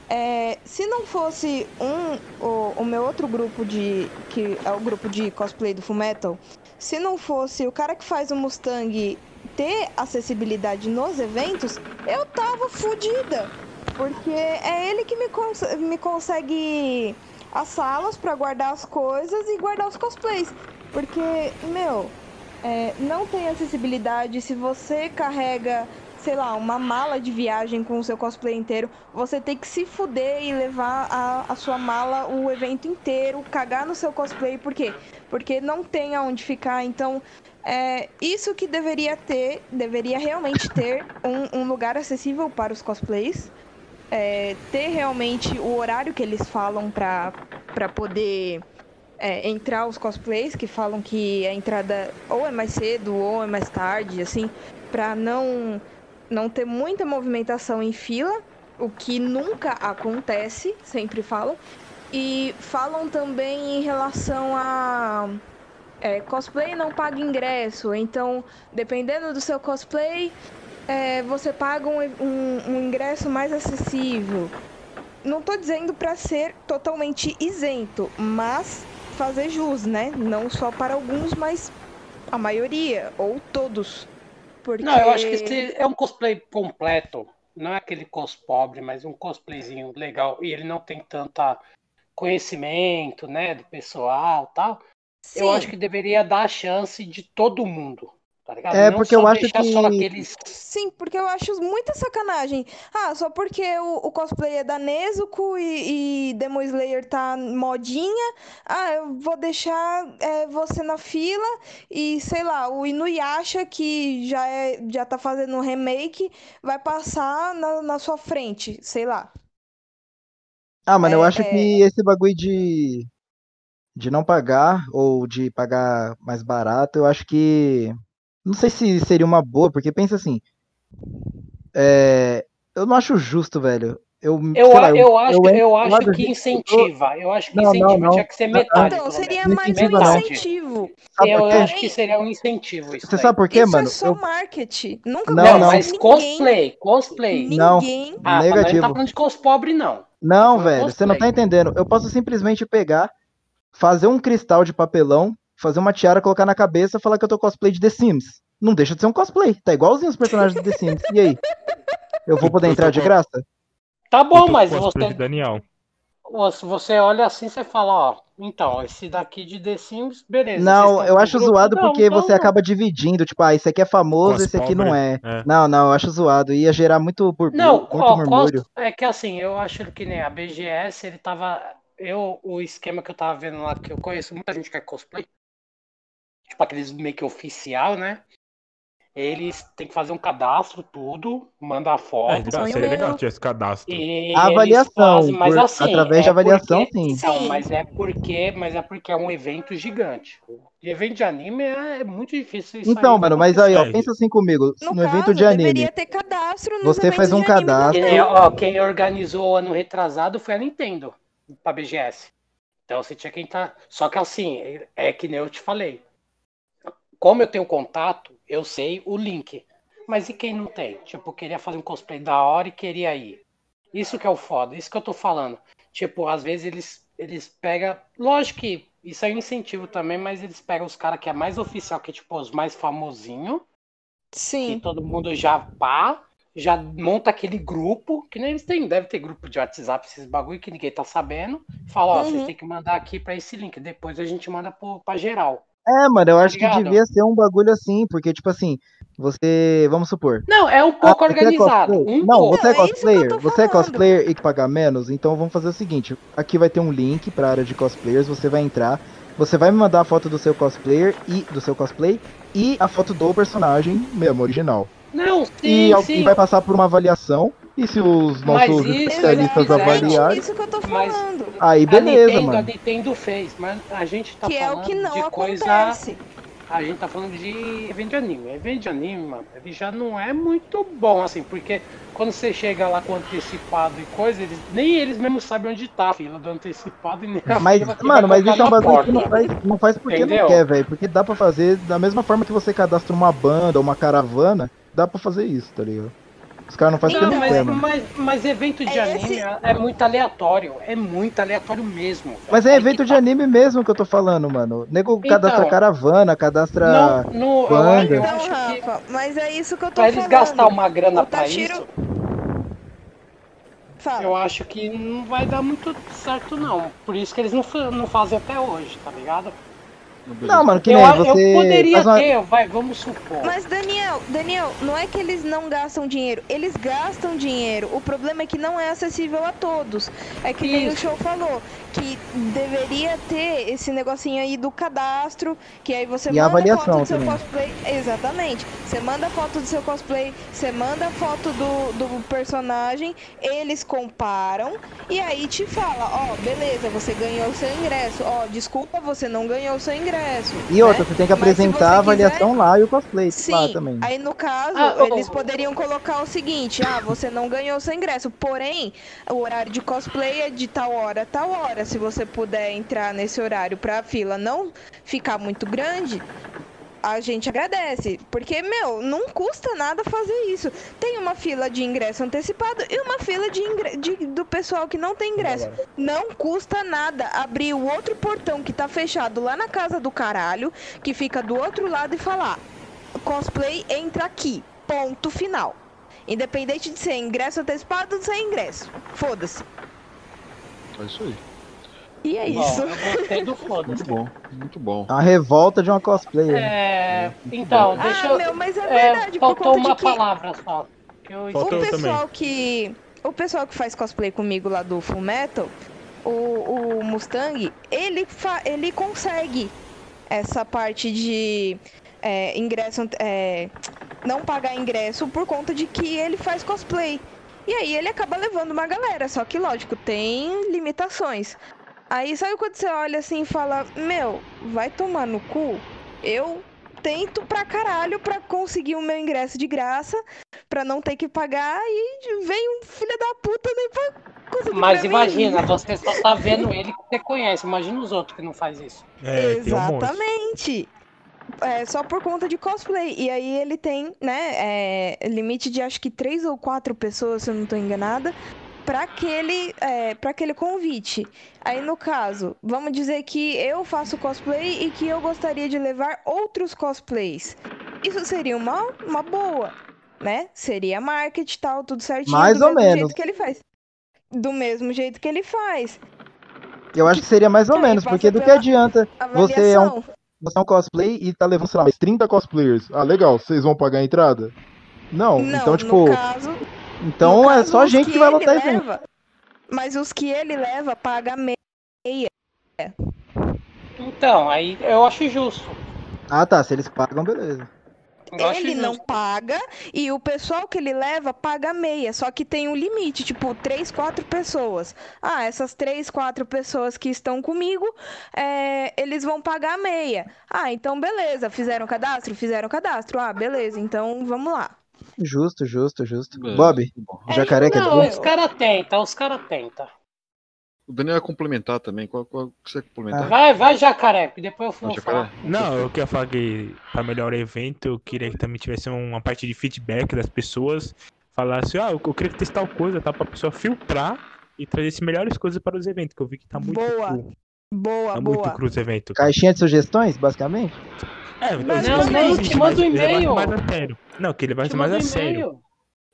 É, se não fosse um o, o meu outro grupo de que é o grupo de cosplay do Fullmetal, se não fosse o cara que faz o Mustang ter acessibilidade nos eventos, eu tava fodida, porque é ele que me, cons- me consegue as salas pra guardar as coisas e guardar os cosplays, porque meu é, não tem acessibilidade. Se você carrega, sei lá, uma mala de viagem com o seu cosplay inteiro, você tem que se fuder e levar a, a sua mala o evento inteiro, cagar no seu cosplay. Por quê? Porque não tem aonde ficar. Então, é isso que deveria ter, deveria realmente ter um, um lugar acessível para os cosplays. É, ter realmente o horário que eles falam para poder é, entrar os cosplays que falam que a entrada ou é mais cedo ou é mais tarde, assim, pra não não ter muita movimentação em fila, o que nunca acontece, sempre falam. E falam também em relação a é, cosplay não paga ingresso, então dependendo do seu cosplay, é, você paga um, um- um ingresso mais acessível. Não tô dizendo pra ser totalmente isento, mas fazer jus, né? Não só para alguns, mas a maioria, ou todos. Porque... Não, eu acho que esse é um cosplay completo. Não é aquele cos pobre, mas um cosplayzinho legal. E ele não tem tanta conhecimento, né, do pessoal tal. Eu Sim. acho que deveria dar a chance de todo mundo. Tá ligado? É, Não porque só eu acho deixar que- só aqueles. Sim, porque eu acho muita sacanagem. Ah, só porque o, o cosplay é da Nezuko e, e Demon Slayer tá modinha. Ah, eu vou deixar é, você na fila e, sei lá, o Inuyasha, que já, é, já tá fazendo um remake, vai passar na, na sua frente, sei lá. Ah, mano, eu É, acho é. que esse bagulho de, de não pagar ou de pagar mais barato, eu acho que. Não sei se seria uma boa, porque pensa assim. é, eu não acho justo, velho. Eu, Eu, lá, a- eu acho, eu eu acho que incentiva. Eu acho que Não, não, incentiva não. tinha que ser Não, não. metade. Então, pelo seria menos. mais um incentivo. Eu acho que seria um incentivo isso Você daí. sabe por quê, Isso mano? é só Eu- marketing. Nunca Não, Não, não. mas ninguém, cosplay, cosplay. Não. ninguém Ah, mas não tá negativo. falando de cos pobre, não. Não, velho, você não tá cosplay. entendendo. Eu posso simplesmente pegar, fazer um cristal de papelão, fazer uma tiara, colocar na cabeça e falar que eu tô cosplay de The Sims. Não deixa de ser um cosplay. Tá igualzinho os personagens do The Sims. E aí? Eu vou poder entrar de graça? Tá bom, mas você, de Daniel. você você olha assim, você fala, ó, então, esse daqui de The Sims, beleza. Não, eu acho grupo? zoado Não, porque então você não. acaba dividindo. Tipo, ah, esse aqui é famoso, Cos esse aqui não pobre, é. é. Não, não, eu acho zoado. Ia gerar muito burbu- Não, muito ó, murmúrio. cos- é que assim, eu acho que nem a BGS, ele tava. Eu, o esquema que eu tava vendo lá, que eu conheço muita gente que é cosplay, tipo aqueles meio que oficial, né? Eles têm que fazer um cadastro, tudo, manda a É, foto. sonho seria legal ter esse cadastro. E avaliação, fazem, mas por- assim, através de é avaliação, porque- sim. Então, mas é porque, mas é porque é um evento gigante. E evento de anime é, é muito difícil isso Então, mano, mas aí, ó, É. pensa assim comigo. No, No evento caso, de anime, deveria ter cadastro nos você faz um de cadastro. Que também. nem, ó, quem organizou o ano retrasado foi a Nintendo, pra BGS. Então você tinha que entrar. Só que assim, é que nem eu te falei. Como eu tenho contato, eu sei o link. Mas e quem não tem? Tipo, queria fazer um cosplay da hora e queria ir. Isso que é o foda, isso que eu tô falando. Tipo, às vezes eles, eles pegam. Lógico que isso é um incentivo também, mas eles pegam os caras que é mais oficial, que é tipo os mais famosinhos que Sim. todo mundo já pá, já monta aquele grupo, que nem eles têm, deve ter grupo de WhatsApp, esses bagulho que ninguém tá sabendo. Fala, ó, Uhum. vocês têm que mandar aqui pra esse link, depois a gente manda pro, pra geral. É, mano, eu acho que devia ser um bagulho assim, porque, tipo assim, você. Vamos supor. Não, é um pouco Ah, você é organizado. cosplay? um não, pouco. você é é cosplayer. tô Você é cosplayer e que pagar menos? Então vamos fazer o seguinte: aqui vai ter um link pra área de cosplayers, você vai entrar, você vai me mandar a foto do seu cosplayer e do seu cosplay e a foto do personagem mesmo, original. Não, sim, e, sim. e vai passar por uma avaliação. E se os nossos isso, especialistas avaliarem, isso que eu tô falando. aí a beleza, Nintendo, a mano. Nintendo fez, mas a gente tá que é falando o que não de coisa. acontece. A gente tá falando de evento de anime. Evento de anime, mano, ele já não é muito bom, assim, porque quando você chega lá com antecipado e coisa, eles, nem eles mesmos sabem onde tá a fila do antecipado e nem a Mas, fila mano, mas isso é um bagulho que não faz, não faz porque Entendeu? não quer, velho. Porque dá pra fazer da mesma forma que você cadastra uma banda ou uma caravana, dá pra fazer isso, tá ligado? Os caras não fazem Não, não mas, mano. mas, mas evento de É anime esse- é- muito aleatório. É muito aleatório mesmo. Mas é evento de tá. anime mesmo que eu tô falando, mano. Nego Então. cadastra caravana, cadastra. Não, eu, banda. eu Não, acho que Rafa, mas é isso que eu tô pra eles falando. gastar uma grana O pra isso, Fala. eu acho que não vai dar muito certo não. Por isso que eles não, não fazem até hoje, tá ligado? Não, mano, que eu, nem a- você. eu poderia uma- ter, vai, vamos supor. Mas Daniel, Daniel, não é que eles não gastam dinheiro, eles gastam dinheiro. O problema é que não é acessível a todos. É que nem o show falou, que deveria ter esse negocinho aí do cadastro, que aí você E a manda avaliação foto do seu também. cosplay. Exatamente. Você manda foto do seu cosplay, você manda foto do, do personagem, eles comparam e aí te fala, ó, beleza, você ganhou o seu ingresso. Ó, desculpa, você não ganhou o seu ingresso. E outra, né? você tem que apresentar a avaliação lá e o cosplay Sim, lá também. aí no caso, Ah, eles oh. poderiam colocar o seguinte, ah, você não ganhou seu ingresso, porém, o horário de cosplay é de tal hora a tal hora. Se você puder entrar nesse horário pra fila não ficar muito grande, a gente agradece. Porque, meu, não custa nada fazer isso. Tem uma fila de ingresso antecipado e uma fila de, ingre- de- do pessoal que não tem ingresso. Não custa nada abrir o outro portão que tá fechado lá na casa do caralho, que fica do outro lado e falar: cosplay entra aqui. Ponto final. Independente de ser ingresso antecipado ou sem ingresso. Foda-se. É isso aí. E é Bom, isso. eu gostei do [LAUGHS] foda-se. Muito bom, muito bom. A revolta de uma cosplayer. É, então, deixa ah, eu. meu, mas é é, verdade. por faltou conta uma de que palavra só. Que eu Faltou o pessoal que. O pessoal que faz cosplay comigo lá do Full Metal, o, o Mustang, ele, fa, ele consegue essa parte de é, ingresso. é, não pagar ingresso por conta de que ele faz cosplay. E aí ele acaba levando uma galera, só que lógico, tem limitações. Aí sabe quando você olha assim e fala, meu, vai tomar no cu? Eu tento pra caralho pra conseguir o meu ingresso de graça, pra não ter que pagar, e vem um filho da puta nem pra conseguir Mas pra mim. imagina, você só tá vendo ele que você conhece. Imagina os outros que não faz isso. É, um. Exatamente. É só por conta de cosplay. E aí ele tem, né, é, limite de acho que três ou quatro pessoas, se eu não tô enganada, para aquele, é, para aquele convite. Aí no caso, vamos dizer que eu faço cosplay e que eu gostaria de levar outros cosplays. Isso seria uma, uma boa, né? Seria marketing e tal, tudo certinho. Mais do ou mesmo menos. jeito que ele faz. Do mesmo jeito que ele faz. Eu acho que seria mais ou Aí menos, porque do que adianta Você é um- Avaliação. você é um cosplay e tá levando, sei lá, mais 30 cosplayers. Ah, legal, vocês vão pagar a entrada? Não, Não, então, tipo, no caso, então é só gente que vai ele lotar evento. leva, Mas os que ele leva paga meia. Então, aí eu acho justo. Ah, tá, se eles pagam, beleza. Eu Ele não justo. paga e o pessoal que ele leva paga meia. Só que tem um limite, tipo, três, quatro pessoas. Ah, essas três, quatro pessoas que estão comigo, é, eles vão pagar meia. Ah, então beleza. Fizeram cadastro? Fizeram cadastro. Ah, beleza. Então vamos lá. Justo, justo, justo. Beleza, Bob, muito bom. o jacaré quer Não, dizer? os caras tentam, os caras tentam. O Daniel ia complementar também. Qual, qual que você ia complementar? Vai, vai, jacaré, que depois eu vou falar. Não, eu queria falar que para melhorar o evento, eu queria que também tivesse uma parte de feedback das pessoas. Falasse, ah, eu eu queria testar tal coisa, tá? Pra pessoa filtrar e trazer as melhores coisas para os eventos, que eu vi que tá muito Boa, cru. Boa, Tá muito boa. cru os eventos. Caixinha de sugestões, basicamente? É, Mas não, não, te manda mas um e-mail. mais a sério. Não, que ele vai Te mais a um sério. e-mail.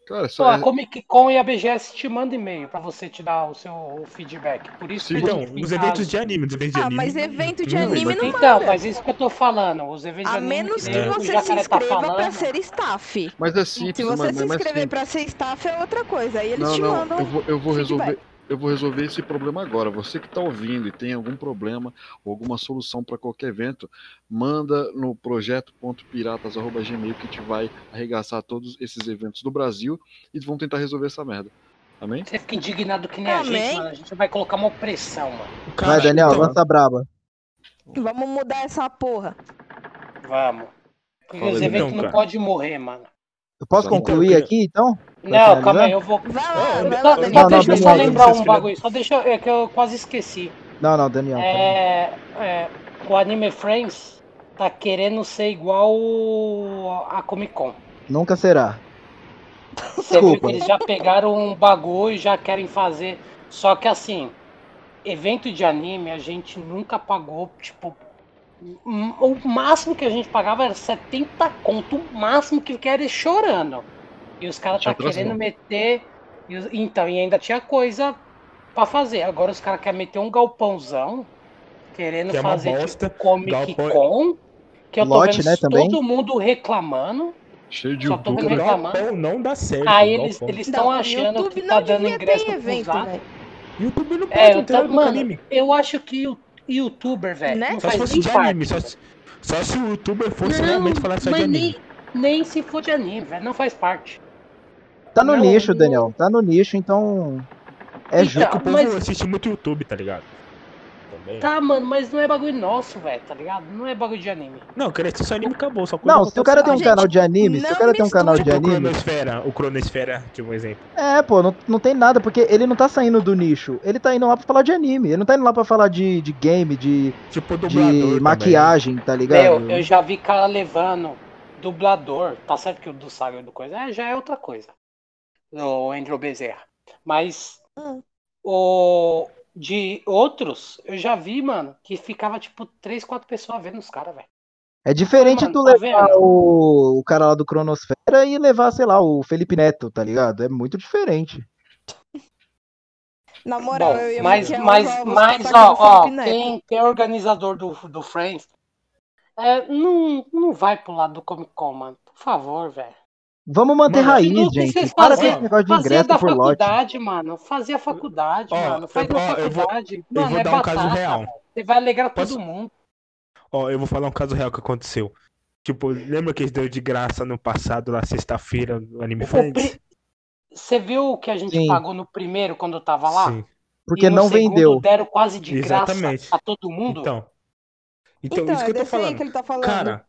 Cara, Pô, só a é, Comic Con e a BGS te mandam e-mail pra você te dar o seu feedback. Por isso que a Então, os eventos de anime, os eventos de Ah, anime. mas evento de não anime vai- não Então, manda. mas isso que eu tô falando. Os eventos A de anime menos que você se tá inscreva pra falando. ser staff. mas é simples, Se você mas, se mas é inscrever simples. pra ser staff é outra coisa. Aí eles Não, te não, mandam. eu vou, eu vou feedback. Eu vou resolver esse problema agora. Você que está ouvindo e tem algum problema ou alguma solução para qualquer evento, manda no projeto.piratas.gmail que a gente vai arregaçar todos esses eventos do Brasil e vamos tentar resolver essa merda. Amém? Você fica indignado que nem a Amém. gente, mano. A gente vai colocar uma opressão, mano. Vai, Daniel, então, lança a braba. Vamos mudar essa porra. Vamos. Porque Fala os eventos então, não cara. podem morrer, mano. Eu posso Então, concluir eu- aqui, então? Não, calma aí, eu vou. Vai lá, Não, vai não, lá, Só, Daniel. não, deixa eu só lembrar um bagulho. Só deixa. É que eu quase esqueci. Não, não, Daniel. É, é, o Anime Friends tá querendo ser igual a Comic Con. Nunca será. Você viu que eles já pegaram um bagulho e já querem fazer. Só que assim, evento de anime a gente nunca pagou, tipo. O máximo que a gente pagava era 70 conto, o máximo que eles chorando. E os caras tá querendo atração. meter. e Então, e ainda tinha coisa pra fazer. Agora os caras querem meter um galpãozão, querendo Que é fazer bosta. tipo Comic Galpão- Con. Que eu tô Lote, vendo né, também? todo mundo reclamando. Cheio de Só tô O vendo youtuber. reclamar. galpão não dá certo. Aí eles estão achando YouTube que tá dando devia ingresso ter pro evento, velho. YouTube não pode É, eu entrar tá, no mano, anime. eu acho que o youtuber, velho, Né? Só se fosse de anime. Só, se- só se o youtuber fosse Não, realmente falar só de mas anime. nem, nem se for de anime, velho, não faz parte. Tá no Não, nicho, não- Daniel. Tá no nicho, então. É Então, justo. É que o povo mas- assiste muito YouTube, tá ligado? Também. Tá, mano, mas não é bagulho nosso, velho, tá ligado? Não é bagulho de anime. Não, queria assistir só anime acabou. Só Não, se o cara tem um Gente, canal de anime, se o cara tem um canal de Tipo o anime. Cronosfera, o Cronosfera, tipo um exemplo. É, pô, não, não tem nada, porque ele não tá saindo do nicho. Ele tá indo lá pra falar de anime. Ele não tá indo lá pra falar de, de game, de, Tipo de também. maquiagem, tá ligado? Meu, eu já vi cara levando dublador, tá certo que o do Saga do coisa é, já é outra coisa. O Andrew Bezerra. Mas Hum. o de outros, eu já vi, mano, que ficava tipo três, quatro pessoas vendo os caras, velho. É diferente Mano, tu tá levar vendo? o, o cara lá do Cronosfera e levar, sei lá, o Felipe Neto, tá ligado? É muito diferente. Na moral, Bom, eu ia mas, mas, mas ó, ó, quem é organizador do, do Friends, é, não, não vai pro lado do Comic Con, mano. Por favor, velho. Vamos manter Mano, raiz, Não gente. precisa Para esse negócio de ingresso da por lote. faculdade, mano. Fazia faculdade, Ó, mano. Faz eu- ó, eu vou- faculdade. eu mano, vou é dar um caso batata, real. Você vai alegrar Posso- todo mundo. Ó, eu vou falar um caso real que aconteceu. Tipo, lembra que eles deu de graça no passado, lá sexta-feira, no Anime Friends? pri- Você viu o que a gente Sim. pagou no primeiro quando eu tava lá? Sim. Porque E no não vendeu. deram quase de Exatamente. graça a todo mundo? Então. Então, Então, isso é que eu tô desse aí falando. que ele tá falando. Cara,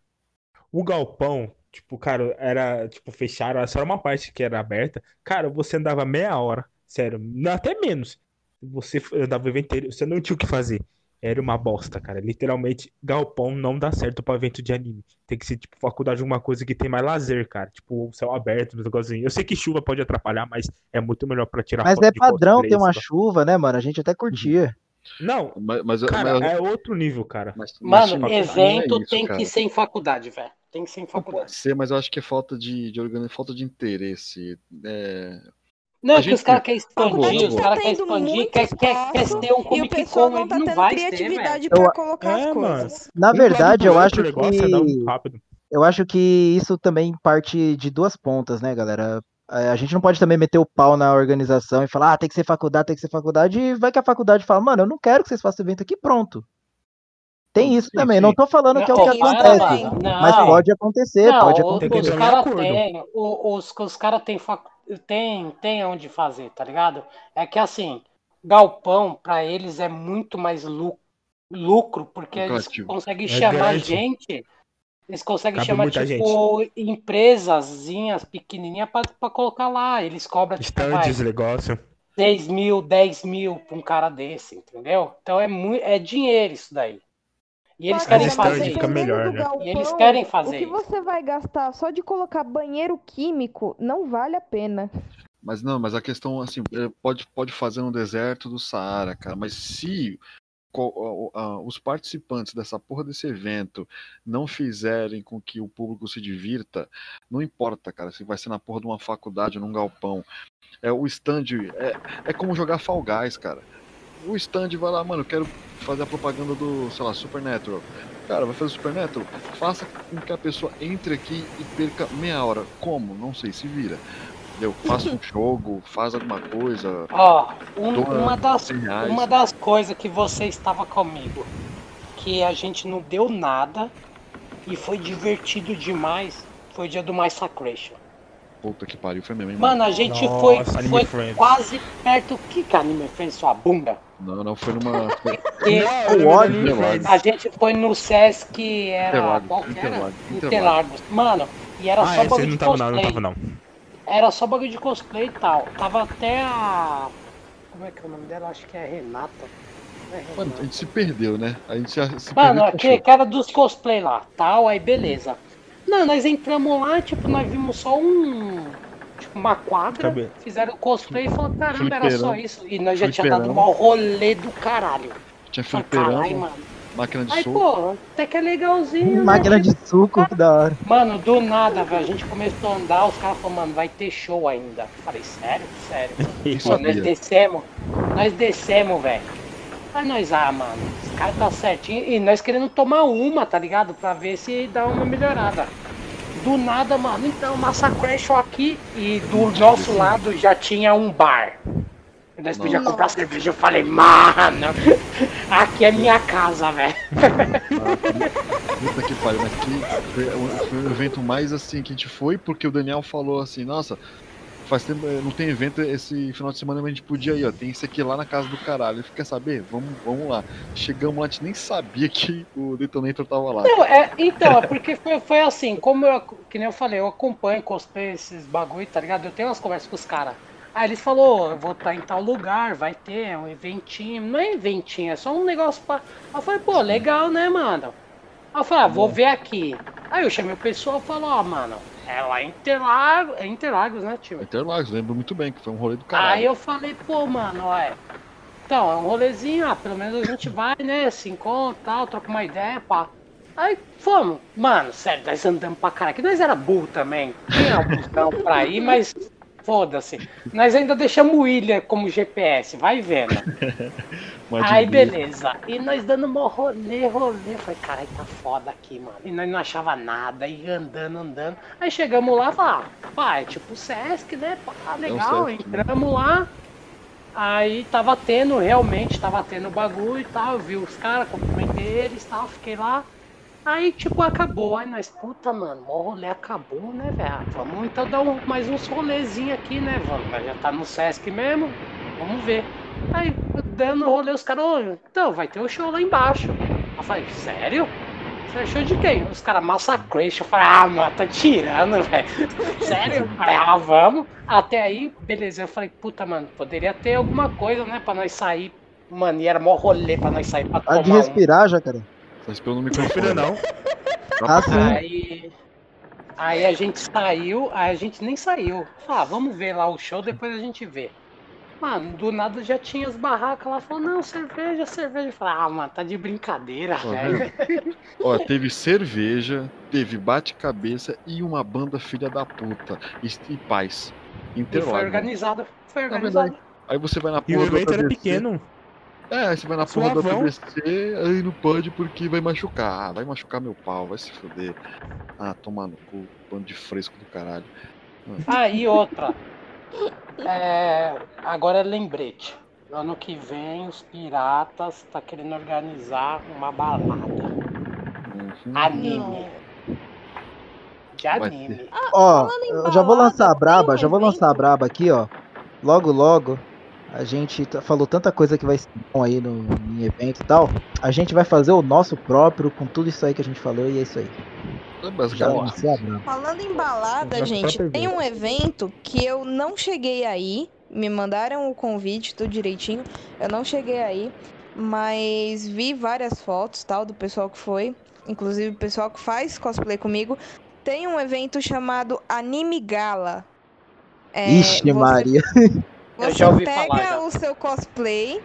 o galpão, tipo, cara, era, tipo, fecharam, só era uma parte que era aberta. Cara, você andava meia hora, sério, até menos. Você andava o evento inteiro, você não tinha o que fazer. Era uma bosta, cara. Literalmente, galpão não dá certo pra evento de anime. Tem que ser, tipo, faculdade alguma coisa que tem mais lazer, cara. Tipo, o céu aberto, um negocinho. Eu sei que chuva pode atrapalhar, mas é muito melhor pra tirar Mas é de padrão ter uma chuva, né, mano? A gente até curtia. Não, Mas, mas, cara, mas- é outro nível, cara. mas- Mano, não é evento isso, tem cara. que ser em faculdade, velho. Tem que ser em Pode faculdade. ser, mas eu acho que é falta de, de organização, falta de interesse. É, Não, A é que os gente- caras querem expandir, os caras querem tendo expandir, quer, quer, quer ter um E o Comic pessoal Con, não ele tá não tendo vai ter, criatividade Eu- pra colocar É, as coisas. Na verdade, eu acho é que eu acho que isso também parte de duas pontas, né, galera? É, A gente não pode também meter o pau na organização e falar, ah, tem que ser faculdade, tem que ser faculdade, e vai que a faculdade fala, mano, eu não quero que vocês façam evento aqui, pronto. Tem isso Sim, também, sim. não tô falando que é o que Não, para, acontece, mano. mas Não. pode acontecer, Não, pode Tem acontecer. os em caras têm, os, os caras têm, fac- tem, tem onde fazer, tá ligado? É que assim, galpão pra eles é muito mais lu- lucro, porque eles Lucrativo. conseguem É chamar grande. gente, eles conseguem Cabe chamar tipo empresazinhas pequenininhas pra, pra colocar lá, eles cobram tipo, vai, Stands, negócio. 6 mil, 10 mil pra um cara desse, entendeu? Então é, muito, é dinheiro isso daí. E eles querem mas fazer fica melhor, né? galpão, E eles querem fazer O que isso. você vai gastar só de colocar banheiro químico não vale a pena. Mas não, mas a questão, assim, é, pode, pode fazer no deserto do Saara, cara, mas se os participantes dessa porra desse evento não fizerem com que o público se divirta, não importa, cara, se vai ser na porra de uma faculdade num galpão. É, o stand é, é como jogar Fall Guys, cara. O stand vai lá, mano, eu quero fazer a propaganda do, sei lá, Supernatural. Cara, vai fazer Supernatural? Faça com que a pessoa entre aqui e perca meia hora. Como? Não sei, se vira Entendeu? Faça um jogo, faz alguma coisa. Ó, um- uma, das, 100 reais. uma das coisas que você estava comigo, que a gente não deu nada e foi divertido demais, foi o dia do Massacration. Puta que pariu, foi mesmo, hein, Mano, a gente Nossa, foi, foi Friends. quase perto. Que que Anime Friends, sua bunda? Não, não, foi numa. [LAUGHS] Foi... E O ódio. A gente foi no Sesc, era. Interlagos, Qual que era? Interlagos, Interlagos. Mano, e era Ah, só esse bagulho não de tava não, não cosplay. tava não. Era só bagulho de cosplay e tal. Tava até a. Como é que é o nome dela? Acho que é Renata. Não é Mano, Renata. a gente se perdeu, né? A gente se, se Mano, que era dos cosplay lá, tal, aí beleza. Não, nós entramos lá, tipo, nós vimos só um. Tipo, uma quadra, Cabe- fizeram o cosplay e falaram, caramba, era só Fliperão. isso. E nós já tinha Fliperão. dado um rolê do caralho. Tinha Falei, caralho, mano. Máquina de Aí, soco. pô, até que é legalzinho. né? Máquina de suco, que da hora. Mano, do nada, velho, a gente começou a andar, os caras falaram, mano, vai ter show ainda. Falei, sério? Sério. [LAUGHS] Isso Pô, nós descemos, nós descemos, velho. Aí nós, ah, mano, esse cara tá certinho. E nós querendo tomar uma, tá ligado? Pra ver se dá uma melhorada. Do nada, mano, então, Massacration aqui. E do nosso lado já tinha um bar. Nós podíamos comprar cerveja. Eu falei, mano, aqui é minha casa, velho. Puta que pariu, mas que foi, o- evento mais assim que a gente foi, porque o Daniel falou assim, nossa, faz tempo, eh, não tem evento esse final de semana, mas a gente podia ir, ó. Tem esse aqui lá na casa do caralho. Ele quer saber? Vamos, vamos lá. Chegamos lá, a gente nem sabia que o Detonator tava lá. Não, é, então, é porque foi, foi assim, como eu, que nem eu falei, eu acompanho, cosplay esses bagulho, tá ligado? Eu tenho umas conversas com os caras. Aí eles falou, eu vou estar em tal lugar, vai ter um eventinho. Não é eventinho, é só um negócio pra. Aí eu falei, pô, legal, né, mano? Aí eu falei, ah, vou ver aqui. Aí eu chamei o pessoal e falou, ó, mano, é lá em Interlagos, é Interlagos, né, tio? Interlagos, lembro muito bem que foi um rolê do Aí caralho. eu falei, pô, mano, olha. Então, é um rolezinho, ah, pelo menos a gente vai, né? Se encontra tal, troca uma ideia, pá. Aí fomos. Mano, sério, nós andamos pra caralho. Que nós era burro também. Tinha um busão pra ir, mas foda-se. Nós ainda deixamos o William como GPS, vai vendo. [LAUGHS] Aí beleza. E nós dando mó rolê, rolê. Falei, caralho, tá foda aqui, mano. E nós não achava nada, e andando, andando. Aí chegamos lá falamos, ah, pá, é tipo Sesc, né? Pá, legal, Sesc, entramos lá. Aí tava tendo, realmente tava tendo bagulho e tal. Eu vi os caras, cumprimentei eles e tal, fiquei lá. Aí, tipo, acabou. Aí nós, puta, mano, o rolê acabou, né, velho? Ah, Vamos então dar um- mais uns rolezinhos aqui, né, vamos? Já tá no Sesc mesmo, vamos ver. Aí, dando rolê, os caras, "Ô, então, vai ter o show lá embaixo. Eu falei, sério? Você é show de quem? Os caras, Massacration. Eu falei, ah, mano, tá tirando, [LAUGHS] velho. Sério? Eu falei, ah, vamos. Até aí, beleza. Eu falei, puta, mano, poderia ter alguma coisa, né, pra nós sair. Mano, e era mó rolê pra nós sair pra Há de tomar um. respirar, jacaré. Tá esperando o Não prefiro microfone. não. Ah, sim. Aí, aí a gente saiu, aí a gente nem saiu. Ah, vamos ver lá o show, depois a gente vê. Mano, do nada já tinha as barracas lá, falou, não, cerveja, cerveja. Eu falei, ah, mano, tá de brincadeira, Tá velho. [LAUGHS] Ó, teve cerveja, teve bate-cabeça e uma banda filha da puta. E, e paz. E foi Interlagos. organizado, foi Na organizado. Aí você vai na E o do evento era ADC. pequeno. É, você vai na porra do Suavão. ADC, aí não pode porque vai machucar. Ah, vai machucar meu pau, vai se foder. Ah, tomar no cu, bando de fresco do caralho. Ah, e outra. É, agora é lembrete. Ano que vem os piratas tá querendo organizar uma balada. Uhum. Anime. De anime. Ó, em eu já vou lançar a braba, já vou lançar a braba aqui, ó. Logo, logo. A gente t- falou tanta coisa que vai ser bom aí no, em evento e tal. A gente vai fazer o nosso próprio com tudo isso aí que a gente falou e é isso aí. É Já. Falando em balada, gente, tem um evento que eu não cheguei aí. Me mandaram o convite, tudo direitinho. Eu não cheguei aí, mas vi várias fotos, tal, do pessoal que foi. Inclusive o pessoal que faz cosplay comigo. Tem um evento chamado Anime Gala. É, Ixi, você- Maria. [LAUGHS] Eu Você já ouvi pega falar, já. o seu cosplay,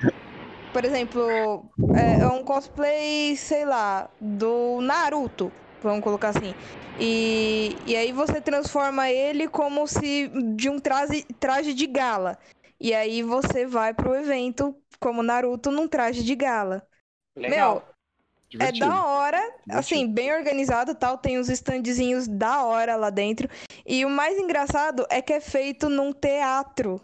por exemplo, é é um cosplay, sei lá, do Naruto, vamos colocar assim. E, e aí você transforma ele como se de um traje, traje de gala. E aí você vai pro evento como Naruto num traje de gala. Legal. Meu, É Divertido. da hora, Divertido. assim, bem organizado e tal, tem uns standzinhos da hora lá dentro. E o mais engraçado é que é feito num teatro.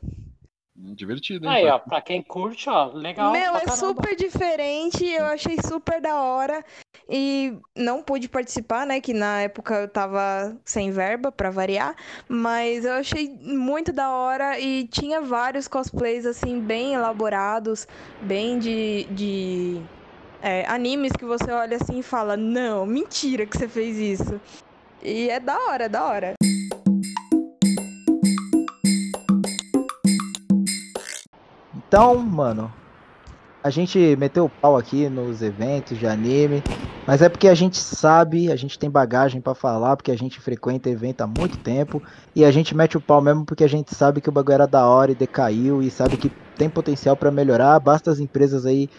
Divertido, hein? Aí, ó, pra quem curte, ó, legal. Meu, é super diferente, eu achei super da hora. E não pude participar, né? Que na época eu tava sem verba, pra variar. Mas eu achei muito da hora e tinha vários cosplays, assim, bem elaborados, bem de. de é, animes que você olha assim e fala: Não, mentira que você fez isso. E é da hora, é da hora. Então, mano, a gente meteu o pau aqui nos eventos de anime, mas é porque a gente sabe, a gente tem bagagem pra falar, porque a gente frequenta evento há muito tempo, e a gente mete o pau mesmo porque a gente sabe que o bagulho era da hora e decaiu, e sabe que tem potencial pra melhorar, basta as empresas aí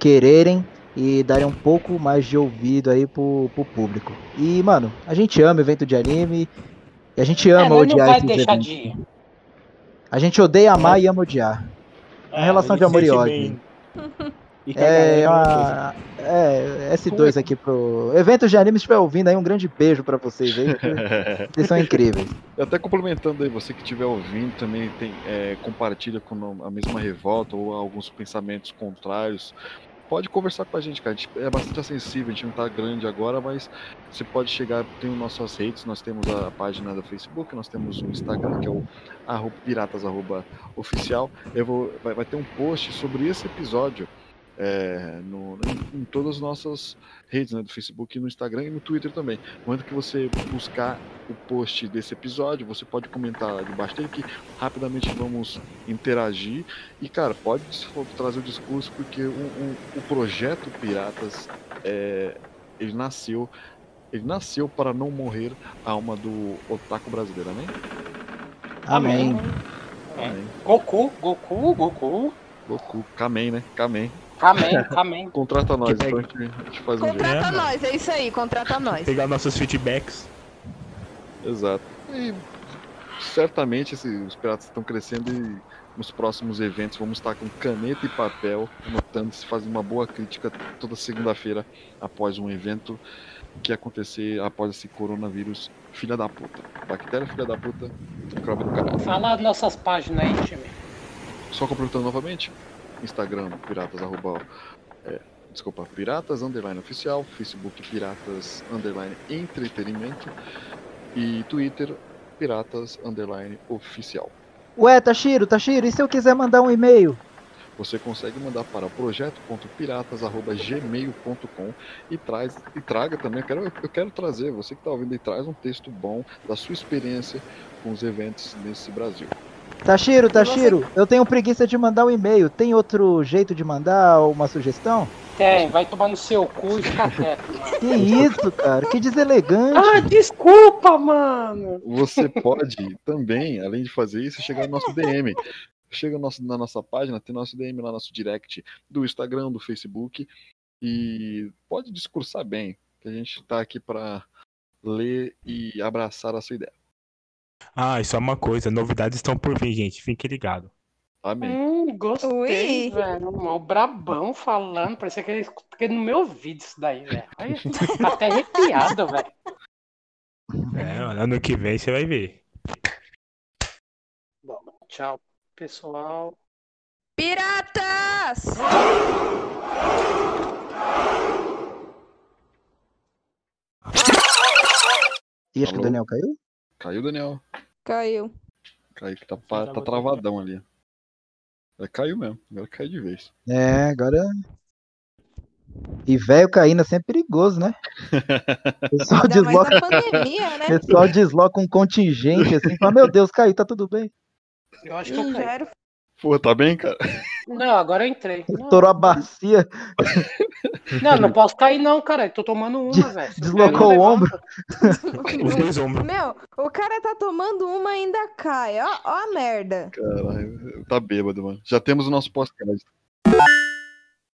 quererem e darem um pouco mais de ouvido aí pro, pro público. E, mano, a gente ama evento de anime, e a gente É, ama não odiar vai deixar eventos. de ir. A gente odeia amar e ama odiar. Uma É, relação de amor e ódio. a É, uma, é, S2 aqui pro. Eventos de anime, se estiver ouvindo aí, um grande beijo pra vocês aí, [LAUGHS] vocês são incríveis. E até complementando aí, você que estiver ouvindo também tem, é, compartilha com a mesma revolta ou alguns pensamentos contrários. Pode conversar com a gente, cara. A gente é bastante acessível, a gente não tá grande agora, mas você pode chegar, tem nossas redes, nós temos a página do Facebook, nós temos o Instagram, que é o piratas oficial. Eu vou, vai, vai ter um post sobre esse episódio é, no, em, em todas as nossas redes, né, do Facebook, no Instagram e no Twitter também. No momento que você buscar o post desse episódio, você pode comentar lá debaixo dele que rapidamente vamos interagir. E, cara, pode trazer o discurso, porque o, o, o projeto Piratas, é, ele nasceu. Ele nasceu para não morrer a alma do otaku brasileiro, amém? Amém. Amém. Goku, Goku, Goku. Goku, Kamen, né? Kamen. Kamen, Kamen. [LAUGHS] Contrata nós, então a gente, a gente faz um jeito. Contrata nós, é isso aí, contrata nós. Pegar nossos feedbacks. Exato. E certamente esses, os piratas estão crescendo e nos próximos eventos vamos estar com caneta e papel, anotando se fazer uma boa crítica toda segunda-feira após um evento que acontecer após esse coronavírus filha da puta. Bactéria filha da puta, crop do canal. Fala nossas páginas aí, time. Só completando novamente, Instagram, piratas, arroba, é, desculpa, piratas, underline oficial, Facebook, piratas, underline entretenimento e Twitter, piratas, underline oficial. Ué, Tashiro, Tashiro, e se eu quiser mandar um e-mail? Você consegue mandar para projeto.piratas.gmail.com e traz e traga também. Eu quero, eu quero trazer, você que está ouvindo aí, traz um texto bom da sua experiência com os eventos nesse Brasil. Tashiro, Tashiro, eu tenho preguiça de mandar um e-mail. Tem outro jeito de mandar uma sugestão? Tem, vai tomar no seu cu e fica [LAUGHS] quieto. Que isso, cara? Que deselegante. Ah, desculpa, mano. Você pode também, além de fazer isso, chegar no nosso DM. Chega no nosso- na nossa página, tem nosso DM lá, nosso direct do Instagram, do Facebook. E pode discursar bem, que a gente está aqui para ler e abraçar a sua ideia. Ah, e só uma coisa, novidades estão por vir, gente. Fique ligado. Amém. Hum, gostei, Ui. velho. O brabão falando, parecia que ele escutou no meu ouvido isso daí, velho. Tá até arrepiado, velho. É, ano que vem você vai ver. Bom, tchau, pessoal. Piratas! E acho que o? Daniel caiu? Caiu, Daniel. Caiu. Caiu que tá, pa- tá travadão ali. É, caiu mesmo, agora caiu de vez. É, agora. E velho caindo é sempre perigoso, né? O [LAUGHS] pessoal Ainda mais desloca, pandemia, né? o pessoal desloca um contingente assim, fala, meu Deus, caiu, tá tudo bem. Eu acho que eu caí. Pô, tá bem, cara? Não, agora eu entrei. Estourou a bacia, [LAUGHS] não, não posso cair não, cara. Eu tô tomando uma, velho. Deslocou o ombro. [LAUGHS] Os dois ombros. Meu, o cara tá tomando uma e ainda cai. Ó, ó a merda. Caralho, tá bêbado, mano. Já temos o nosso pós-crédito.